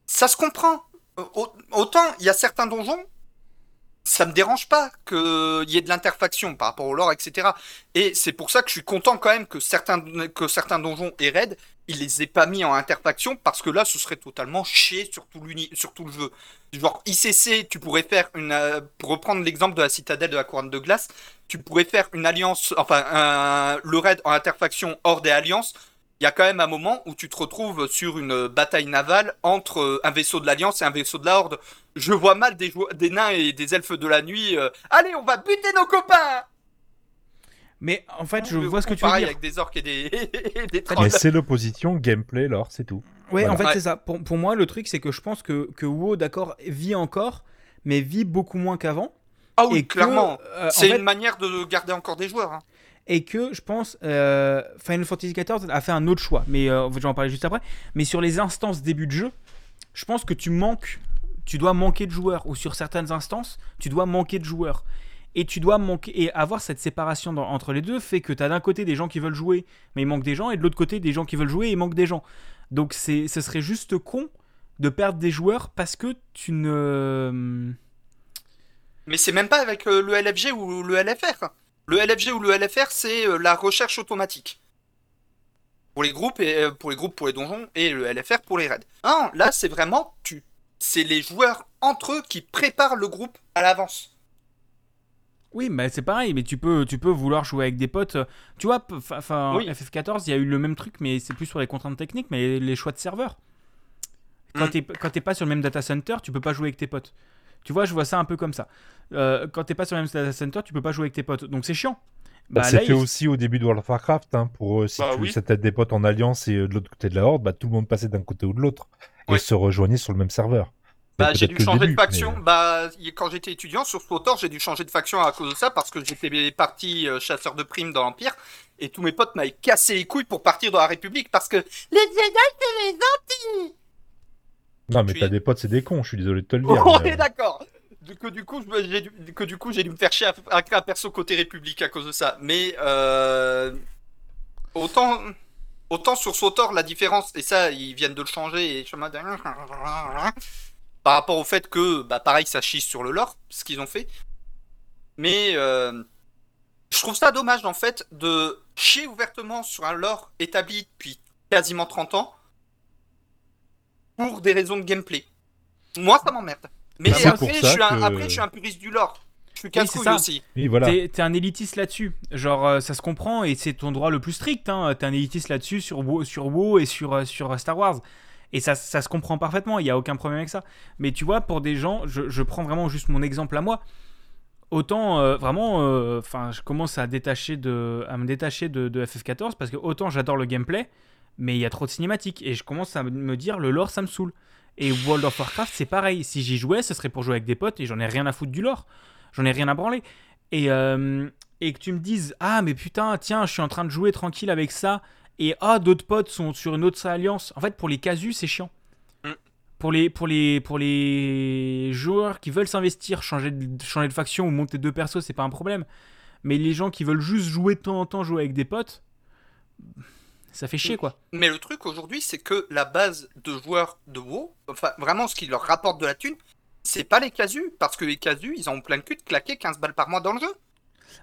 [SPEAKER 3] ça se comprend. Au- Autant, il y a certains donjons, ça me dérange pas qu'il y ait de l'interfaction par rapport au lore, etc. Et c'est pour ça que je suis content quand même que certains, que certains donjons et raids, ils les aient pas mis en interfaction parce que là, ce serait totalement chier sur tout, sur tout le jeu. Genre, ICC, tu pourrais faire une. euh, pour reprendre l'exemple de la citadelle de la couronne de glace, tu pourrais faire une alliance. Enfin, le raid en interfaction hors des alliances. Il y a quand même un moment où tu te retrouves sur une bataille navale entre euh, un vaisseau de l'Alliance et un vaisseau de la Horde. Je vois mal des, nains et des elfes de la nuit. euh, Allez, on va buter nos copains
[SPEAKER 1] Mais en fait, je vois ce que tu veux
[SPEAKER 3] pareil
[SPEAKER 1] dire.
[SPEAKER 3] avec des orques et des, et des
[SPEAKER 2] Mais
[SPEAKER 3] trolls.
[SPEAKER 2] c'est l'opposition gameplay lore, c'est tout.
[SPEAKER 1] Ouais,
[SPEAKER 2] Voilà.
[SPEAKER 1] en fait,
[SPEAKER 3] Ouais.
[SPEAKER 1] c'est ça. Pour, pour moi, le truc, c'est que je pense que, que WoW, d'accord, vit encore, mais vit beaucoup moins qu'avant.
[SPEAKER 3] Ah oui,
[SPEAKER 1] et
[SPEAKER 3] clairement.
[SPEAKER 1] euh,
[SPEAKER 3] C'est
[SPEAKER 1] fait,
[SPEAKER 3] une manière de garder encore des joueurs. hein.
[SPEAKER 1] Et que je pense euh, Final Fantasy XIV a fait un autre choix, mais euh, je vais en parler juste après. Mais sur les instances début de jeu, je pense que tu manques, tu dois manquer de joueurs, ou sur certaines instances, tu dois manquer de joueurs. Et tu dois manquer et avoir cette séparation entre les deux fait que tu as d'un côté des gens qui veulent jouer, mais il manque des gens, et de l'autre côté des gens qui veulent jouer et il manque des gens. Donc ce serait juste con de perdre des joueurs parce que tu ne.
[SPEAKER 3] Mais c'est même pas avec euh, le LFG ou le LFR. Le LFG ou le LFR, c'est euh, la recherche automatique. pour les groupes et euh, pour les groupes pour les donjons et le LFR pour les raids. Non, là c'est vraiment tu, c'est les joueurs entre eux qui préparent le groupe à l'avance.
[SPEAKER 1] Oui, mais c'est pareil, mais tu peux, tu peux vouloir jouer avec des potes. Tu vois, enfin,
[SPEAKER 3] Oui.
[SPEAKER 1] FF14, il y a eu le même truc, mais c'est plus sur les contraintes techniques, mais les, choix de serveur. Quand
[SPEAKER 3] Mm.
[SPEAKER 1] quand t'es pas sur le même data center, tu peux pas jouer avec tes potes. Tu vois, je vois ça un peu comme ça. Euh, quand t'es pas sur le même data center, tu peux pas jouer avec tes potes, donc c'est chiant.
[SPEAKER 2] Bah,
[SPEAKER 1] Bah,
[SPEAKER 2] C'était
[SPEAKER 1] il-
[SPEAKER 2] aussi au début de World of Warcraft, hein, pour euh, si
[SPEAKER 3] Bah
[SPEAKER 2] tu
[SPEAKER 3] oui.
[SPEAKER 2] des potes en alliance et euh, de l'autre côté de la horde, bah, tout le monde passait d'un côté ou de l'autre et se rejoignait sur le même serveur.
[SPEAKER 3] Bah, j'ai dû changer
[SPEAKER 2] début,
[SPEAKER 3] de faction.
[SPEAKER 2] mais-
[SPEAKER 3] Bah, quand j'étais étudiant sur SWTOR, j'ai dû changer de faction à cause de ça parce que j'étais parti euh, chasseur de primes dans l'Empire et tous mes potes m'avaient cassé les couilles pour partir dans la République parce que les Jedi c'est les gentils.
[SPEAKER 2] Non, mais
[SPEAKER 3] Puis-
[SPEAKER 2] t'as des potes, c'est des cons, je suis désolé de te le dire.
[SPEAKER 3] On
[SPEAKER 2] mais,
[SPEAKER 3] est
[SPEAKER 2] euh,
[SPEAKER 3] d'accord. Que du coup, j'ai dû, que du coup, j'ai dû me faire chier à, à un perso côté République à cause de ça. Mais euh, autant, autant sur SWTOR, la différence, et ça, ils viennent de le changer, et je par rapport au fait que, bah, pareil, ça chie sur le lore, ce qu'ils ont fait. Mais euh, je trouve ça dommage, en fait, de chier ouvertement sur un lore établi depuis quasiment 30 ans pour des raisons de gameplay. Moi, ça m'emmerde. Mais
[SPEAKER 2] Bah,
[SPEAKER 3] après, je suis un,
[SPEAKER 2] que-
[SPEAKER 3] après, je suis un puriste du lore. Je suis
[SPEAKER 1] c'est
[SPEAKER 3] casse-couille
[SPEAKER 1] ça.
[SPEAKER 3] aussi.
[SPEAKER 2] Oui, voilà.
[SPEAKER 1] T'es t'es un élitiste là-dessus. Genre, euh, ça se comprend et c'est ton droit le plus strict. Hein. T'es un élitiste là-dessus sur WoW, sur WoW et sur, euh, sur Star Wars. Et ça, ça se comprend parfaitement. Il n'y a aucun problème avec ça. Mais tu vois, pour des gens, je, je prends vraiment juste mon exemple à moi. Autant, euh, vraiment, euh, enfin, je commence à, détacher de, à me détacher de, de FF14 parce que autant j'adore le gameplay, mais il y a trop de cinématiques. Et je commence à me dire, le lore, ça me saoule. Et World of Warcraft, c'est pareil. Si j'y jouais, ce serait pour jouer avec des potes et j'en ai rien à foutre du lore. J'en ai rien à branler. Et, euh, et que tu me dises Ah, mais putain, tiens, je suis en train de jouer tranquille avec ça. Et ah, d'autres potes sont sur une autre alliance. En fait, pour les casus, c'est chiant.
[SPEAKER 3] Mm.
[SPEAKER 1] Pour les, pour, les, pour les joueurs qui veulent s'investir, changer de, changer de faction ou monter deux persos, c'est pas un problème. Mais les gens qui veulent juste jouer de temps en temps, jouer avec des potes, ça fait chier quoi.
[SPEAKER 3] Mais le truc aujourd'hui, c'est que la base de joueurs de WoW, enfin, vraiment, ce qui leur rapporte de la thune, c'est pas les casus. Parce que les casus, ils ont plein de cul de claquer 15 balles par mois dans le jeu.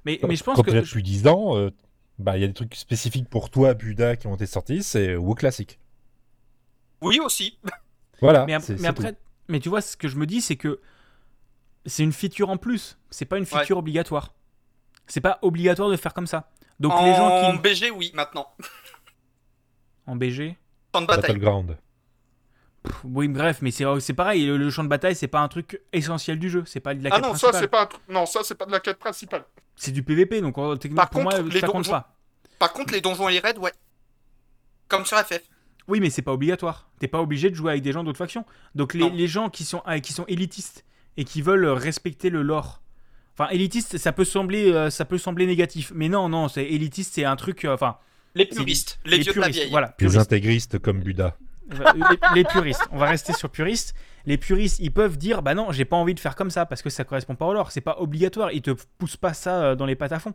[SPEAKER 1] Mais, mais je pense
[SPEAKER 2] Quand
[SPEAKER 1] que.
[SPEAKER 2] depuis 10 ans, euh, bah, il y a des trucs spécifiques pour toi, Buda, qui ont été sortis, c'est WoW classique.
[SPEAKER 3] Oui, aussi.
[SPEAKER 2] Voilà.
[SPEAKER 1] Mais, après,
[SPEAKER 2] tout.
[SPEAKER 1] mais tu vois, ce que je me dis, c'est que c'est une feature en plus. C'est pas une feature obligatoire. C'est pas obligatoire de faire comme ça. Donc
[SPEAKER 3] en
[SPEAKER 1] les gens qui
[SPEAKER 3] BG, oui, maintenant.
[SPEAKER 1] en BG,
[SPEAKER 3] Champ de bataille.
[SPEAKER 2] Battleground.
[SPEAKER 1] pff, oui, bref, mais c'est c'est pareil. Le, le champ de bataille, c'est pas un truc essentiel du jeu. C'est pas de la
[SPEAKER 6] Ah
[SPEAKER 1] quête
[SPEAKER 6] non, ça
[SPEAKER 1] principale.
[SPEAKER 6] c'est pas un truc- non, ça c'est pas de la quête principale.
[SPEAKER 1] C'est du PVP, donc techniquement
[SPEAKER 3] Par
[SPEAKER 1] pour
[SPEAKER 3] contre,
[SPEAKER 1] moi,
[SPEAKER 3] les
[SPEAKER 1] ça compte
[SPEAKER 3] donjons-
[SPEAKER 1] pas.
[SPEAKER 3] Par contre, les donjons et les raids, ouais. Comme sur FF.
[SPEAKER 1] Oui, mais c'est pas obligatoire. T'es pas obligé de jouer avec des gens d'autres factions. Donc les,
[SPEAKER 3] Non.
[SPEAKER 1] les gens qui sont, ah, qui sont élitistes et qui veulent respecter le lore. Enfin, élitiste, ça peut sembler, euh, ça peut sembler négatif, mais non, non, c'est élitiste, c'est un truc, euh, enfin,
[SPEAKER 3] Les puristes, les, vieux de la vieille.
[SPEAKER 1] voilà,
[SPEAKER 2] Les intégristes comme Buda.
[SPEAKER 1] les, les puristes. On va rester sur puristes. Les puristes, ils peuvent dire, bah non, j'ai pas envie de faire comme ça parce que ça correspond pas au lore. C'est pas obligatoire. Ils te poussent pas ça euh, dans les pattes à fond.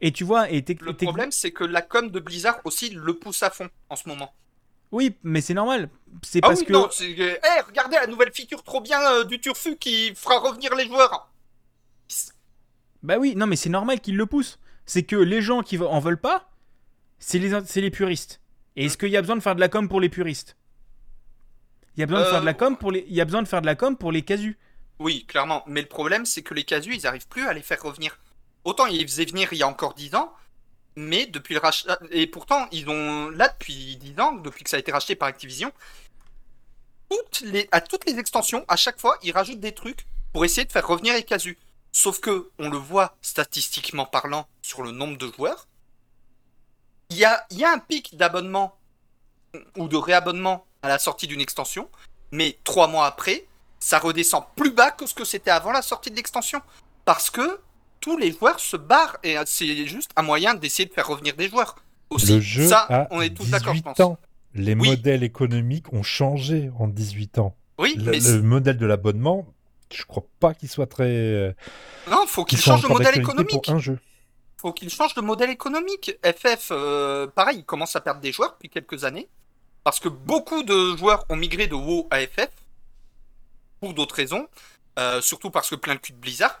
[SPEAKER 1] Et tu vois, et
[SPEAKER 3] Le problème, c'est que la com de Blizzard aussi le pousse à fond en ce moment.
[SPEAKER 1] oui, mais c'est normal. C'est
[SPEAKER 3] Ah
[SPEAKER 1] parce
[SPEAKER 3] oui,
[SPEAKER 1] que
[SPEAKER 3] non, c'est... Eh, regardez la nouvelle feature trop bien euh, du Turfu qui fera revenir les joueurs.
[SPEAKER 1] Bah oui, non, mais c'est normal qu'ils le poussent. C'est que les gens qui en veulent pas, c'est les, c'est les puristes. Et est-ce qu'il y a besoin de faire de la com pour les puristes? Il y a besoin de
[SPEAKER 3] Euh,
[SPEAKER 1] faire de la com pour les, il y a besoin de faire de la com pour les casus.
[SPEAKER 3] Oui, clairement. Mais le problème, c'est que les casus, ils arrivent plus à les faire revenir. Autant ils les faisaient venir il y a encore 10 ans, mais depuis le rachat. Et pourtant, ils ont. Là, depuis 10 ans, depuis que ça a été racheté par Activision, toutes les... à toutes les extensions, à chaque fois, ils rajoutent des trucs pour essayer de faire revenir les casus. Sauf que, on le voit statistiquement parlant sur le nombre de joueurs, il y a, il y a un pic d'abonnement ou de réabonnement à la sortie d'une extension, mais trois mois après, ça redescend plus bas que ce que c'était avant la sortie de l'extension. Parce que tous les joueurs se barrent et c'est juste un moyen d'essayer de faire revenir des joueurs. Aussi,
[SPEAKER 2] Le jeu
[SPEAKER 3] ça,
[SPEAKER 2] a
[SPEAKER 3] on est tous d'accord, je
[SPEAKER 2] 18
[SPEAKER 3] pense.
[SPEAKER 2] ans. Les
[SPEAKER 3] Oui.
[SPEAKER 2] modèles économiques ont changé en 18 ans.
[SPEAKER 3] Oui,
[SPEAKER 2] Le,
[SPEAKER 3] mais
[SPEAKER 2] le modèle de l'abonnement, je crois pas qu'il soit très. euh,
[SPEAKER 3] non, faut qu'il change
[SPEAKER 2] encore
[SPEAKER 3] modèle économique.
[SPEAKER 2] pour un jeu.
[SPEAKER 3] Faut qu'il change de modèle économique. FF, euh, pareil, il commence à perdre des joueurs depuis quelques années. Parce que beaucoup de joueurs ont migré de WoW à FF. Pour d'autres raisons. Euh, surtout parce que plein de cul de Blizzard.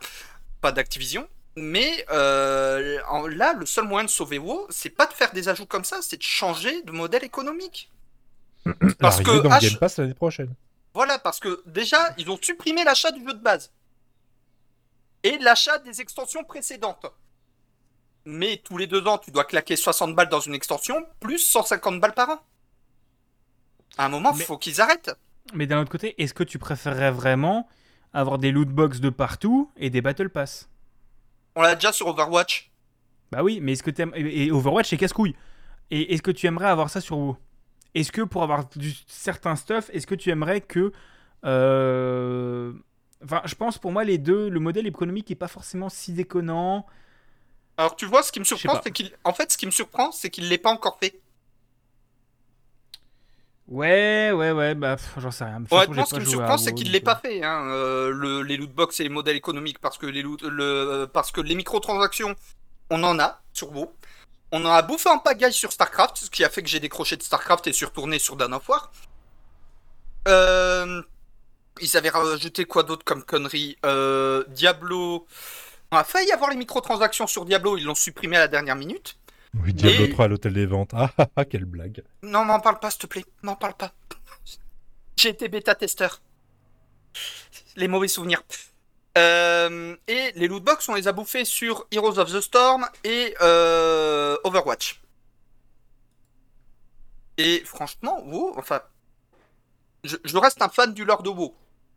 [SPEAKER 3] Pas d'Activision. Mais euh, en- là, le seul moyen de sauver WoW, c'est pas de faire des ajouts comme ça, c'est de changer de modèle économique. Parce
[SPEAKER 2] Arrivé
[SPEAKER 3] que
[SPEAKER 2] dans le
[SPEAKER 3] H-
[SPEAKER 2] Game Pass l'année prochaine.
[SPEAKER 3] Voilà, parce que déjà, ils ont supprimé l'achat du jeu de base. Et l'achat des extensions précédentes. Mais tous les deux ans, tu dois claquer 60 balles dans une extension, plus 150 balles par an. À un moment, il
[SPEAKER 1] Mais-
[SPEAKER 3] faut qu'ils arrêtent.
[SPEAKER 1] Mais d'un autre côté, est-ce que tu préférerais vraiment avoir des loot box de partout et des battle pass?
[SPEAKER 3] On l'a déjà sur Overwatch.
[SPEAKER 1] Bah oui, mais est-ce que t'aimes... Et et Overwatch, c'est casse-couille. Et est-ce que tu aimerais avoir ça sur WoW? Est-ce que pour avoir du certain stuff, est-ce que tu aimerais que... euh, Enfin, je pense pour moi, les deux, le modèle économique est pas forcément si déconnant.
[SPEAKER 3] Alors tu vois, ce qui me surprend, c'est qu'il... En fait, ce qui me surprend, c'est qu'il l'ait pas encore fait.
[SPEAKER 1] Ouais, ouais, ouais, bah j'en sais rien.
[SPEAKER 3] Honnêtement, ce qui me surprend, c'est qu'il l'ait
[SPEAKER 1] euh,
[SPEAKER 3] pas fait. Hein. euh, le- les loot box et les modèles économiques, parce que les loot, le, parce que les microtransactions, on en a sur WoW. On en a bouffé en pagaille sur StarCraft, ce qui a fait que j'ai décroché de StarCraft et suis retourné sur Dawn of War. Euh, ils avaient rajouté quoi d'autre comme connerie Euh, Diablo. On a failli avoir les microtransactions sur Diablo, ils l'ont supprimé à la dernière minute.
[SPEAKER 2] Oui, Diablo
[SPEAKER 3] Et-
[SPEAKER 2] 3 à l'hôtel des ventes. Ah, ah, ah, quelle blague.
[SPEAKER 3] Non, m'en parle pas, s'il te plaît. M'en parle pas. J'ai été bêta-testeur. Les mauvais souvenirs. Euh, et les lootbox, on les a bouffés sur Heroes of the Storm et euh, Overwatch. Et franchement, WoW, enfin, je, je reste un fan du lore de WoW.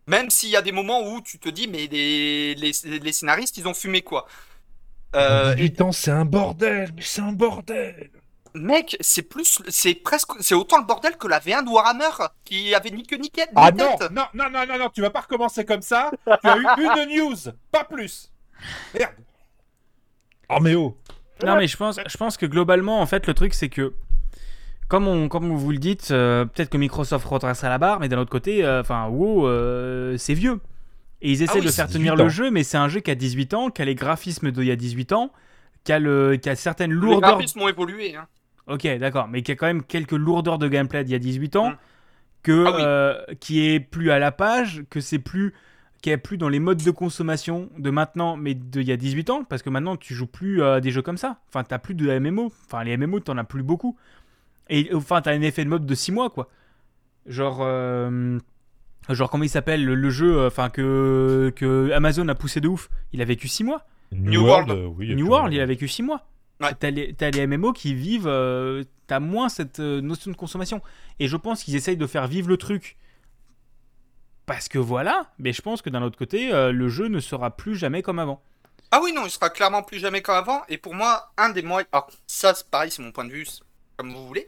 [SPEAKER 3] Même s'il y a des moments où tu te dis, mais les, les, les scénaristes, ils ont fumé quoi. Euh, et-
[SPEAKER 2] 18 ans, c'est un bordel, mais c'est un bordel.
[SPEAKER 3] Mec, c'est plus, c'est presque, c'est autant le bordel que la V1 de Warhammer qui avait ni queue ni quête.
[SPEAKER 2] Ah
[SPEAKER 3] tête.
[SPEAKER 2] non, non, non, non, non, tu vas pas recommencer comme ça. Tu as eu une news, pas plus. Merde. Oh mais oh.
[SPEAKER 1] Non, mais je pense, je pense que globalement, en fait, le truc, c'est que, comme, on, comme vous le dites, euh, peut-être que Microsoft redressera la barre, mais d'un autre côté, euh, enfin, WoW, euh, c'est vieux. Et ils essaient
[SPEAKER 3] Ah oui,
[SPEAKER 1] de faire
[SPEAKER 2] 18
[SPEAKER 1] tenir le jeu, mais c'est un jeu qui a 18 ans, qui a les graphismes d'il y a 18 ans, qui a, le, qui a certaines
[SPEAKER 3] Les
[SPEAKER 1] lourdeurs.
[SPEAKER 3] graphismes ont évolué. Hein.
[SPEAKER 1] Ok, d'accord, mais qui a quand même quelques lourdeurs de gameplay d'il y a 18 ans,
[SPEAKER 3] Mm.
[SPEAKER 1] que,
[SPEAKER 3] Ah oui.
[SPEAKER 1] qui est plus à la page, que c'est plus qui est plus dans les modes de consommation de maintenant, mais d'il y a 18 ans, parce que maintenant tu joues plus à des jeux comme ça. Enfin, t'as plus de MMO. Enfin, les MMO, t'en as plus beaucoup. Et enfin, t'as un effet de mode de 6 mois, quoi. Genre, euh, genre comment il s'appelle le, le jeu, enfin que que Amazon a poussé de ouf. Il a vécu 6 mois.
[SPEAKER 3] New World.
[SPEAKER 2] oui.
[SPEAKER 1] New World, il a vécu 6 mois.
[SPEAKER 3] Ouais.
[SPEAKER 1] T'as les, t'as les MMO qui vivent, euh, t'as moins cette euh, notion de consommation. Et je pense qu'ils essayent de faire vivre le truc. Parce que voilà, mais je pense que d'un autre côté, euh, le jeu ne sera plus jamais comme avant.
[SPEAKER 3] Ah oui, non, il sera clairement plus jamais comme avant. Et pour moi, un des moyens. Alors, ça, c'est pareil, c'est mon point de vue, comme vous voulez.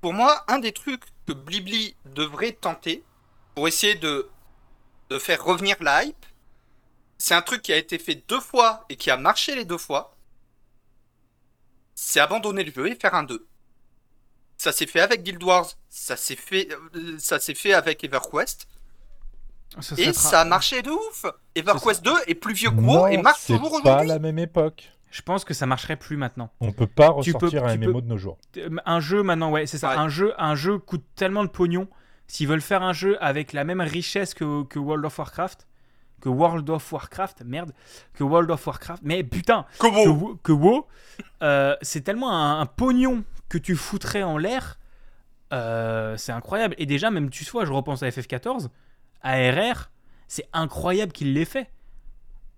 [SPEAKER 3] Pour moi, un des trucs que Blibli devrait tenter pour essayer de, de faire revenir la hype, c'est un truc qui a été fait deux fois et qui a marché les deux fois. C'est abandonner le jeu et faire un 2. Ça s'est fait avec Guild Wars, ça s'est fait, euh, ça s'est fait avec EverQuest,
[SPEAKER 1] Ça
[SPEAKER 3] et ça a marché de ouf. EverQuest 2 est plus vieux que WoW et marche
[SPEAKER 2] c'est
[SPEAKER 3] toujours
[SPEAKER 2] pas
[SPEAKER 3] aujourd'hui.
[SPEAKER 2] la même époque.
[SPEAKER 1] Je pense que ça marcherait plus maintenant.
[SPEAKER 2] On peut pas
[SPEAKER 1] Tu peux-
[SPEAKER 2] ressortir un
[SPEAKER 1] tu
[SPEAKER 2] MMO
[SPEAKER 1] peux-
[SPEAKER 2] de nos jours.
[SPEAKER 1] Euh, Un jeu maintenant, ouais, c'est ça.
[SPEAKER 3] Ouais.
[SPEAKER 1] Un jeu, un jeu coûte tellement de pognon. S'ils veulent faire un jeu avec la même richesse que, que World of Warcraft, que World of Warcraft, merde, que World of Warcraft, mais putain, que,
[SPEAKER 3] Comment
[SPEAKER 1] Wo- que WoW, euh, c'est tellement un, un pognon que tu foutrais en l'air, euh, c'est incroyable. Et déjà, même tu vois, je repense à FF14, ARR, c'est incroyable qu'il l'ait fait.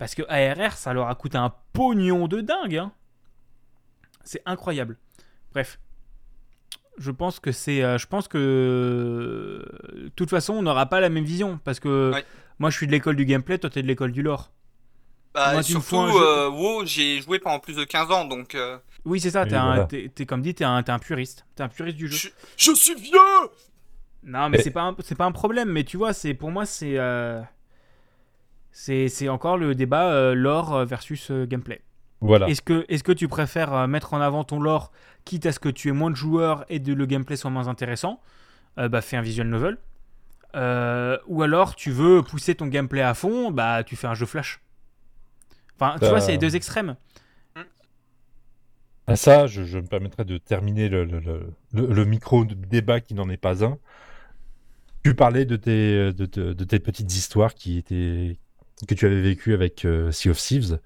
[SPEAKER 1] Parce que ARR, ça leur a coûté un pognon de dingue. hein. C'est incroyable. Bref. Je pense que c'est. euh, je pense que. euh, De toute façon, on n'aura pas la même vision. Parce que
[SPEAKER 3] Ouais.
[SPEAKER 1] moi, je suis de l'école du gameplay, toi, t'es de l'école du lore.
[SPEAKER 3] Bah,
[SPEAKER 1] Moi,
[SPEAKER 3] surtout, euh, WoW, j'ai joué pendant plus de 15 ans, donc... euh,
[SPEAKER 1] Oui, c'est ça, t'es
[SPEAKER 2] voilà.
[SPEAKER 1] comme dit, t'es un, puriste. T'es un puriste du jeu.
[SPEAKER 3] je, je suis vieux
[SPEAKER 1] Non, mais c'est pas, un- c'est pas un problème, mais tu vois, c'est pour moi, c'est. euh, c'est encore le débat euh, lore versus euh, gameplay.
[SPEAKER 2] Voilà.
[SPEAKER 1] Est-ce que, est que tu préfères euh, mettre en avant ton lore, quitte à ce que tu aies moins de joueurs et que le gameplay soit moins intéressant Euh, Bah, fais un visual novel. Euh, ou alors, tu veux pousser ton gameplay à fond, bah, tu fais un jeu flash. Enfin, tu
[SPEAKER 2] Euh,
[SPEAKER 1] vois, c'est les deux extrêmes.
[SPEAKER 2] À ça, je, je me permettrai de terminer le, le, le- micro-débat qui n'en est pas un. Tu parlais de tes, de, te- de tes petites histoires qui étaient, que tu avais vécues avec euh, Sea of Thieves.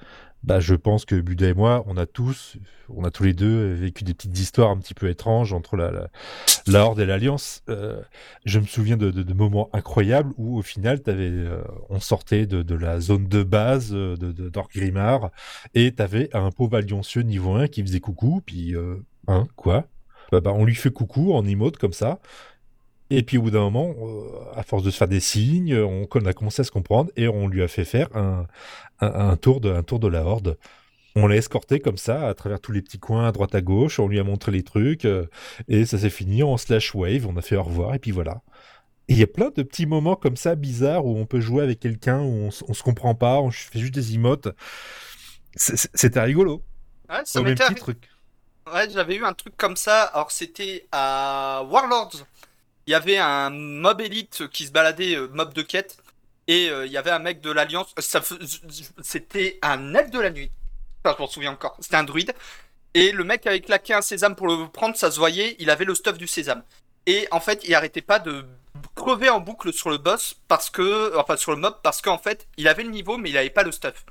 [SPEAKER 2] bah, je pense que Buda et moi, on a tous, on a tous les deux vécu des petites histoires un petit peu étranges entre la, Horde et l'Alliance. Euh, je me souviens de, moments incroyables où, au final, avais, euh, on sortait de, la zone de base de, de d'Orgrimmar et t'avais un pauvre alliancieux niveau 1 qui faisait coucou, puis, hein, quoi? Bah, bah, on lui fait coucou en emote comme ça. Et puis au bout d'un moment, euh, à force de se faire des signes, on, on a commencé à se comprendre et on lui a fait faire un, un, un tour, de, un tour de la horde. On l'a escorté comme ça à travers tous les petits coins à droite à gauche, on lui a montré les trucs euh, et ça s'est fini en slash wave, on a fait au revoir et puis voilà. Il y a plein de petits moments comme ça bizarres où on peut jouer avec quelqu'un, où on, on se comprend pas, on fait juste des emotes. C'était rigolo.
[SPEAKER 3] Ouais, ça
[SPEAKER 2] Au même titre.
[SPEAKER 3] Ouais, j'avais eu un truc comme ça. Alors, c'était à Warlords. Il y avait un mob élite qui se baladait, euh, mob de quête. Et euh, il y avait un mec de l'Alliance. Fais- C'était un elfe de la nuit. Enfin, je m'en souviens encore. C'était un druide. Et le mec avait claqué un sésame pour le prendre, ça se voyait. Il avait le stuff du sésame. Et en fait, il arrêtait pas de crever en boucle sur le boss parce que. Enfin, sur le mob parce qu'en fait, il avait le niveau, mais il avait pas le stuff.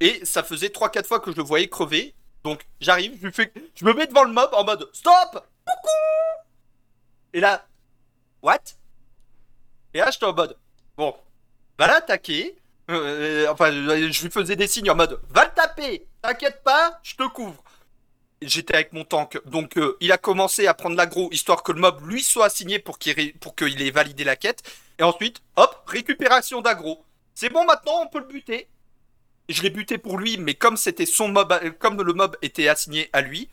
[SPEAKER 3] Et ça faisait 3-4 fois que je le voyais crever. Donc j'arrive, je fais, je me mets devant le mob en mode stop, coucou. Et là, what? Et là j'étais en mode, bon, va l'attaquer. Euh, enfin, je lui faisais des signes en mode, va le taper, t'inquiète pas, je te couvre. J'étais avec mon tank, donc euh, il a commencé à prendre l'aggro histoire que le mob lui soit assigné pour qu'il pour qu'il ait validé la quête. Et ensuite, hop, récupération d'aggro. C'est bon maintenant, on peut le buter. Je l'ai buté pour lui, mais comme c'était son mob, euh, comme le mob était assigné à lui,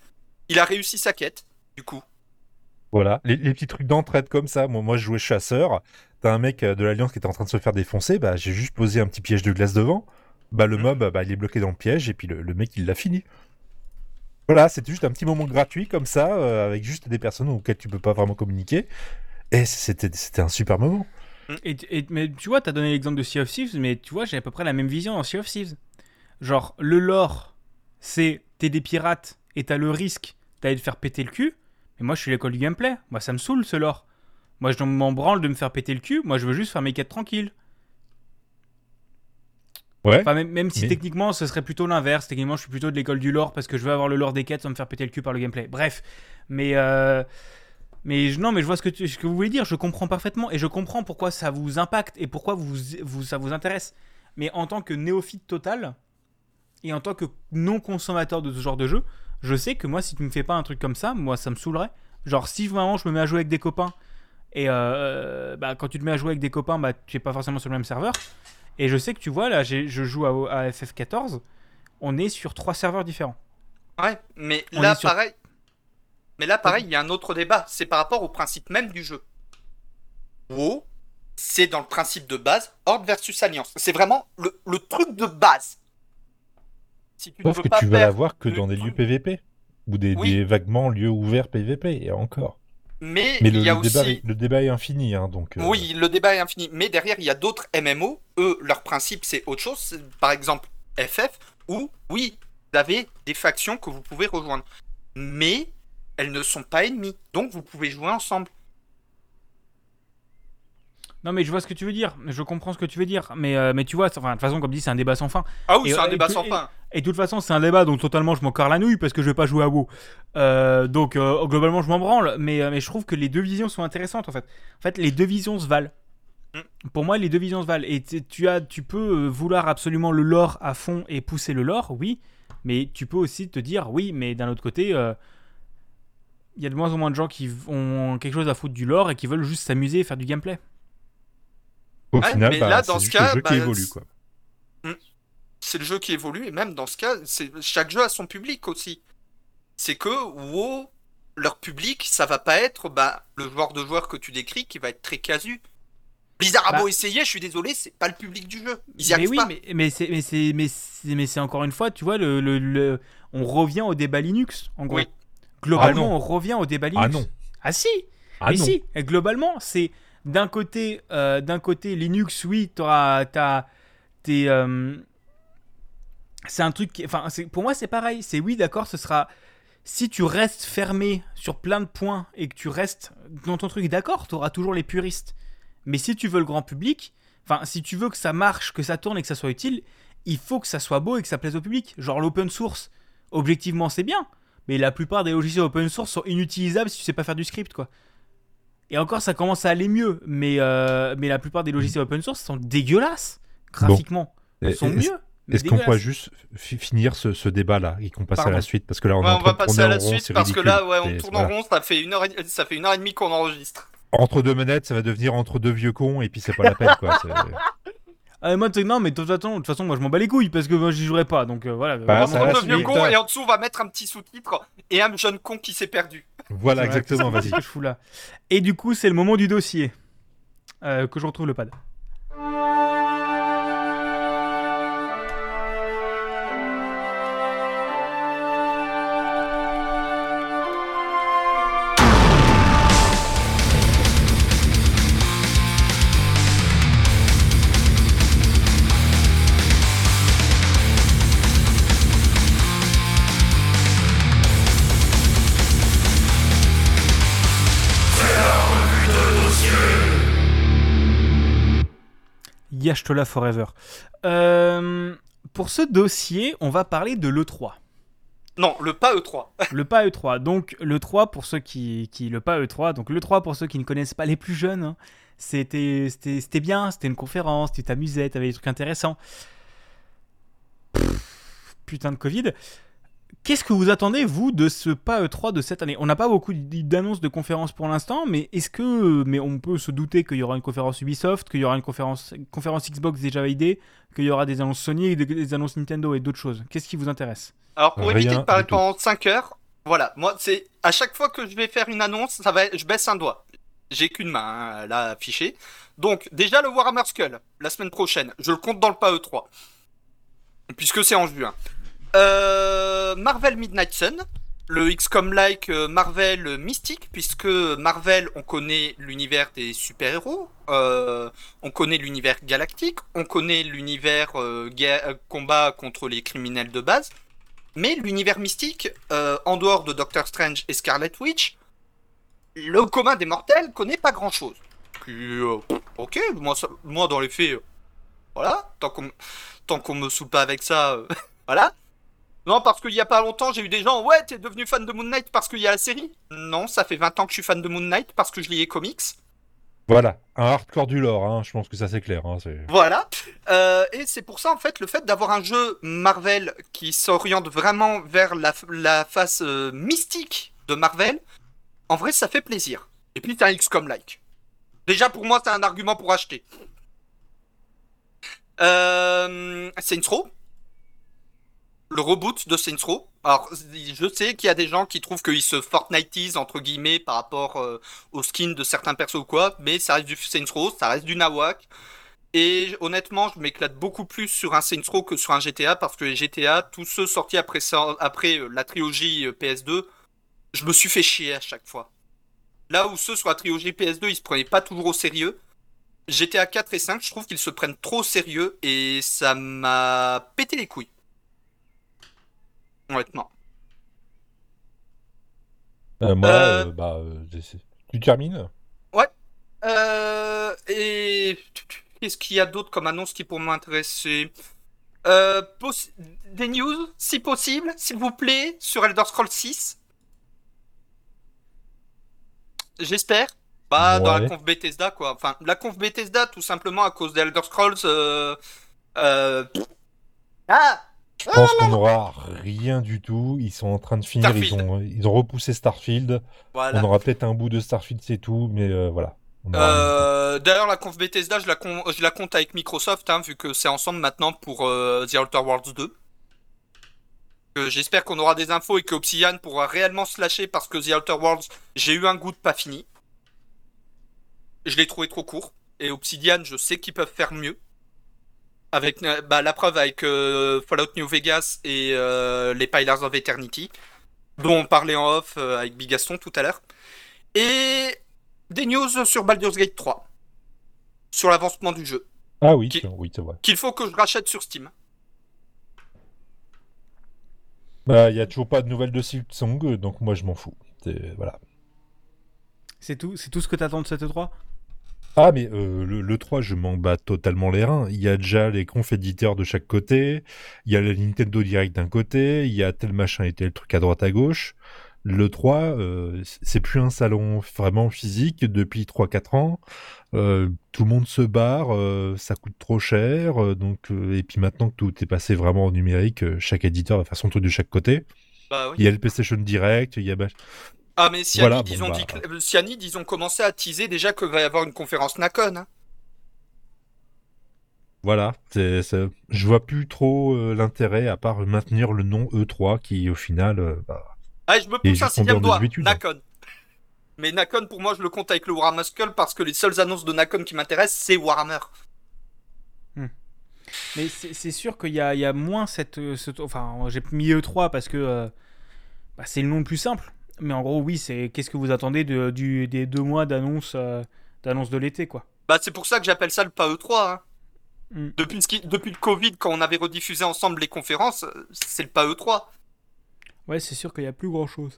[SPEAKER 3] il a réussi sa quête. Du coup,
[SPEAKER 2] Voilà, les, les petits trucs d'entraide comme ça. Moi, moi, je jouais chasseur. T'as un mec euh, de l'Alliance qui était en train de se faire défoncer. Bah, j'ai juste posé un petit piège de glace devant. Bah, le
[SPEAKER 3] Mhm.
[SPEAKER 2] mob, bah, il est bloqué dans le piège et puis le, le mec, il l'a fini. Voilà, c'était juste un petit moment gratuit comme ça, euh, avec juste des personnes auxquelles tu peux pas vraiment communiquer. Et c'était, c'était un super moment.
[SPEAKER 1] Et, et- mais tu vois, t'as donné l'exemple de Sea of Thieves, mais tu vois, j'ai à peu près la même vision dans Sea of Thieves. Genre, le lore, c'est t'es des pirates et t'as le risque d'aller te faire péter le cul. Mais moi, je suis l'école du gameplay. Moi, ça me saoule ce lore. Moi, je m'en branle de me faire péter le cul. Moi, je veux juste faire mes quêtes tranquilles.
[SPEAKER 2] Ouais.
[SPEAKER 1] Enfin, même, même si
[SPEAKER 2] Mais-
[SPEAKER 1] techniquement, ce serait plutôt l'inverse. Techniquement, je suis plutôt de l'école du lore parce que je veux avoir le lore des quêtes sans me faire péter le cul par le gameplay. Bref. Mais. euh, Mais je- non, mais je vois ce que, tu- ce que vous voulez dire. Je comprends parfaitement et je comprends pourquoi ça vous impacte et pourquoi vous, vous, ça vous intéresse. Mais en tant que néophyte total et en tant que non consommateur de ce genre de jeu, je sais que moi, si tu me fais pas un truc comme ça, moi, ça me saoulerait. Genre, si vraiment je me mets à jouer avec des copains et euh, bah, quand tu te mets à jouer avec des copains, bah, tu es pas forcément sur le même serveur. Et je sais que tu vois, là, je joue à, à FF14. On est sur trois serveurs différents.
[SPEAKER 3] ouais, mais
[SPEAKER 1] On
[SPEAKER 3] là
[SPEAKER 1] sur-
[SPEAKER 3] pareil. Mais là pareil, il y a un autre débat. C'est par rapport au principe même du jeu. WoW, c'est dans le principe de base, Horde versus Alliance. C'est vraiment le, le truc de base. Si tu ne
[SPEAKER 2] Sauf
[SPEAKER 3] veux
[SPEAKER 2] que
[SPEAKER 3] pas
[SPEAKER 2] tu vas
[SPEAKER 3] faire
[SPEAKER 2] l'avoir que
[SPEAKER 3] le
[SPEAKER 2] dans des lieux
[SPEAKER 3] truc-
[SPEAKER 2] PVP. Ou des,
[SPEAKER 3] Oui.
[SPEAKER 2] des vaguement lieux ouverts PVP, et encore.
[SPEAKER 3] Mais,
[SPEAKER 2] Mais
[SPEAKER 3] il
[SPEAKER 2] le,
[SPEAKER 3] y a
[SPEAKER 2] le
[SPEAKER 3] aussi.
[SPEAKER 2] débat, est- le débat est infini, hein, donc... euh,
[SPEAKER 3] Oui, le débat est infini. Mais derrière, il y a d'autres MMO. Eux, leur principe, c'est autre chose. C'est, Par exemple, FF, où, oui, vous avez des factions que vous pouvez rejoindre. Mais elles ne sont pas ennemies. Donc, vous pouvez jouer ensemble.
[SPEAKER 1] Non, mais je vois ce que tu veux dire. Je comprends ce que tu veux dire. Mais, euh, mais tu vois, enfin, de toute façon, comme dit, c'est un débat sans fin.
[SPEAKER 3] Ah oui, c'est un
[SPEAKER 1] euh,
[SPEAKER 3] débat sans fin.
[SPEAKER 1] Et de toute façon, c'est un débat dont totalement je m'en carre la nouille parce que je vais pas jouer à WoW. Euh, donc, euh, globalement, je m'en branle. Mais, mais je trouve que les deux visions sont intéressantes en fait. En fait, les deux visions se valent.
[SPEAKER 3] Mm.
[SPEAKER 1] Pour moi, les deux visions se valent. Et tu- as, tu peux vouloir absolument le lore à fond et pousser le lore, oui. Mais tu peux aussi te dire, oui, mais d'un autre côté, euh, il y a de moins en moins de gens qui ont quelque chose à foutre du lore et qui veulent juste s'amuser et faire du gameplay.
[SPEAKER 2] Au
[SPEAKER 3] Ouais,
[SPEAKER 2] final,
[SPEAKER 3] mais
[SPEAKER 2] bah,
[SPEAKER 3] là,
[SPEAKER 2] c'est
[SPEAKER 3] dans ce cas,
[SPEAKER 2] le jeu
[SPEAKER 3] bah,
[SPEAKER 2] qui évolue,
[SPEAKER 3] c'est-
[SPEAKER 2] quoi.
[SPEAKER 3] C'est le jeu qui évolue. Et même dans ce cas, c'est chaque jeu a son public aussi. C'est que WoW, leur public, ça va pas être bah, le joueur de joueur que tu décris qui va être très casu. Blizzard a
[SPEAKER 1] Bah-
[SPEAKER 3] beau essayer, je suis désolé, c'est pas le public du jeu. Ils y
[SPEAKER 1] mais oui,
[SPEAKER 3] pas.
[SPEAKER 1] mais, mais c'est mais c'est mais c'est mais c'est encore une fois, tu vois, le, le- le- on revient au débat Linux. En gros,
[SPEAKER 3] Oui.
[SPEAKER 1] globalement,
[SPEAKER 2] Ah non.
[SPEAKER 1] on revient au débat Linux.
[SPEAKER 2] Ah non.
[SPEAKER 1] Ah si.
[SPEAKER 2] Ah
[SPEAKER 1] mais
[SPEAKER 2] non.
[SPEAKER 1] si. Et globalement, c'est d'un côté, euh, d'un côté Linux, oui, t'auras, t'as, t'es, euh, c'est un truc, qui, enfin, pour moi, c'est pareil. C'est oui, d'accord, ce sera. Si tu restes fermé sur plein de points et que tu restes dans ton truc, d'accord, tu auras toujours les puristes. Mais si tu veux le grand public, enfin, si tu veux que ça marche, que ça tourne et que ça soit utile, il faut que ça soit beau et que ça plaise au public. Genre l'open source, objectivement c'est bien, mais la plupart des logiciels open source sont inutilisables si tu sais pas faire du script quoi. Et encore ça commence à aller mieux, mais, euh, mais la plupart des logiciels open source sont dégueulasses graphiquement. Ils sont
[SPEAKER 2] Est-ce-
[SPEAKER 1] mieux.
[SPEAKER 2] Est-ce qu'on pourrait juste fi- finir ce, ce débat-là et qu'on passe à la suite? Parce que là, on,
[SPEAKER 3] Ouais,
[SPEAKER 2] est en
[SPEAKER 3] on va passer à la
[SPEAKER 2] rond,
[SPEAKER 3] suite parce que là, ouais, on
[SPEAKER 2] Et
[SPEAKER 3] tourne
[SPEAKER 2] voilà.
[SPEAKER 3] en rond, ça fait une heure, et- ça fait une heure et demie qu'on enregistre.
[SPEAKER 2] Entre deux manettes, ça va devenir entre deux vieux cons et puis c'est pas la peine quoi.
[SPEAKER 1] Ah, moi, t'es- non, mais de toute façon, de toute façon, moi je m'en bats les couilles parce que moi j'y jouerai pas. Donc euh, voilà.
[SPEAKER 2] Bah,
[SPEAKER 3] on va
[SPEAKER 2] va
[SPEAKER 3] prendre le vieux
[SPEAKER 2] suite.
[SPEAKER 3] con et en dessous, on va mettre un petit sous-titre et un jeune con qui s'est perdu.
[SPEAKER 2] Voilà, exactement,
[SPEAKER 1] c'est
[SPEAKER 2] vas-y.
[SPEAKER 1] ce que je fous là. Et du coup, c'est le moment du dossier. Euh, que je retrouve le pad. Yashtola Forever. Euh, pour ce dossier, on va parler de l'E3.
[SPEAKER 3] Non, le pas E E3.
[SPEAKER 1] Le pas E3. Donc l'E3 pour ceux qui, qui le pas E3. Donc l'E3 pour ceux qui ne connaissent pas les plus jeunes. hein, c'était c'était c'était bien. C'était une conférence. Tu t'amusais. T'avais des trucs intéressants. Pff, putain de Covid. Qu'est-ce que vous attendez vous de ce pas E3 de cette année? On n'a pas beaucoup d'annonces de conférences pour l'instant, mais est-ce que mais on peut se douter qu'il y aura une conférence Ubisoft, qu'il y aura une conférence conférence Xbox déjà validée, qu'il y aura des annonces Sony, des, annonces Nintendo et d'autres choses? Qu'est-ce qui vous intéresse?
[SPEAKER 3] Alors pour
[SPEAKER 2] Rien
[SPEAKER 3] éviter de parler pendant 5 heures, voilà, moi c'est à chaque fois que je vais faire une annonce, ça va, je baisse un doigt. J'ai qu'une main hein, là affichée. Donc déjà le Warhammer Skull la semaine prochaine, je le compte dans le pas E3 puisque c'est en juin. Euh, Marvel Midnight Sun, le XCOM-like euh, Marvel mystique, puisque Marvel, on connaît l'univers des super-héros, euh, on connaît l'univers galactique, on connaît l'univers euh, combat contre les criminels de base, mais l'univers mystique, en dehors de Doctor Strange et Scarlet Witch, le commun des mortels connaît pas grand-chose. Ok, moi, dans les faits, voilà, tant qu'on tant me saoule pas avec ça, voilà. Non, parce qu'il y a pas longtemps, j'ai eu des gens, ouais, t'es devenu fan de Moon Knight parce qu'il y a la série. Non, ça fait 20 ans que je suis fan de Moon Knight parce que je lis les comics.
[SPEAKER 2] Voilà, un hardcore du lore, hein, je pense que ça c'est clair. hein,
[SPEAKER 3] Voilà. Euh, et c'est pour ça, en fait, le fait d'avoir un jeu Marvel qui s'oriente vraiment vers la, la face euh, mystique de Marvel, en vrai, ça fait plaisir. Et puis, t'as un XCOM-like. Déjà, pour moi, c'est un argument pour acheter. Euh, Saints Row. Le reboot de Saints Row. Alors, je sais qu'il y a des gens qui trouvent qu'ils se Fortniteisent, entre guillemets, par rapport euh, au skin de certains persos ou quoi, mais ça reste du Saints Row, ça reste du Nawak. Et honnêtement, je m'éclate beaucoup plus sur un Saints Row que sur un GTA parce que les GTA, tous ceux sortis après euh, la trilogie euh, PS2, je me suis fait chier à chaque fois. Là où ceux sur la trilogie PS2, ils se prenaient pas toujours au sérieux. GTA 4 et 5, je trouve qu'ils se prennent trop au sérieux et ça m'a pété les couilles. Honnêtement.
[SPEAKER 2] Euh, moi,
[SPEAKER 3] Euh,
[SPEAKER 2] euh, bah, euh, tu termines
[SPEAKER 3] Euh, et qu'est-ce qu'il y a d'autre comme annonce qui pourrait m'intéresser? Euh, poss- Des news, si possible, s'il vous plaît, sur Elder Scrolls 6 J'espère. Bah, dans la
[SPEAKER 2] Ouais.
[SPEAKER 3] conf Bethesda, quoi. Enfin, la conf Bethesda, tout simplement à cause d'Elder Scrolls. Euh... Euh... Ah
[SPEAKER 2] Je pense qu'on n'aura rien du tout. Ils sont en train de finir. Ils ont, ils ont repoussé Starfield.
[SPEAKER 3] Voilà.
[SPEAKER 2] On aura peut-être un bout de Starfield, c'est tout. Mais euh, voilà.
[SPEAKER 3] Euh, D'ailleurs, la conf Bethesda, je la, con- je la compte avec Microsoft, hein, vu que c'est ensemble maintenant pour euh, The Outer Worlds 2. Euh, J'espère qu'on aura des infos et que Obsidian pourra réellement se lâcher parce que The Outer Worlds, j'ai eu un goût de pas fini. Je l'ai trouvé trop court. Et Obsidian, je sais qu'ils peuvent faire mieux. Avec bah, la preuve avec euh, Fallout New Vegas et euh, les Pillars of Eternity, dont on parlait en off euh, avec Bigaston tout à l'heure. Et des news sur Baldur's Gate 3. Sur l'avancement du jeu.
[SPEAKER 2] Ah oui,
[SPEAKER 3] Qui-
[SPEAKER 2] oui, c'est vrai.
[SPEAKER 3] Qu'il faut que je rachète sur Steam.
[SPEAKER 2] Bah, il y a toujours pas de nouvelles de Silksong, donc moi je m'en fous. C'est- Voilà.
[SPEAKER 1] C'est tout, c'est tout ce que t'attends de cette E3
[SPEAKER 2] Ah, mais euh, le, le 3, je m'en bats totalement les reins. Il y a déjà les confs éditeurs de chaque côté, il y a le Nintendo Direct d'un côté, il y a tel machin et tel truc à droite à gauche. Le 3, euh, c'est plus un salon vraiment physique depuis 3-4 ans. Euh, tout le monde se barre, euh, ça coûte trop cher. donc, euh, et puis maintenant que tout est passé vraiment au numérique, chaque éditeur va faire son truc de chaque côté.
[SPEAKER 3] Bah oui.
[SPEAKER 2] Il y a le PlayStation Direct, il y a...
[SPEAKER 3] Ah, mais Cyanide,
[SPEAKER 2] Voilà,
[SPEAKER 3] ils
[SPEAKER 2] bon,
[SPEAKER 3] ont
[SPEAKER 2] bah.
[SPEAKER 3] dit que- Cyanide, ils ont commencé à teaser déjà qu'il va y avoir une conférence Nacon. hein.
[SPEAKER 2] Voilà, c'est, c'est- je vois plus trop euh, l'intérêt à part maintenir le nom E3 qui au final, euh, bah,
[SPEAKER 3] Ah, je me pousse un sixième doigt. Nacon. Mais Nacon, pour moi, je le compte avec le Warhammer Skull parce que les seules annonces de Nacon qui m'intéressent, c'est Warhammer.
[SPEAKER 1] Mais c'est c'est sûr qu'il y a, il y a moins cette. euh, ce- enfin, j'ai mis E3 parce que euh, bah, c'est le nom le plus simple. Mais en gros, oui, c'est qu'est-ce que vous attendez de, du, des deux mois d'annonce euh, d'annonce de l'été, quoi.
[SPEAKER 3] Bah, c'est pour ça que j'appelle ça le pas E3. hein.
[SPEAKER 1] Mm.
[SPEAKER 3] Depuis, qui- depuis le Covid, quand on avait rediffusé ensemble les conférences, c'est le pas E3.
[SPEAKER 1] Ouais, c'est sûr qu'il y a plus grand chose.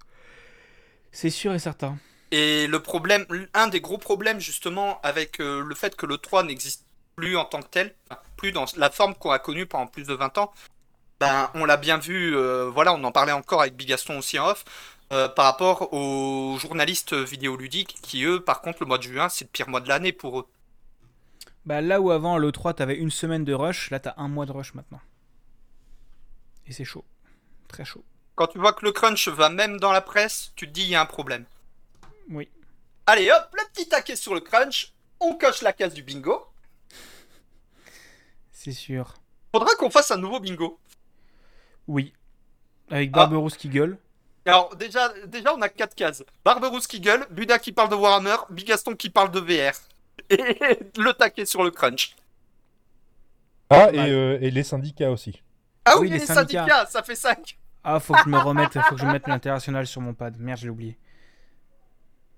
[SPEAKER 1] C'est sûr et certain.
[SPEAKER 3] Et le problème, un des gros problèmes justement avec euh, le fait que le 3 n'existe plus en tant que tel, plus dans la forme qu'on a connue pendant plus de 20 ans, ben on l'a bien vu, euh, voilà, on en parlait encore avec Bigaston aussi en off, euh, par rapport aux journalistes vidéoludiques qui eux, par contre, le mois de juin, c'est le pire mois de l'année pour eux.
[SPEAKER 1] Bah, là où avant, l'E3, t'avais une semaine de rush, là, t'as un mois de rush maintenant. Et c'est chaud. Très chaud.
[SPEAKER 3] Quand tu vois que le crunch va même dans la presse, tu te dis il y a un problème.
[SPEAKER 1] Oui.
[SPEAKER 3] Allez hop, le petit taquet sur le crunch, on coche la case du bingo.
[SPEAKER 1] C'est sûr.
[SPEAKER 3] Faudra qu'on fasse un nouveau bingo.
[SPEAKER 1] Oui. Avec
[SPEAKER 3] Ah.
[SPEAKER 1] Barberousse qui gueule.
[SPEAKER 3] Alors déjà, déjà on a quatre cases. Barberousse qui gueule, Buda qui parle de Warhammer, Bigaston qui parle de VR. Et le taquet sur le crunch.
[SPEAKER 2] Ah, et, euh, et les syndicats aussi.
[SPEAKER 3] Ah
[SPEAKER 1] Oui,
[SPEAKER 3] oui,
[SPEAKER 1] les
[SPEAKER 3] les
[SPEAKER 1] syndicats.
[SPEAKER 3] syndicats, ça fait 5.
[SPEAKER 1] Ah, faut que je me remette, faut que je mette l'international sur mon pad. Merde, j'ai oublié.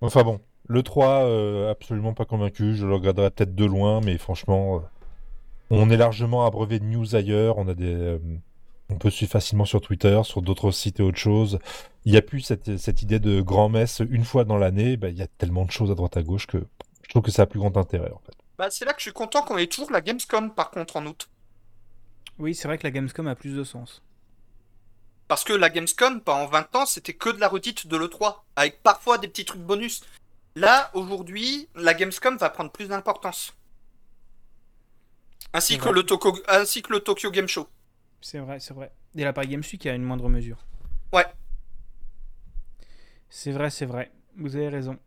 [SPEAKER 2] Enfin bon, le 3, euh, absolument pas convaincu. Je le regarderai peut-être de loin, mais franchement, euh, on est largement abreuvé de news ailleurs. On a des, euh, on peut suivre facilement sur Twitter, sur d'autres sites et autres choses. Il n'y a plus cette, cette idée de grand-messe une fois dans l'année. Bah, Il y a tellement de choses à droite à gauche que je trouve que ça a plus grand intérêt en fait.
[SPEAKER 3] Bah c'est là que je suis content qu'on ait toujours la Gamescom par contre en août.
[SPEAKER 1] Oui, c'est vrai que la Gamescom a plus de sens.
[SPEAKER 3] Parce que la Gamescom, pendant 20 ans, c'était que de la redite de l'E3, avec parfois des petits trucs bonus. Là, aujourd'hui, la Gamescom va prendre plus d'importance. Ainsi
[SPEAKER 1] C'est
[SPEAKER 3] que,
[SPEAKER 1] vrai.
[SPEAKER 3] le Toko- ainsi que le Tokyo Game Show.
[SPEAKER 1] C'est vrai, c'est vrai. Et la Paris Games Week a une moindre mesure.
[SPEAKER 3] Ouais.
[SPEAKER 1] C'est vrai, c'est vrai. Vous avez raison.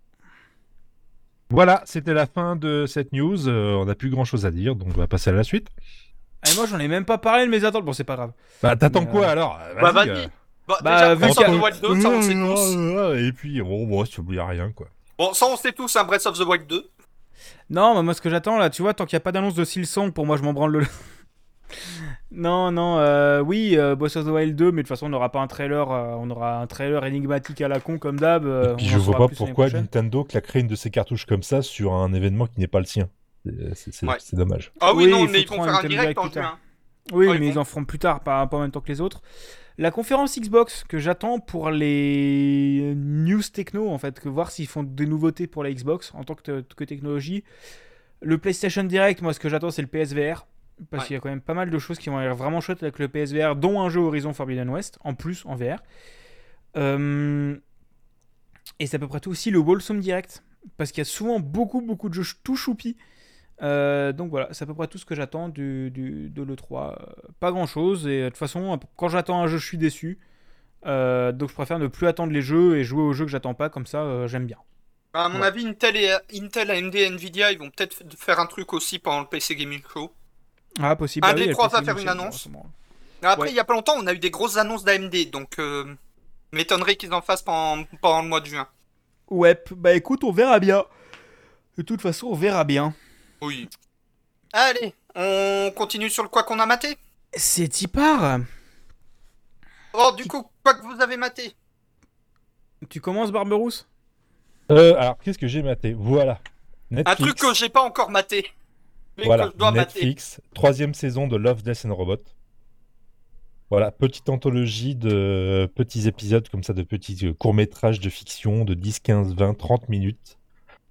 [SPEAKER 2] Voilà, c'était la fin de cette news. Euh, on n'a plus grand-chose à dire, donc on va passer à la suite.
[SPEAKER 1] Et moi, j'en ai même pas parlé de mes attentes. Bon, c'est pas grave.
[SPEAKER 2] Bah, t'attends quoi
[SPEAKER 1] euh,
[SPEAKER 2] alors?
[SPEAKER 3] Bah
[SPEAKER 2] Vas-y, euh,
[SPEAKER 3] Bah,
[SPEAKER 1] Bah,
[SPEAKER 3] déjà,
[SPEAKER 1] vu
[SPEAKER 3] Breath
[SPEAKER 1] qu'il
[SPEAKER 3] of
[SPEAKER 1] y a-
[SPEAKER 3] the Wild 2, ça on sait tous.
[SPEAKER 2] Et puis, bon, moi, il n'y a rien quoi.
[SPEAKER 3] Bon, ça on sait tous, un Breath of the Wild 2.
[SPEAKER 1] Non, mais moi, ce que j'attends là, tu vois, tant qu'il n'y a pas d'annonce de Silsong, pour moi, je m'en branle le. Non, non, euh, oui, euh, Boss of the Wild 2, mais de toute façon, on n'aura pas un trailer, euh, on aura un trailer énigmatique à la con comme d'hab. euh,
[SPEAKER 2] Et puis
[SPEAKER 1] on
[SPEAKER 2] je vois pas pourquoi. Nintendo claquerait une de ses cartouches comme ça sur un événement qui n'est pas le sien. C'est-
[SPEAKER 3] Ouais.
[SPEAKER 2] dommage.
[SPEAKER 3] Ah oui,
[SPEAKER 1] Oui,
[SPEAKER 3] non,
[SPEAKER 1] il
[SPEAKER 3] mais ils vont faire
[SPEAKER 1] un
[SPEAKER 3] direct en
[SPEAKER 1] plus tard.
[SPEAKER 3] juin.
[SPEAKER 1] Oui,
[SPEAKER 3] Ah,
[SPEAKER 1] mais ils en feront plus tard, pas, pas en même temps que les autres. La conférence Xbox que j'attends pour les news techno, en fait, que voir s'ils font des nouveautés pour la Xbox en tant que, que technologie. Le PlayStation Direct, moi, ce que j'attends, c'est le PSVR. Parce
[SPEAKER 3] Ouais.
[SPEAKER 1] qu'il y a quand même pas mal de choses qui vont être vraiment chouettes avec le PSVR, dont un jeu Horizon Forbidden West, en plus en VR. Euh, Et c'est à peu près tout aussi le Wholesome Direct, parce qu'il y a souvent beaucoup, beaucoup de jeux tout choupis. Euh, donc voilà, c'est à peu près tout ce que j'attends du, du- de l'E3. Euh, pas grand chose, et de toute façon, quand j'attends un jeu, je suis déçu. Euh, donc je préfère ne plus attendre les jeux et jouer aux jeux que j'attends pas, comme ça euh, j'aime bien.
[SPEAKER 3] Bah, à mon
[SPEAKER 1] Ouais.
[SPEAKER 3] avis, Intel, et, Intel, AMD et Nvidia, ils vont peut-être faire un truc aussi pendant le PC Gaming Show.
[SPEAKER 1] Ah, possible.
[SPEAKER 3] Un
[SPEAKER 1] Ah
[SPEAKER 3] des trois
[SPEAKER 1] PC
[SPEAKER 3] va faire une annonce. Après,
[SPEAKER 1] Ouais.
[SPEAKER 3] il y a pas longtemps, on a eu des grosses annonces d'AMD, donc euh, m'étonnerait qu'ils en fassent pendant, pendant le mois de juin.
[SPEAKER 1] Ouais, bah écoute, on verra bien. De toute façon, on verra bien.
[SPEAKER 3] Oui. Allez, on continue sur le quoi qu'on a maté.
[SPEAKER 1] C'est y part.
[SPEAKER 3] Oh, du coup, quoi que vous avez maté
[SPEAKER 1] Tu commences, Barberousse?
[SPEAKER 2] Euh, alors, qu'est-ce que j'ai maté? Voilà.
[SPEAKER 3] Un truc que j'ai pas encore maté. Mais
[SPEAKER 2] Voilà,
[SPEAKER 3] mater.
[SPEAKER 2] Netflix, troisième saison de Love, Death and Robot. Voilà, petite anthologie de petits épisodes comme ça, de petits euh, courts-métrages de fiction de 10, 15, 20, 30 minutes.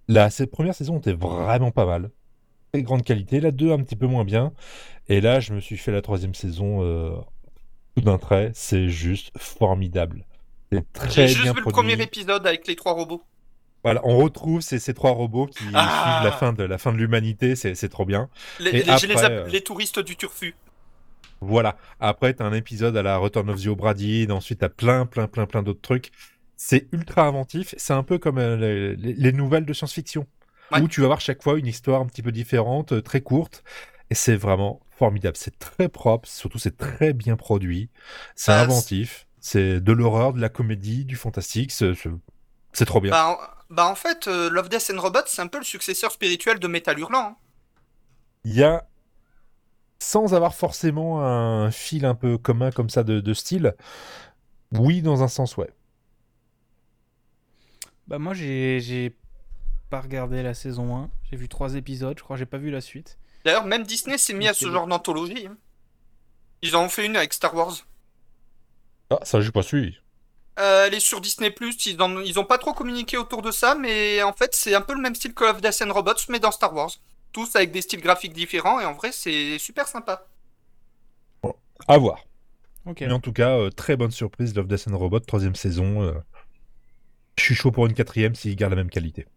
[SPEAKER 2] La cette première saison était vraiment pas mal. Très grande qualité. La 2 un petit peu moins bien. Et là, je me suis fait la troisième saison euh, tout d'un trait. C'est juste formidable. C'est très
[SPEAKER 3] J'ai
[SPEAKER 2] bien
[SPEAKER 3] juste vu le premier épisode avec les trois robots.
[SPEAKER 2] Voilà, on retrouve ces, ces trois robots qui
[SPEAKER 3] Ah.
[SPEAKER 2] suivent la fin de la fin de l'humanité. C'est trop bien.
[SPEAKER 3] Les,
[SPEAKER 2] Et
[SPEAKER 3] les- je les
[SPEAKER 2] après, euh,
[SPEAKER 3] les touristes du Turfu.
[SPEAKER 2] Voilà. Après, t'as un épisode à la Return of the Obra Dinn. Ensuite, t'as plein, plein, plein, plein d'autres trucs. C'est ultra inventif. C'est un peu comme euh, les, les- les nouvelles de science-fiction.
[SPEAKER 3] Ouais.
[SPEAKER 2] Où tu vas voir chaque fois une histoire un petit peu différente, euh, très courte. Et c'est vraiment formidable. C'est très propre. Surtout, c'est très bien produit. C'est
[SPEAKER 3] Bah,
[SPEAKER 2] inventif. C'est de l'horreur, de la comédie, du fantastique. C'est trop bien.
[SPEAKER 3] Bah, en, bah, en fait, euh, Love, Death and Robots, c'est un peu le successeur spirituel de Metal Hurlant. hein.
[SPEAKER 2] Il y a, sans avoir forcément un fil un peu commun comme ça de, de style, oui, dans un sens, ouais.
[SPEAKER 1] Bah moi j'ai j'ai pas regardé la saison 1, j'ai vu trois épisodes, je crois que j'ai pas vu la suite.
[SPEAKER 3] D'ailleurs, même Disney s'est mis à ce genre d'anthologie. hein. Ils en ont fait une avec Star Wars.
[SPEAKER 2] Ah, ça, j'ai pas suivi.
[SPEAKER 3] Euh, elle est sur Disney+, ils, en, ils ont pas trop communiqué autour de ça, mais en fait, c'est un peu le même style que Love, Death and Robots, mais dans Star Wars. Tous avec des styles graphiques différents, et en vrai, c'est super sympa.
[SPEAKER 2] À voir. Mais en tout cas, euh, très bonne surprise, Love, Death and Robot, troisième saison. euh, Je suis chaud pour une quatrième s'ils gardent la même qualité.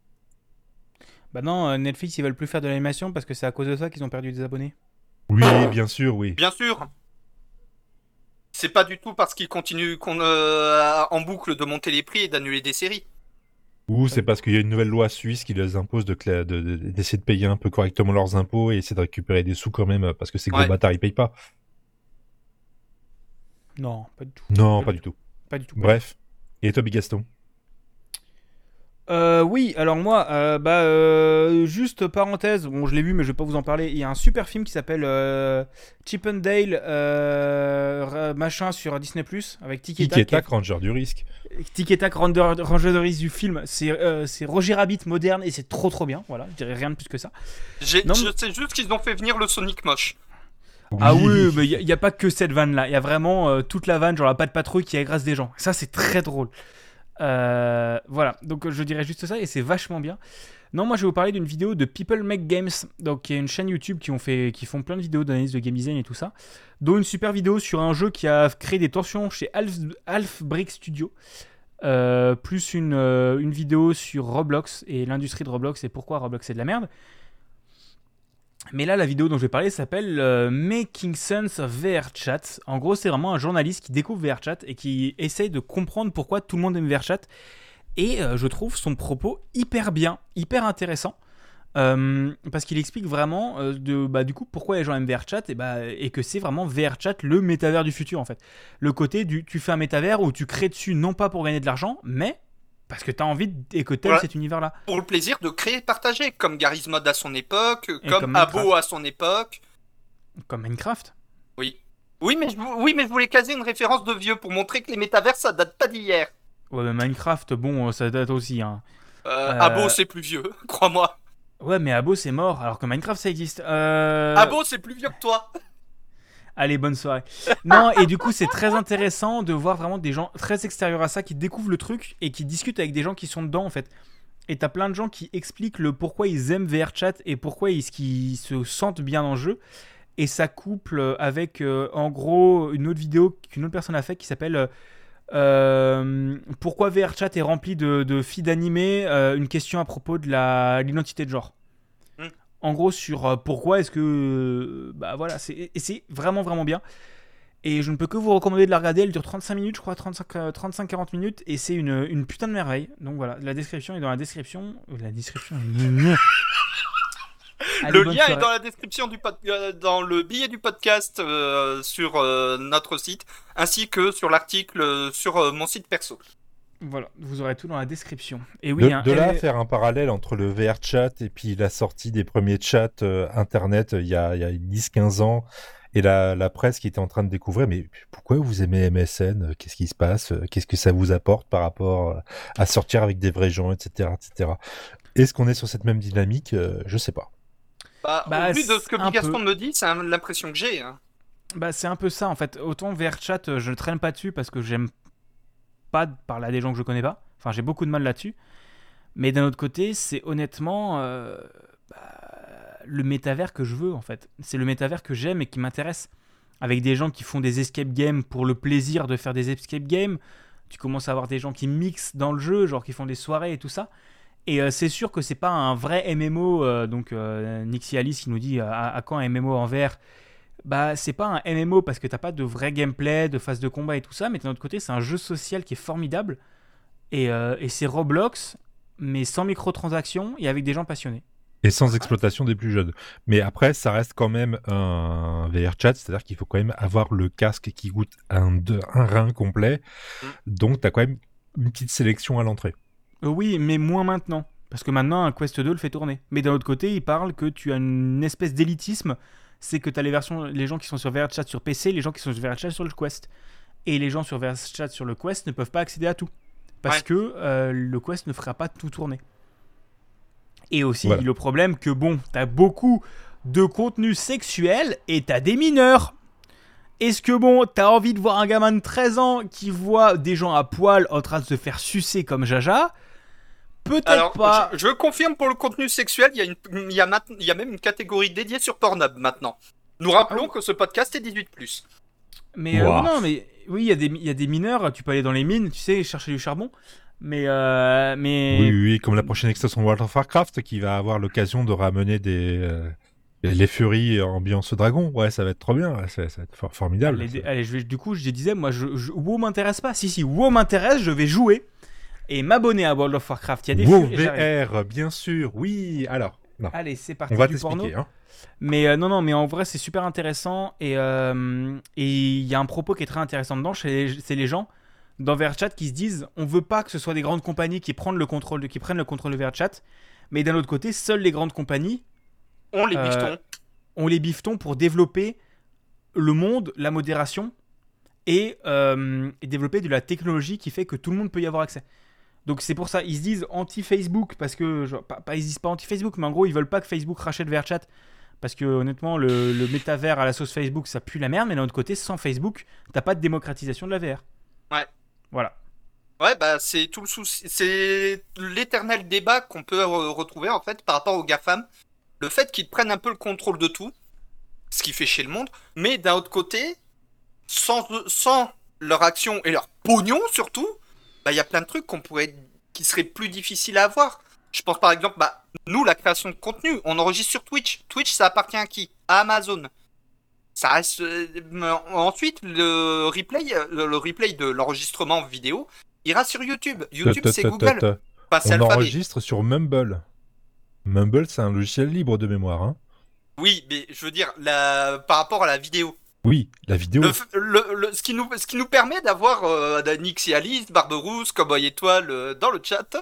[SPEAKER 1] Bah non, euh, Netflix ils veulent plus faire de l'animation parce que c'est à cause de ça qu'ils ont perdu des abonnés.
[SPEAKER 2] Oui, bien sûr, oui.
[SPEAKER 3] Bien sûr C'est pas du tout parce qu'ils continuent qu'on, euh, en boucle de monter les prix et d'annuler des séries.
[SPEAKER 2] Ou c'est parce qu'il y a une nouvelle loi suisse qui les impose de cla- de- de- d'essayer de, payer un peu correctement leurs impôts et essayer de récupérer des sous quand même, parce que ces gros
[SPEAKER 3] Ouais.
[SPEAKER 2] bâtards, ils payent pas.
[SPEAKER 1] Non, pas du tout.
[SPEAKER 2] Non, pas du tout.
[SPEAKER 1] Pas du tout.
[SPEAKER 2] Bref. Et toi, Big Gaston
[SPEAKER 1] Euh, oui, alors moi, euh, bah, euh, juste parenthèse, bon, je l'ai vu, mais je vais pas vous en parler. Il y a un super film qui s'appelle euh, Chip and Dale, euh, ra- machin sur Disney avec Tic et. Tac,
[SPEAKER 2] Ranger du risque
[SPEAKER 1] Tic et Tac, Ranger Ranger de risque du film. C'est euh, c'est Roger Rabbit moderne et c'est trop trop bien. Voilà, je dirais rien de plus que ça. Non,
[SPEAKER 3] je sais juste qu'ils ont fait venir le Sonic moche.
[SPEAKER 1] Ah oui, mais il n'y a, pas que cette vanne là. Il y a vraiment euh, toute la vanne, genre la patte patrouille qui agresse des gens. Ça, c'est très drôle. Euh, voilà, donc je dirais juste ça et c'est vachement bien. Non, moi je vais vous parler d'une vidéo de People Make Games, donc qui est une chaîne YouTube qui, ont fait, qui font plein de vidéos d'analyse de game design et tout ça, dont une super vidéo sur un jeu qui a créé des tensions chez Half, Half Brick Studio, euh, plus une, euh, une vidéo sur Roblox et l'industrie de Roblox et pourquoi Roblox c'est de la merde. Mais là, la vidéo dont je vais parler s'appelle euh, Making Sense of VRChat. En gros, c'est vraiment un journaliste qui découvre VRChat et qui essaye de comprendre pourquoi tout le monde aime VRChat. Et euh, je trouve son propos hyper bien, hyper intéressant. Euh, parce qu'il explique vraiment de, bah, du coup pourquoi les gens aiment VRChat et, bah, et que c'est vraiment VRChat le métavers du futur en fait. Le côté du tu fais un métavers où tu crées dessus non pas pour gagner de l'argent, mais parce que tu as envie d- et que t'aimes
[SPEAKER 3] Ouais.
[SPEAKER 1] cet univers-là.
[SPEAKER 3] Pour le plaisir de créer et partager, comme Garry's Mod à son époque,
[SPEAKER 1] Et
[SPEAKER 3] comme,
[SPEAKER 1] comme
[SPEAKER 3] Abo à son époque.
[SPEAKER 1] Comme Minecraft.
[SPEAKER 3] Oui. Oui mais, je, oui, mais je voulais caser une référence de vieux pour montrer que les métavers, ça date pas d'hier.
[SPEAKER 1] Ouais, mais Minecraft, bon, euh, ça date aussi. Hein.
[SPEAKER 3] Euh,
[SPEAKER 1] Euh,
[SPEAKER 3] Abo, c'est plus vieux, crois-moi.
[SPEAKER 1] Ouais, mais Abo c'est mort, alors que Minecraft ça existe. Euh...
[SPEAKER 3] Abo, c'est plus vieux que toi.
[SPEAKER 1] Allez, bonne soirée. Non, et du coup, c'est très intéressant de voir vraiment des gens très extérieurs à ça qui découvrent le truc et qui discutent avec des gens qui sont dedans en fait. Et t'as plein de gens qui expliquent le pourquoi ils aiment VRChat et pourquoi ils, se sentent bien le jeu. Et ça couple avec, euh, en gros, une autre vidéo qu'une autre personne a fait qui s'appelle euh, euh, Pourquoi VRChat est rempli de, de filles d'animé euh, Une question à propos de l'identité de genre. En gros, sur euh, pourquoi est-ce que. euh, bah voilà, c'est et c'est vraiment, vraiment bien. Et je ne peux que vous recommander de la regarder. Elle dure 35 minutes, je crois, 35-40 minutes. Et c'est une, une putain de merveille. Donc voilà, la description est dans la description. La description. Allez,
[SPEAKER 3] le lien est dans la description du pod- euh, dans le billet du podcast euh, sur euh, notre site, ainsi que sur l'article sur euh, mon site perso.
[SPEAKER 1] Voilà, vous aurez tout dans la description. Et oui,
[SPEAKER 2] de,
[SPEAKER 1] hein,
[SPEAKER 2] de là faire un parallèle entre le VR chat et puis la sortie des premiers chats euh, internet euh, il y a, a 10-15 ans et la, la presse qui était en train de découvrir mais pourquoi vous aimez MSN Qu'est-ce qui se passe Qu'est-ce que ça vous apporte par rapport euh, à sortir avec des vrais gens, etc. etc. Est-ce qu'on est sur cette même dynamique Euh, Je sais pas.
[SPEAKER 3] Bah,
[SPEAKER 1] Bah,
[SPEAKER 3] au vu de ce que Bigaston me dit, c'est l'impression que j'ai. hein.
[SPEAKER 1] Bah, c'est un peu ça en fait. Autant VRChat, euh, je ne traîne pas dessus parce que j'aime pas de parler à des gens que je connais pas. Enfin, j'ai beaucoup de mal là-dessus. Mais d'un autre côté, c'est honnêtement euh, bah, le métavers que je veux en fait. C'est le métavers que j'aime et qui m'intéresse. Avec des gens qui font des escape games pour le plaisir de faire des escape games. Tu commences à avoir des gens qui mixent dans le jeu, genre qui font des soirées et tout ça. Et euh, c'est sûr que c'est pas un vrai MMO. euh, donc Nixie Alice qui nous dit à, à quand un MMO en VR Bah c'est pas un MMO parce que t'as pas de vrai gameplay, de phase de combat et tout ça. Mais d'un autre côté, c'est un jeu social qui est formidable. Et, euh, et c'est Roblox, mais sans microtransactions et avec des gens passionnés.
[SPEAKER 2] Et sans exploitation des plus jeunes. Mais après, ça reste quand même un VR chat, c'est-à-dire qu'il faut quand même avoir le casque qui coûte un, deux- un rein complet.
[SPEAKER 3] Mm.
[SPEAKER 2] Donc, tu as quand même une petite sélection à l'entrée.
[SPEAKER 1] Oui, mais moins maintenant. Parce que maintenant, un Quest 2 le fait tourner. Mais d'un autre côté, il parle que tu as une espèce d'élitisme. C'est que tu as les versions, les gens qui sont sur VRChat sur PC, les gens qui sont sur VRChat sur le Quest. Et les gens sur VRChat sur le Quest ne peuvent pas accéder à tout. Parce
[SPEAKER 3] Ouais.
[SPEAKER 1] que euh, le Quest ne fera pas tout tourner. Et aussi
[SPEAKER 2] Voilà.
[SPEAKER 1] le problème que, bon, tu as beaucoup de contenu sexuel et tu as des mineurs. Est-ce que bon, t'as envie de voir un gamin de 13 ans qui voit des gens à poil en train de se faire sucer comme Jaja? Peut-être
[SPEAKER 3] Alors,
[SPEAKER 1] pas.
[SPEAKER 3] je, je confirme pour le contenu sexuel, il y, a une, il, y a y a même une catégorie dédiée sur Pornhub maintenant. Nous rappelons que ce podcast est 18+.
[SPEAKER 1] Mais euh, non, mais oui, il y, a des- il y a des mineurs. Tu peux aller dans les mines, tu sais, chercher du charbon. Mais euh, mais
[SPEAKER 2] Oui, oui, comme la prochaine extension World of Warcraft qui va avoir l'occasion de ramener des. euh, les furies ambiance dragon. Ouais, ça va être trop bien. Ça, ça va être for- formidable.
[SPEAKER 1] Allez, allez, je vais, du coup, je disais, moi, je, je- WoW m'intéresse pas. Si, si, WoW m'intéresse, je vais jouer et m'abonner à World of Warcraft. Il y a des
[SPEAKER 2] WoW. VR, bien sûr. Oui, alors. Non,
[SPEAKER 1] Allez, c'est parti
[SPEAKER 2] on va
[SPEAKER 1] du porno.
[SPEAKER 2] t'expliquer. Hein.
[SPEAKER 1] Mais euh, non, non, mais en vrai, c'est super intéressant. Et euh, et il y a un propos qui est très intéressant dedans. C'est les gens dans VRChat qui se disent on veut pas que ce soit des grandes compagnies qui prennent le contrôle de, qui prennent le contrôle de VRChat. Mais d'un autre côté, seules les grandes compagnies
[SPEAKER 3] On les
[SPEAKER 1] Euh,
[SPEAKER 3] bifetons.
[SPEAKER 1] ont les biftons pour développer le monde, la modération et, euh, et développer de la technologie qui fait que tout le monde peut y avoir accès. Donc c'est pour ça, ils se disent anti-Facebook parce que, genre, pas, pas- ils se disent pas anti-Facebook, mais en gros ils veulent pas que Facebook rachète VRChat parce que honnêtement le, le métavers à la sauce Facebook ça pue la merde, mais d'un autre côté sans Facebook t'as pas de démocratisation de la VR.
[SPEAKER 3] Ouais.
[SPEAKER 1] Voilà.
[SPEAKER 3] Ouais, bah c'est tout le souci. C'est l'éternel débat qu'on peut re- retrouver en fait par rapport aux GAFAM. Le fait qu'ils prennent un peu le contrôle de tout, ce qui fait chier le monde, mais d'un autre côté, sans, sans leur action et leur pognon surtout, bah il y a plein de trucs qu'on pourrait qui seraient plus difficiles à avoir. Je pense par exemple, bah nous la création de contenu, on enregistre sur Twitch. Twitch ça appartient à qui? À Amazon. Ça reste. euh, ensuite le replay, le replay de l'enregistrement vidéo ira sur YouTube. YouTube c'est Google.
[SPEAKER 2] On
[SPEAKER 3] Alphabet.
[SPEAKER 2] enregistre sur Mumble. Mumble, c'est un logiciel libre de mémoire. Hein.
[SPEAKER 3] Oui, mais je veux dire, la... par rapport à la vidéo.
[SPEAKER 2] Oui, la vidéo.
[SPEAKER 3] Le, f- le- le- ce, qui nous, ce qui nous permet d'avoir euh, Nix et Alice, Barberousse, Cowboy Étoile euh, dans le chat,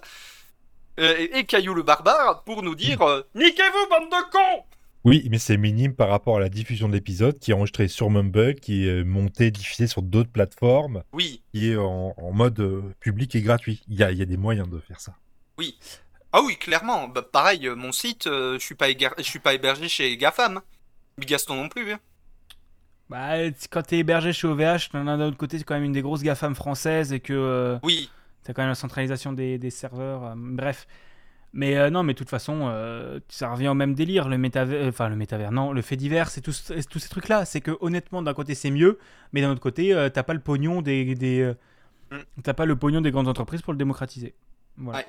[SPEAKER 3] euh, et, et Caillou le Barbare pour nous dire euh, Niquez-vous, bande de cons
[SPEAKER 2] Oui, mais c'est minime par rapport à la diffusion de l'épisode qui est enregistré sur Mumble, qui est monté, diffusé sur d'autres plateformes,
[SPEAKER 3] Oui.
[SPEAKER 2] qui est en, en mode public et gratuit. Il y a, y a des moyens de faire ça.
[SPEAKER 3] Ah oui, clairement. Bah, pareil, mon site, je suis pas égar- suis pas hébergé chez GAFAM. Bigaston non plus. hein.
[SPEAKER 1] Bah, quand t'es hébergé chez OVH, d'un autre côté c'est quand même une des grosses GAFAM françaises et que euh,
[SPEAKER 3] Oui.
[SPEAKER 1] T'as quand même la centralisation des, des serveurs, euh, bref. Mais euh, non, mais de toute façon, ça revient au même délire, le métavers, enfin le métavers, non, le fait divers, c'est tous, ces trucs-là. C'est que honnêtement, d'un côté c'est mieux, mais d'un autre côté, t'as pas le pognon des, des
[SPEAKER 3] Mm.
[SPEAKER 1] t'as pas le pognon des grandes entreprises pour le démocratiser. Voilà.
[SPEAKER 3] Ouais.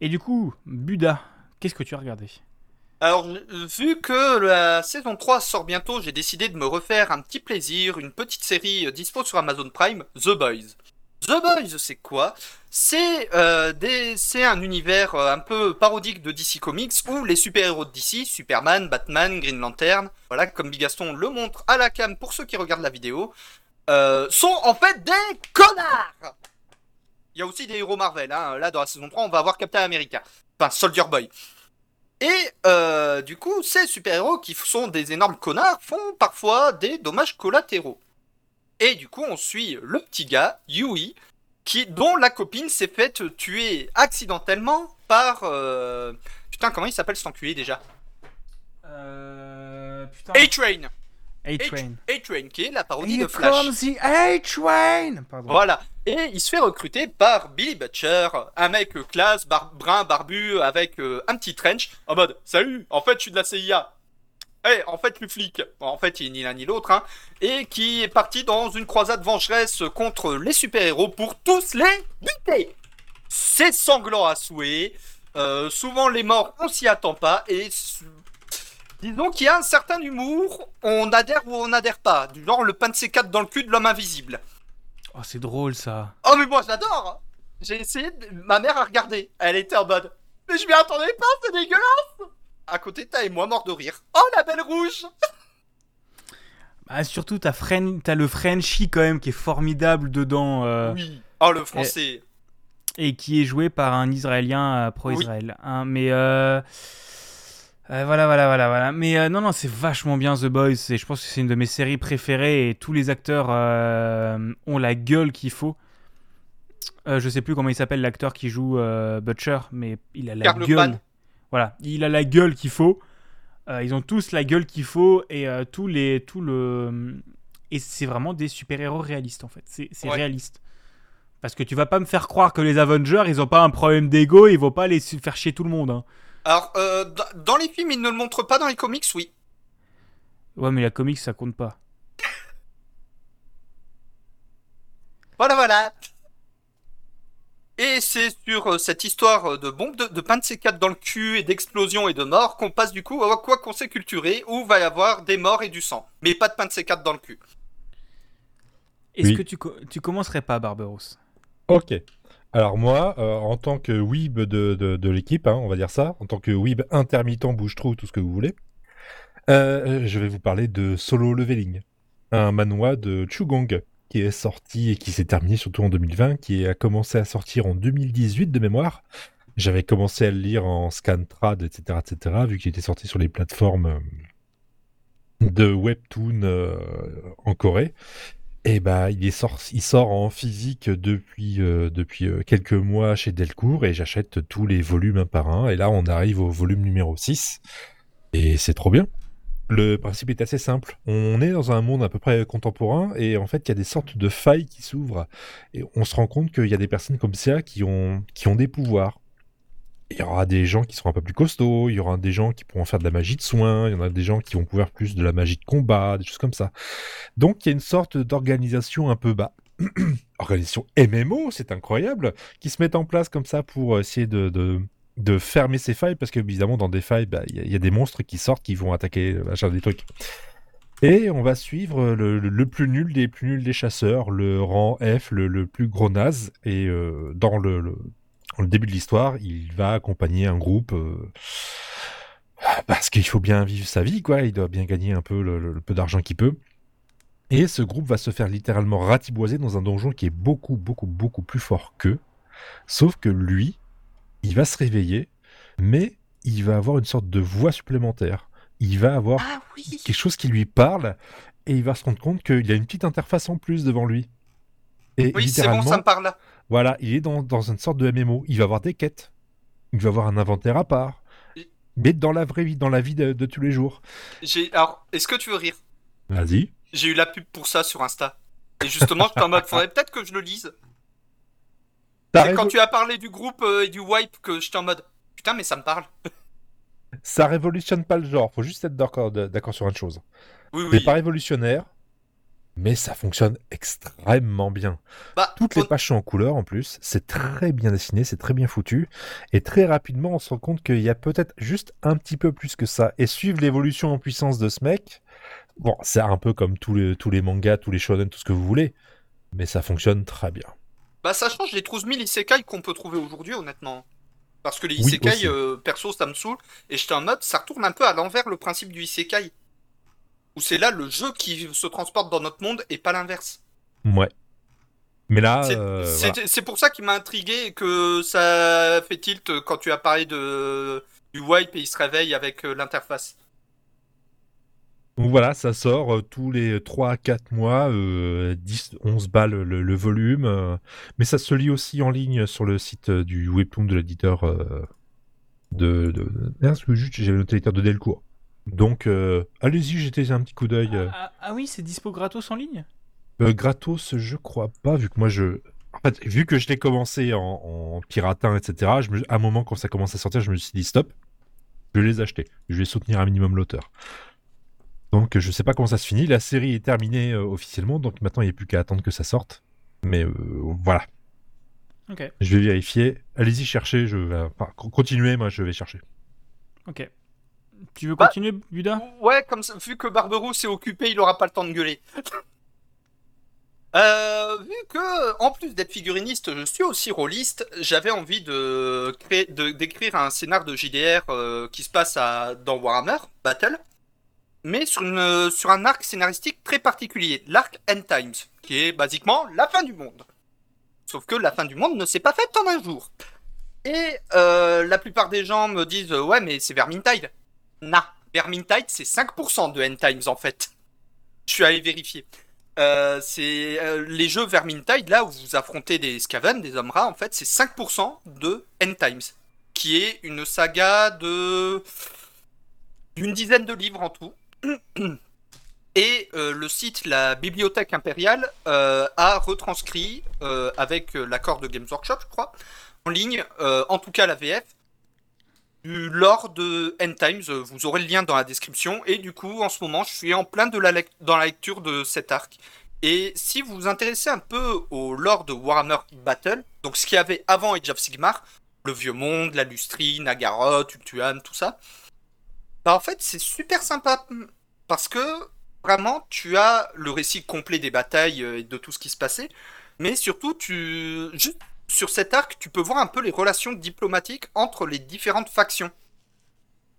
[SPEAKER 1] Et du coup, Buda, qu'est-ce que tu as regardé?
[SPEAKER 3] Alors, vu que la saison 3 sort bientôt, j'ai décidé de me refaire un petit plaisir, une petite série euh, dispo sur Amazon Prime, The Boys. The Boys, c'est quoi? C'est euh, c'est un univers euh, un peu parodique de DC Comics où les super-héros de DC, Superman, Batman, Green Lantern, voilà, comme Bigaston le montre à la cam pour ceux qui regardent la vidéo, sont en fait des connards Il y a aussi des héros Marvel, hein. là dans la saison 3 on va avoir Captain America, enfin Soldier Boy. Et euh, du coup, ces super-héros qui sont des énormes connards font parfois des dommages collatéraux. Et du coup, on suit le petit gars, Yui, qui, dont la copine s'est faite tuer accidentellement par... euh, Putain, comment il s'appelle cet enculé déjà?
[SPEAKER 1] Euh.
[SPEAKER 3] A-Train
[SPEAKER 1] A-Train.
[SPEAKER 3] A-Train, qui est la parodie
[SPEAKER 1] Here
[SPEAKER 3] de Flash.
[SPEAKER 1] comes the A-Train Pardon.
[SPEAKER 3] Voilà. Et il se fait recruter par Billy Butcher, un mec classe, bar- brun, barbu, avec euh, un petit trench, en mode Salut, en fait, je suis de la CIA. Eh, en fait, le flic. En fait, il est ni l'un ni l'autre, hein. Et qui est parti dans une croisade vengeresse contre les super-héros pour tous les buter. C'est sanglant à souhait. Euh, souvent, les morts, on s'y attend pas. Et disons qu'il y a un certain humour. On adhère ou on n'adhère pas. Du genre le pain de C4 dans le cul de l'homme invisible.
[SPEAKER 1] Oh, c'est drôle ça.
[SPEAKER 3] Oh mais moi j'adore J'ai essayé, de... ma mère a regardé, elle était en mode Mais je m'y attendais pas, c'est dégueulasse À côté t'as et moi mort de rire. Oh la belle rouge
[SPEAKER 1] Ah, surtout, t'as Fren- t'as le Frenchie quand même qui est formidable dedans euh,
[SPEAKER 3] Oui. Oh le français.
[SPEAKER 1] et qui est joué par un Israélien euh, pro-Israël. hein, mais euh, euh, voilà, voilà, voilà, voilà. Mais euh, non, non, c'est vachement bien The Boys. Et je pense que c'est une de mes séries préférées et tous les acteurs euh, ont la gueule qu'il faut. Je sais plus comment il s'appelle l'acteur qui joue Butcher, mais il a la gueule.
[SPEAKER 3] Urban.
[SPEAKER 1] Voilà, il a la gueule qu'il faut. Ils ont tous la gueule qu'il faut et tous les tout le et c'est vraiment des super-héros réalistes en fait. C'est
[SPEAKER 3] Ouais.
[SPEAKER 1] réaliste. Parce que tu vas pas me faire croire que les Avengers, ils ont pas un problème d'ego, ils vont pas aller se faire chier tout le monde. hein.
[SPEAKER 3] Alors, euh, dans- les films, ils ne le montrent pas, dans les comics, oui.
[SPEAKER 1] Ouais, mais la comics, ça compte pas.
[SPEAKER 3] Voilà, voilà. Et c'est sur euh, cette histoire de bombe de, de pain de C4 dans le cul et d'explosion et de mort qu'on passe du coup à quoi qu'on s'est culturé où va y avoir des morts et du sang. Mais pas de pain de C4 dans le cul.
[SPEAKER 1] Est-ce
[SPEAKER 2] Oui.
[SPEAKER 1] que tu, co- tu commencerais pas, Barberos
[SPEAKER 2] Ok. Alors moi, euh, en tant que weeb de, l'équipe, hein, on va dire ça, en tant que weeb intermittent, bouche-trou, tout ce que vous voulez, euh, je vais vous parler de Solo Leveling, un manoir de Chugong qui est sorti et qui s'est terminé surtout en 2020, qui a commencé à sortir en 2018 de mémoire. J'avais commencé à le lire en scantrad, etc., etc., vu qu'il était sorti sur les plateformes euh, de webtoon en Corée. Et bah, il est sort, il sort en physique depuis euh, euh, quelques mois chez Delcourt et j'achète tous les volumes un par un. Et là, on arrive au volume numéro 6 et c'est trop bien. Le principe est assez simple. On est dans un monde à peu près contemporain et en fait, il y a des sortes de failles qui s'ouvrent et on se rend compte qu'il y a des personnes comme ça qui ont qui ont des pouvoirs. Il y aura des gens qui seront un peu plus costauds, il y aura des gens qui pourront faire de la magie de soins, il y en a des gens qui vont pouvoir plus de la magie de combat, des choses comme ça. Donc il y a une sorte d'organisation un peu bas. organisation MMO, c'est incroyable, qui se met en place comme ça pour essayer de, fermer ces failles, parce qu'évidemment dans des failles, bah, il y, a- des monstres qui sortent, qui vont attaquer euh, machin, des trucs. Et on va suivre le, plus nul des plus nuls des chasseurs, le rang F, le, plus gros naze, et euh, dans le, le début de l'histoire, il va accompagner un groupe... euh, parce qu'il faut bien vivre sa vie, quoi. Il doit bien gagner un peu le, peu d'argent qu'il peut. Et ce groupe va se faire littéralement ratiboiser dans un donjon qui est beaucoup, beaucoup, beaucoup plus fort qu'eux. Sauf que lui, il va se réveiller, mais il va avoir une sorte de voix supplémentaire. Il va avoir
[SPEAKER 3] Ah oui
[SPEAKER 2] quelque chose qui lui parle, et il va se rendre compte qu'il y a une petite interface en plus devant lui. Et
[SPEAKER 3] Oui, c'est bon, ça me parle.
[SPEAKER 2] Voilà, il est dans, dans une sorte de MMO. Il va avoir des quêtes. Il va avoir un inventaire à part. Mais dans la vraie vie, dans la vie de, de tous les jours.
[SPEAKER 3] Alors, est-ce que tu veux rire?
[SPEAKER 2] Vas-y.
[SPEAKER 3] J'ai eu la pub pour ça sur Insta. Et justement, j'étais en mode, faudrait peut-être que je le lise. C'est quand tu as parlé du groupe euh, et du wipe que j'étais en mode, putain, mais ça me parle.
[SPEAKER 2] ça révolutionne pas le genre. Faut juste être d'accord sur une chose.
[SPEAKER 3] Oui,
[SPEAKER 2] C'est
[SPEAKER 3] oui.
[SPEAKER 2] pas révolutionnaire, mais ça fonctionne extrêmement bien.
[SPEAKER 3] Bah,
[SPEAKER 2] Toutes les pages sont en couleur en plus. C'est très bien dessiné, c'est très bien foutu. Et très rapidement, on se rend compte qu'il y a peut-être juste un petit peu plus que ça. Et suivre l'évolution en puissance de ce mec, bon, c'est un peu comme tous les, tous les mangas, tous les shonen, tout ce que vous voulez. Mais ça fonctionne très bien.
[SPEAKER 3] Bah ça change les 12 000 isekai qu'on peut trouver aujourd'hui honnêtement. Parce que les isekai, euh, perso, ça me saoule. Et j'étais en mode, ça retourne un peu à l'envers le principe du isekai. Où c'est là le jeu qui se transporte dans notre monde et pas l'inverse.
[SPEAKER 2] Ouais. Mais là,
[SPEAKER 3] C'est
[SPEAKER 2] euh, voilà.
[SPEAKER 3] pour ça qui m'a intrigué et que ça fait tilt quand tu as parlé de, du wipe et il se réveille avec euh, l'interface.
[SPEAKER 2] Donc voilà, ça sort euh, tous les 3 4 mois, euh, 10, 11 balles le, le volume. euh, mais ça se lit aussi en ligne sur le site du webtoon de l'éditeur de, de, de- j'avais noté l'éditeur de Delcourt. Donc euh, allez-y, jetez un petit coup d'œil. euh.
[SPEAKER 1] Ah, ah oui, c'est dispo gratos en ligne?
[SPEAKER 2] Euh, gratos, je crois pas, vu que moi je. en fait, vu que je l'ai commencé en, en piratin, etc., je me- à un moment, quand ça commence à sortir, je me suis dit stop, je vais les acheter. Je vais soutenir un minimum l'auteur. Donc, je sais pas comment ça se finit. La série est terminée euh, officiellement, donc maintenant, il n'y a plus qu'à attendre que ça sorte. Mais voilà,
[SPEAKER 1] Ok,
[SPEAKER 2] je vais vérifier. Allez-y, chercher. Je vais... enfin, co- continuez, moi, je vais chercher.
[SPEAKER 1] ok. Tu veux continuer, Buda
[SPEAKER 3] Ouais, comme ça, vu que Barberousse est occupé, il aura pas le temps de gueuler. Euh, vu que, en plus d'être figuriniste, je suis aussi rôliste, j'avais envie de créer, d'écrire un scénar de JDR euh, qui se passe à, dans Warhammer Battle, mais sur une sur un arc scénaristique très particulier, l'arc End Times, qui est basiquement la fin du monde. Sauf que la fin du monde ne s'est pas faite en un jour. Et euh, la plupart des gens me disent ouais mais c'est Vermintide. Nah, Vermintide c'est 5% de End Times en fait. Je suis allé vérifier. Euh, c'est euh, les jeux Vermintide là où vous affrontez des Skaven, des hommes en fait, c'est 5% de End Times, qui est une saga de d'une dizaine de livres en tout. Et euh, le site, la Bibliothèque Impériale, a retranscrit, avec l'accord de Games Workshop, je crois, en ligne, en tout cas la VF, du lore de End Times. Vous aurez le lien dans la description. Et du coup, en ce moment, je suis en plein de la dans la lecture de cet arc. Et si vous vous intéressez un peu au lore de Warhammer Battle, donc ce qu'il y avait avant Age of Sigmar, le vieux monde, la Lustrie, Nagaroth, Ultuan, tout ça, bah en fait c'est super sympa parce que vraiment tu as le récit complet des batailles euh, et de tout ce qui se passait, mais surtout tu sur cet arc tu peux voir un peu les relations diplomatiques entre les différentes factions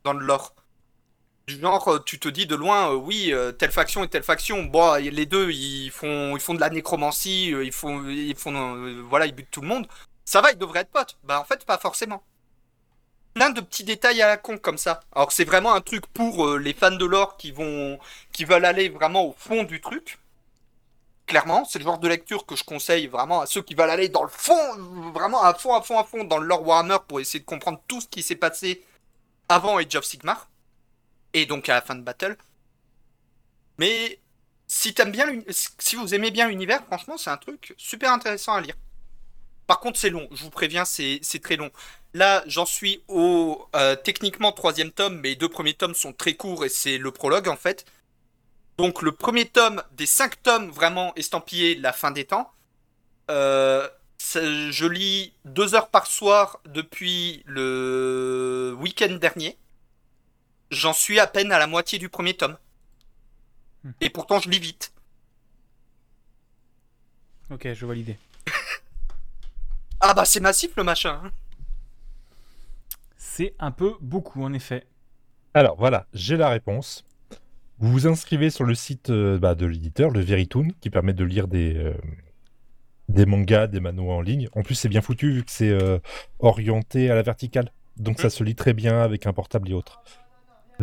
[SPEAKER 3] dans le lore. Du genre, euh, tu te dis de loin, euh, oui, euh, telle faction et telle faction, bon, les deux, ils font, ils font de la nécromancie, ils font, ils font, voilà, ils butent tout le monde. Ça va, ils devraient être potes. Bah, en fait, pas forcément. Plein de petits détails à la con comme ça. Alors, c'est vraiment un truc pour les fans de lore qui vont, qui veulent aller vraiment au fond du truc. Clairement, c'est le genre de lecture que je conseille vraiment à ceux qui veulent aller dans le fond, vraiment à fond, à fond, à fond dans le Warhammer pour essayer de comprendre tout ce qui s'est passé avant Age of Sigmar et donc à la fin de Battle. Mais si bien, si vous aimez bien l'univers, franchement, c'est un truc super intéressant à lire. Par contre, c'est long. Je vous préviens, c'est c'est très long. Là, j'en suis au euh, techniquement troisième tome, mais les deux premiers tomes sont très courts et c'est le prologue en fait. Donc le premier tome des cinq tomes vraiment estampillés la fin des temps. Euh, je lis deux heures par soir depuis le week-end dernier. J'en suis à peine à la moitié du premier tome.
[SPEAKER 1] Hmm.
[SPEAKER 3] Et pourtant, je lis vite.
[SPEAKER 1] Ok, je vois l'idée.
[SPEAKER 3] Ah bah c'est massif le machin. hein.
[SPEAKER 1] C'est un peu beaucoup, en effet.
[SPEAKER 2] Alors voilà, j'ai la réponse. Vous vous inscrivez sur le site euh, bah, de l'éditeur, le Veritoon, qui permet de lire des, euh, des mangas, des manuels en ligne. En plus, c'est bien foutu vu que c'est euh, orienté à la verticale. Donc ça se lit très bien avec un portable et autres.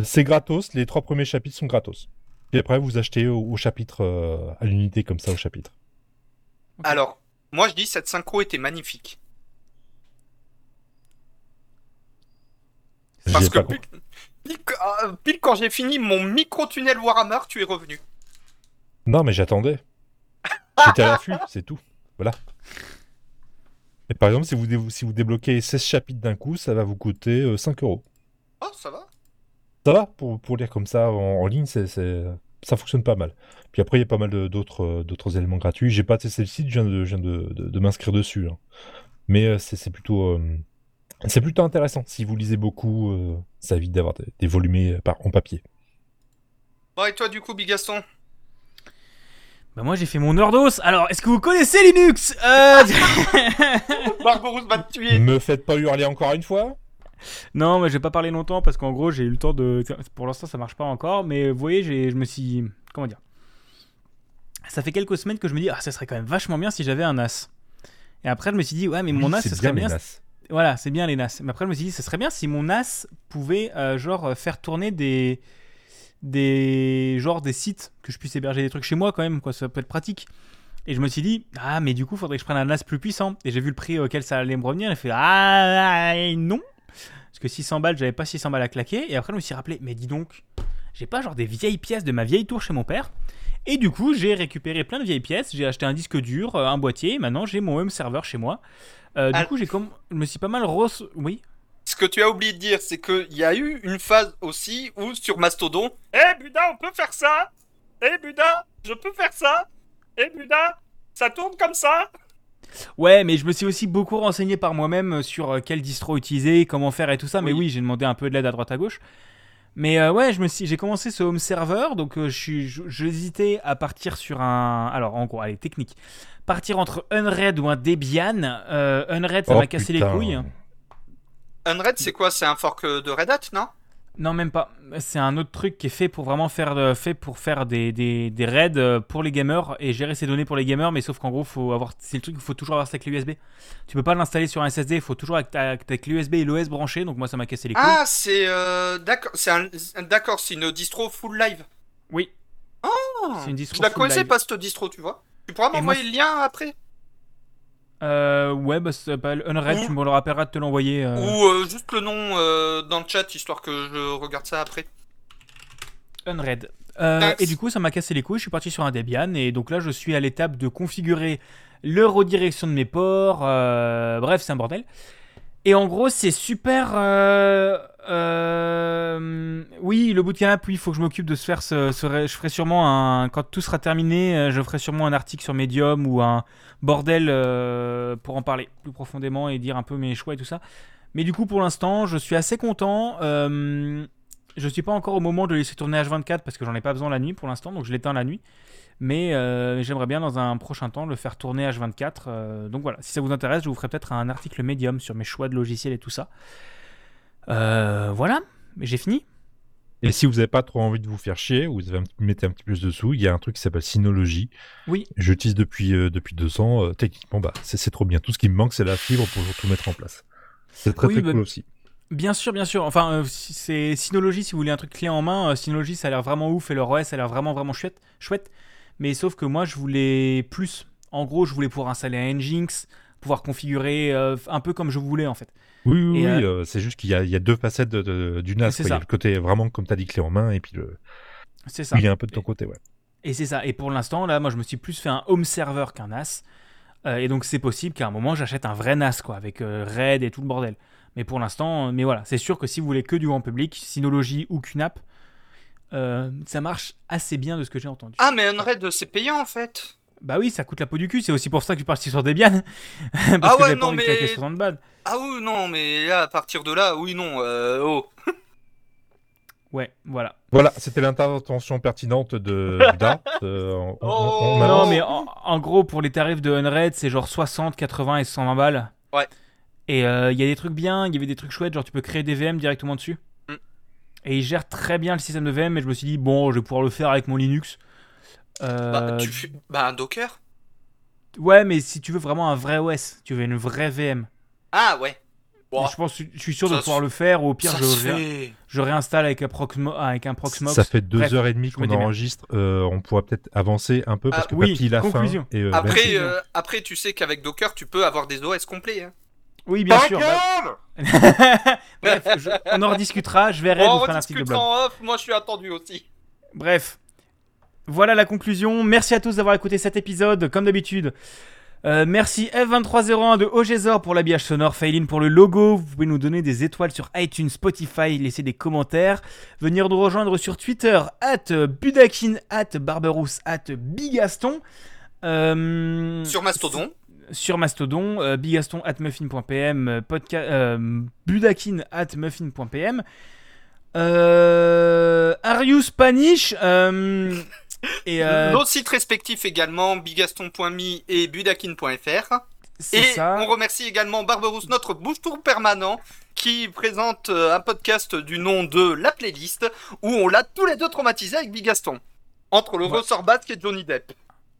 [SPEAKER 2] C'est gratos, les trois premiers chapitres sont gratos. Et après, vous achetez au, au chapitre, euh, à l'unité comme ça au chapitre.
[SPEAKER 3] Alors, moi je dis cette synchro était magnifique. Parce que pile, pile- pile quand j'ai fini mon micro-tunnel Warhammer, tu es revenu.
[SPEAKER 2] Non, mais j'attendais. J'étais à l'affût, c'est tout. Voilà. Et par exemple, si vous, dé- si vous débloquez 16 chapitres d'un coup, ça va vous coûter euh, 5 euros.
[SPEAKER 3] Oh, ça va
[SPEAKER 2] Ça va, pour, pour lire comme ça en, en ligne, c'est, ça fonctionne pas mal. Puis après, il y a pas mal de- d'autres, euh, d'autres éléments gratuits. J'ai pas testé le site, je viens de, je viens de, de- de m'inscrire dessus. hein. Mais euh, c'est, c'est plutôt, euh, c'est plutôt intéressant. Si vous lisez beaucoup, euh, ça évite d'avoir des, des volumés par, en papier.
[SPEAKER 3] Bon, et toi du coup, Bigaston?
[SPEAKER 1] Bah moi j'ai fait mon Nordos. Alors, est-ce que vous connaissez Linux? Euh,
[SPEAKER 3] Barbarousse va te tuer
[SPEAKER 2] Me faites pas hurler encore une fois.
[SPEAKER 1] Non, mais je vais pas parler longtemps parce qu'en gros j'ai eu le temps de. Pour l'instant ça marche pas encore, mais vous voyez, j'ai- je me suis. Comment dire? Ça fait quelques semaines que je me dis, ah, ça serait quand même vachement bien si j'avais un NAS. Et après je me suis dit, ouais, mais mon
[SPEAKER 2] Oui,
[SPEAKER 1] NAS,
[SPEAKER 2] c'est
[SPEAKER 1] ce serait bien. Voilà, c'est bien les NAS. Mais après je me suis dit, ce serait bien si mon NAS pouvait, euh, genre, euh, faire tourner des. Des. Genre des sites, que je puisse héberger des trucs chez moi quand même, quoi, ça peut être pratique. Et je me suis dit, ah, mais du coup, faudrait que je prenne un NAS plus puissant. Et j'ai vu le prix auquel ça allait me revenir. Et fait, ah, non. Parce que 600 balles, j'avais pas 600 balles à claquer. Et après, je me suis rappelé, mais dis donc, j'ai pas genre des vieilles pièces de ma vieille tour chez mon père. Et du coup, j'ai récupéré plein de vieilles pièces. J'ai acheté un disque dur, euh, un boîtier. Et maintenant, j'ai mon home server chez moi. Euh, du coup, j'ai comme, je me suis pas mal ros. Oui.
[SPEAKER 3] Ce que tu as oublié de dire, c'est qu'il y a eu une phase aussi où sur Mastodon. Eh Buda, on peut faire ça Eh Buda, je peux faire ça Eh Buda, ça tourne comme ça
[SPEAKER 1] Ouais, mais je me suis aussi beaucoup renseigné par moi-même sur euh, quelle distro utiliser, comment faire et tout ça. Mais
[SPEAKER 3] Oui.
[SPEAKER 1] oui, j'ai demandé un peu de l'aide à droite à gauche. Mais euh, ouais, je me suis, j'ai commencé ce home server, donc euh, je suis, je- j'hésitais à partir sur un, alors en gros, allez technique, partir entre Unread ou un Debian. Euh, Unread, ça
[SPEAKER 2] Oh,
[SPEAKER 1] m'a cassé les couilles.
[SPEAKER 3] Unread, c'est quoi? C'est un fork de Red Hat, non?
[SPEAKER 1] Non, même pas. C'est un autre truc qui est fait pour vraiment faire, de- fait pour faire des, des, des raids euh, pour les gamers et gérer ces données pour les gamers. Mais sauf qu'en gros, faut avoir, c'est le truc, il faut toujours avoir sa clé USB. Tu peux pas l'installer sur un SSD. Il faut toujours avec ta, ta clé USB et l'OS branché. Donc moi, ça m'a cassé les couilles.
[SPEAKER 3] Ah, c'est euh, d'accord, c'est un, d'accord, c'est une distro full live.
[SPEAKER 1] oui.
[SPEAKER 3] Oh,
[SPEAKER 1] C'est une distro
[SPEAKER 3] Je la connaissais
[SPEAKER 1] live.
[SPEAKER 3] pas cette distro, tu vois. Tu pourras m'envoyer le lien après
[SPEAKER 1] Euh, ouais, bah ça s'appelle Unread.
[SPEAKER 3] Ou-
[SPEAKER 1] Tu me le rappelleras de te l'envoyer. euh,
[SPEAKER 3] Ou euh, juste le nom euh, dans le chat, histoire que je regarde ça après.
[SPEAKER 1] Unread. Euh, et du coup, ça m'a cassé les couilles. Je suis parti sur un Debian. Et donc là, je suis à l'étape de configurer le redirection de mes ports. euh, bref, c'est un bordel. Et en gros, c'est super. euh, euh, oui, le bootcamp, oui, il faut que je m'occupe de se faire ce, Je ferai sûrement un. Quand tout sera terminé, euh, je ferai sûrement un article sur Medium ou un bordel euh, pour en parler plus profondément et dire un peu mes choix et tout ça. Mais du coup, pour l'instant, je suis assez content. Euh, je suis pas encore au moment de laisser tourner H24 parce que j'en ai pas besoin la nuit pour l'instant, donc je l'éteins la nuit. Mais euh, j'aimerais bien dans un prochain temps le faire tourner H24. euh, donc voilà, si ça vous intéresse, je vous ferai peut-être un article médium sur mes choix de logiciels et tout ça. Euh, voilà, mais j'ai fini.
[SPEAKER 2] Et si vous n'avez pas trop envie de vous faire chier, ou vous avez un petit- mettez un petit plus dessous, il y a un truc qui s'appelle Synology.
[SPEAKER 1] Oui.
[SPEAKER 2] J'utilise depuis, euh, depuis deux ans. euh, techniquement, bah, c'est c'est trop bien. Tout ce qui me manque, c'est la fibre pour tout mettre en place. C'est très
[SPEAKER 1] Oui,
[SPEAKER 2] très
[SPEAKER 1] bah,
[SPEAKER 2] cool aussi.
[SPEAKER 1] Bien sûr, bien sûr. Enfin, euh, c'est Synology, si vous voulez un truc clé en main, Synology, ça a l'air vraiment ouf et leur OS a l'air vraiment, vraiment chouette. chouette. Mais sauf que moi, je voulais plus. En gros, je voulais pouvoir installer un Nginx, pouvoir configurer euh, un peu comme je voulais en fait.
[SPEAKER 2] Oui, oui,
[SPEAKER 1] Et,
[SPEAKER 2] oui, euh, c'est juste qu'il y, y a deux facettes de- de- du NAS. Quoi. Il y a le côté vraiment, comme tu as dit, clé en main, et puis le...
[SPEAKER 1] C'est ça.
[SPEAKER 2] il y a un peu de ton côté, ouais.
[SPEAKER 1] Et c'est ça. Et pour l'instant, là, moi, je me suis plus fait un home server qu'un NAS. Euh, et donc, c'est possible qu'à un moment, j'achète un vrai NAS, quoi, avec euh, RAID et tout le bordel. Mais pour l'instant, euh, mais voilà, c'est sûr que si vous voulez que du grand public, Synology ou QNAP, euh, ça marche assez bien de ce que j'ai entendu.
[SPEAKER 3] Ah, mais Unread, c'est payant en fait.
[SPEAKER 1] Bah oui, ça coûte la peau du cul. C'est aussi pour ça que je suis parti sur Debian. Parce
[SPEAKER 3] Ah
[SPEAKER 1] que
[SPEAKER 3] ouais, non, mais-
[SPEAKER 1] claquer 60 balles.
[SPEAKER 3] Ah oui, non, mais là, à partir de là, oui, non, euh, oh.
[SPEAKER 1] Ouais, voilà.
[SPEAKER 2] Voilà, c'était l'intervention pertinente de Buda. Euh, on- on- on
[SPEAKER 3] Oh.
[SPEAKER 1] Non, mais en, en gros, pour les tarifs de Unread, c'est genre 60, 80 et 120 balles.
[SPEAKER 3] Ouais.
[SPEAKER 1] Et euh, il y a des trucs bien, il y avait des trucs chouettes, genre tu peux créer des VM directement dessus. Et il gère très bien le système de VM, mais je me suis dit, bon, je vais pouvoir le faire avec mon Linux. Euh,
[SPEAKER 3] Bah, tu fais... bah, un Docker
[SPEAKER 1] Ouais, mais si tu veux vraiment un vrai OS, tu veux une vraie VM.
[SPEAKER 3] Ah, ouais.
[SPEAKER 1] Et je pense, je suis sûr de pouvoir
[SPEAKER 3] se-
[SPEAKER 1] le faire, ou au pire,
[SPEAKER 3] ça
[SPEAKER 1] je, ré- réinstalle avec un, Proxmo- avec un Proxmox.
[SPEAKER 2] Ça fait deux
[SPEAKER 1] Bref,
[SPEAKER 2] heures et demie qu'on enregistre. euh, on pourra peut-être avancer un peu parce
[SPEAKER 3] Ah,
[SPEAKER 2] que
[SPEAKER 1] oui,
[SPEAKER 2] Papy il a
[SPEAKER 1] conclusion.
[SPEAKER 2] faim. Et, euh,
[SPEAKER 3] Après, euh, après, tu sais qu'avec Docker, tu peux avoir des OS complets. Hein.
[SPEAKER 1] Oui, bien
[SPEAKER 6] Ta
[SPEAKER 1] sûr. bah- Bref, je- on en rediscutera, je verrai,
[SPEAKER 3] on
[SPEAKER 1] blog.
[SPEAKER 3] rediscutera en off, moi je suis attendu aussi.
[SPEAKER 1] Bref, voilà la conclusion. Merci à tous d'avoir écouté cet épisode, comme d'habitude. Euh, merci F2301 de Ogezor pour l'habillage sonore, Failin pour le logo. Vous pouvez nous donner des étoiles sur iTunes, Spotify, laisser des commentaires. Venir nous rejoindre sur Twitter, at Budakin, at Barberousse, at Bigaston. Euh,
[SPEAKER 3] Sur Mastodon.
[SPEAKER 1] Sur Mastodon, euh, bigaston at muffin.pm, euh, euh, budakin at muffin.pm, euh, Arius Panish, euh, et euh,
[SPEAKER 3] Nos sites respectifs également, bigaston.me et budakin.fr.
[SPEAKER 1] c'est
[SPEAKER 3] Et
[SPEAKER 1] ça.
[SPEAKER 3] on remercie également Barberousse, notre bouche-tour permanent, qui présente un podcast du nom de La Playlist, où on l'a tous les deux traumatisé avec Bigaston. Entre le
[SPEAKER 1] Ouais.
[SPEAKER 3] ressort basque et Johnny Depp.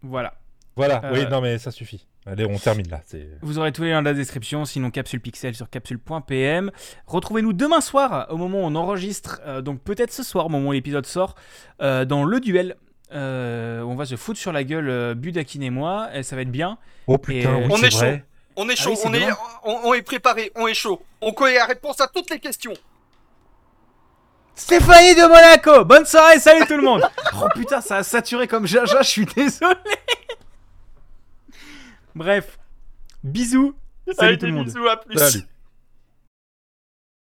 [SPEAKER 1] Voilà.
[SPEAKER 2] Voilà,
[SPEAKER 1] Euh,
[SPEAKER 2] oui, non, mais ça suffit. Allez, on termine là.
[SPEAKER 1] Vous aurez tous les liens dans la description, sinon Capsule Pixel sur capsule.pm. Retrouvez-nous demain soir, au moment où on enregistre, euh, donc peut-être ce soir, au moment où l'épisode sort, euh, dans le duel. Euh, on va se foutre sur la gueule, euh, Budakin et moi, et ça va être bien.
[SPEAKER 2] Oh putain,
[SPEAKER 1] Et, euh,
[SPEAKER 2] oui,
[SPEAKER 3] on est chaud. On est
[SPEAKER 1] Ah
[SPEAKER 3] chaud,
[SPEAKER 1] oui,
[SPEAKER 3] on, est, on, on est préparé, on est chaud. On connaît la réponse à toutes les questions.
[SPEAKER 1] Stéphanie de Monaco. Bonne soirée, salut tout le monde. Oh putain, ça a saturé comme jaja, je suis désolé. Bref, bisous. Salut
[SPEAKER 3] Allez,
[SPEAKER 1] tout le monde.
[SPEAKER 3] bisous, à plus.
[SPEAKER 2] Salut.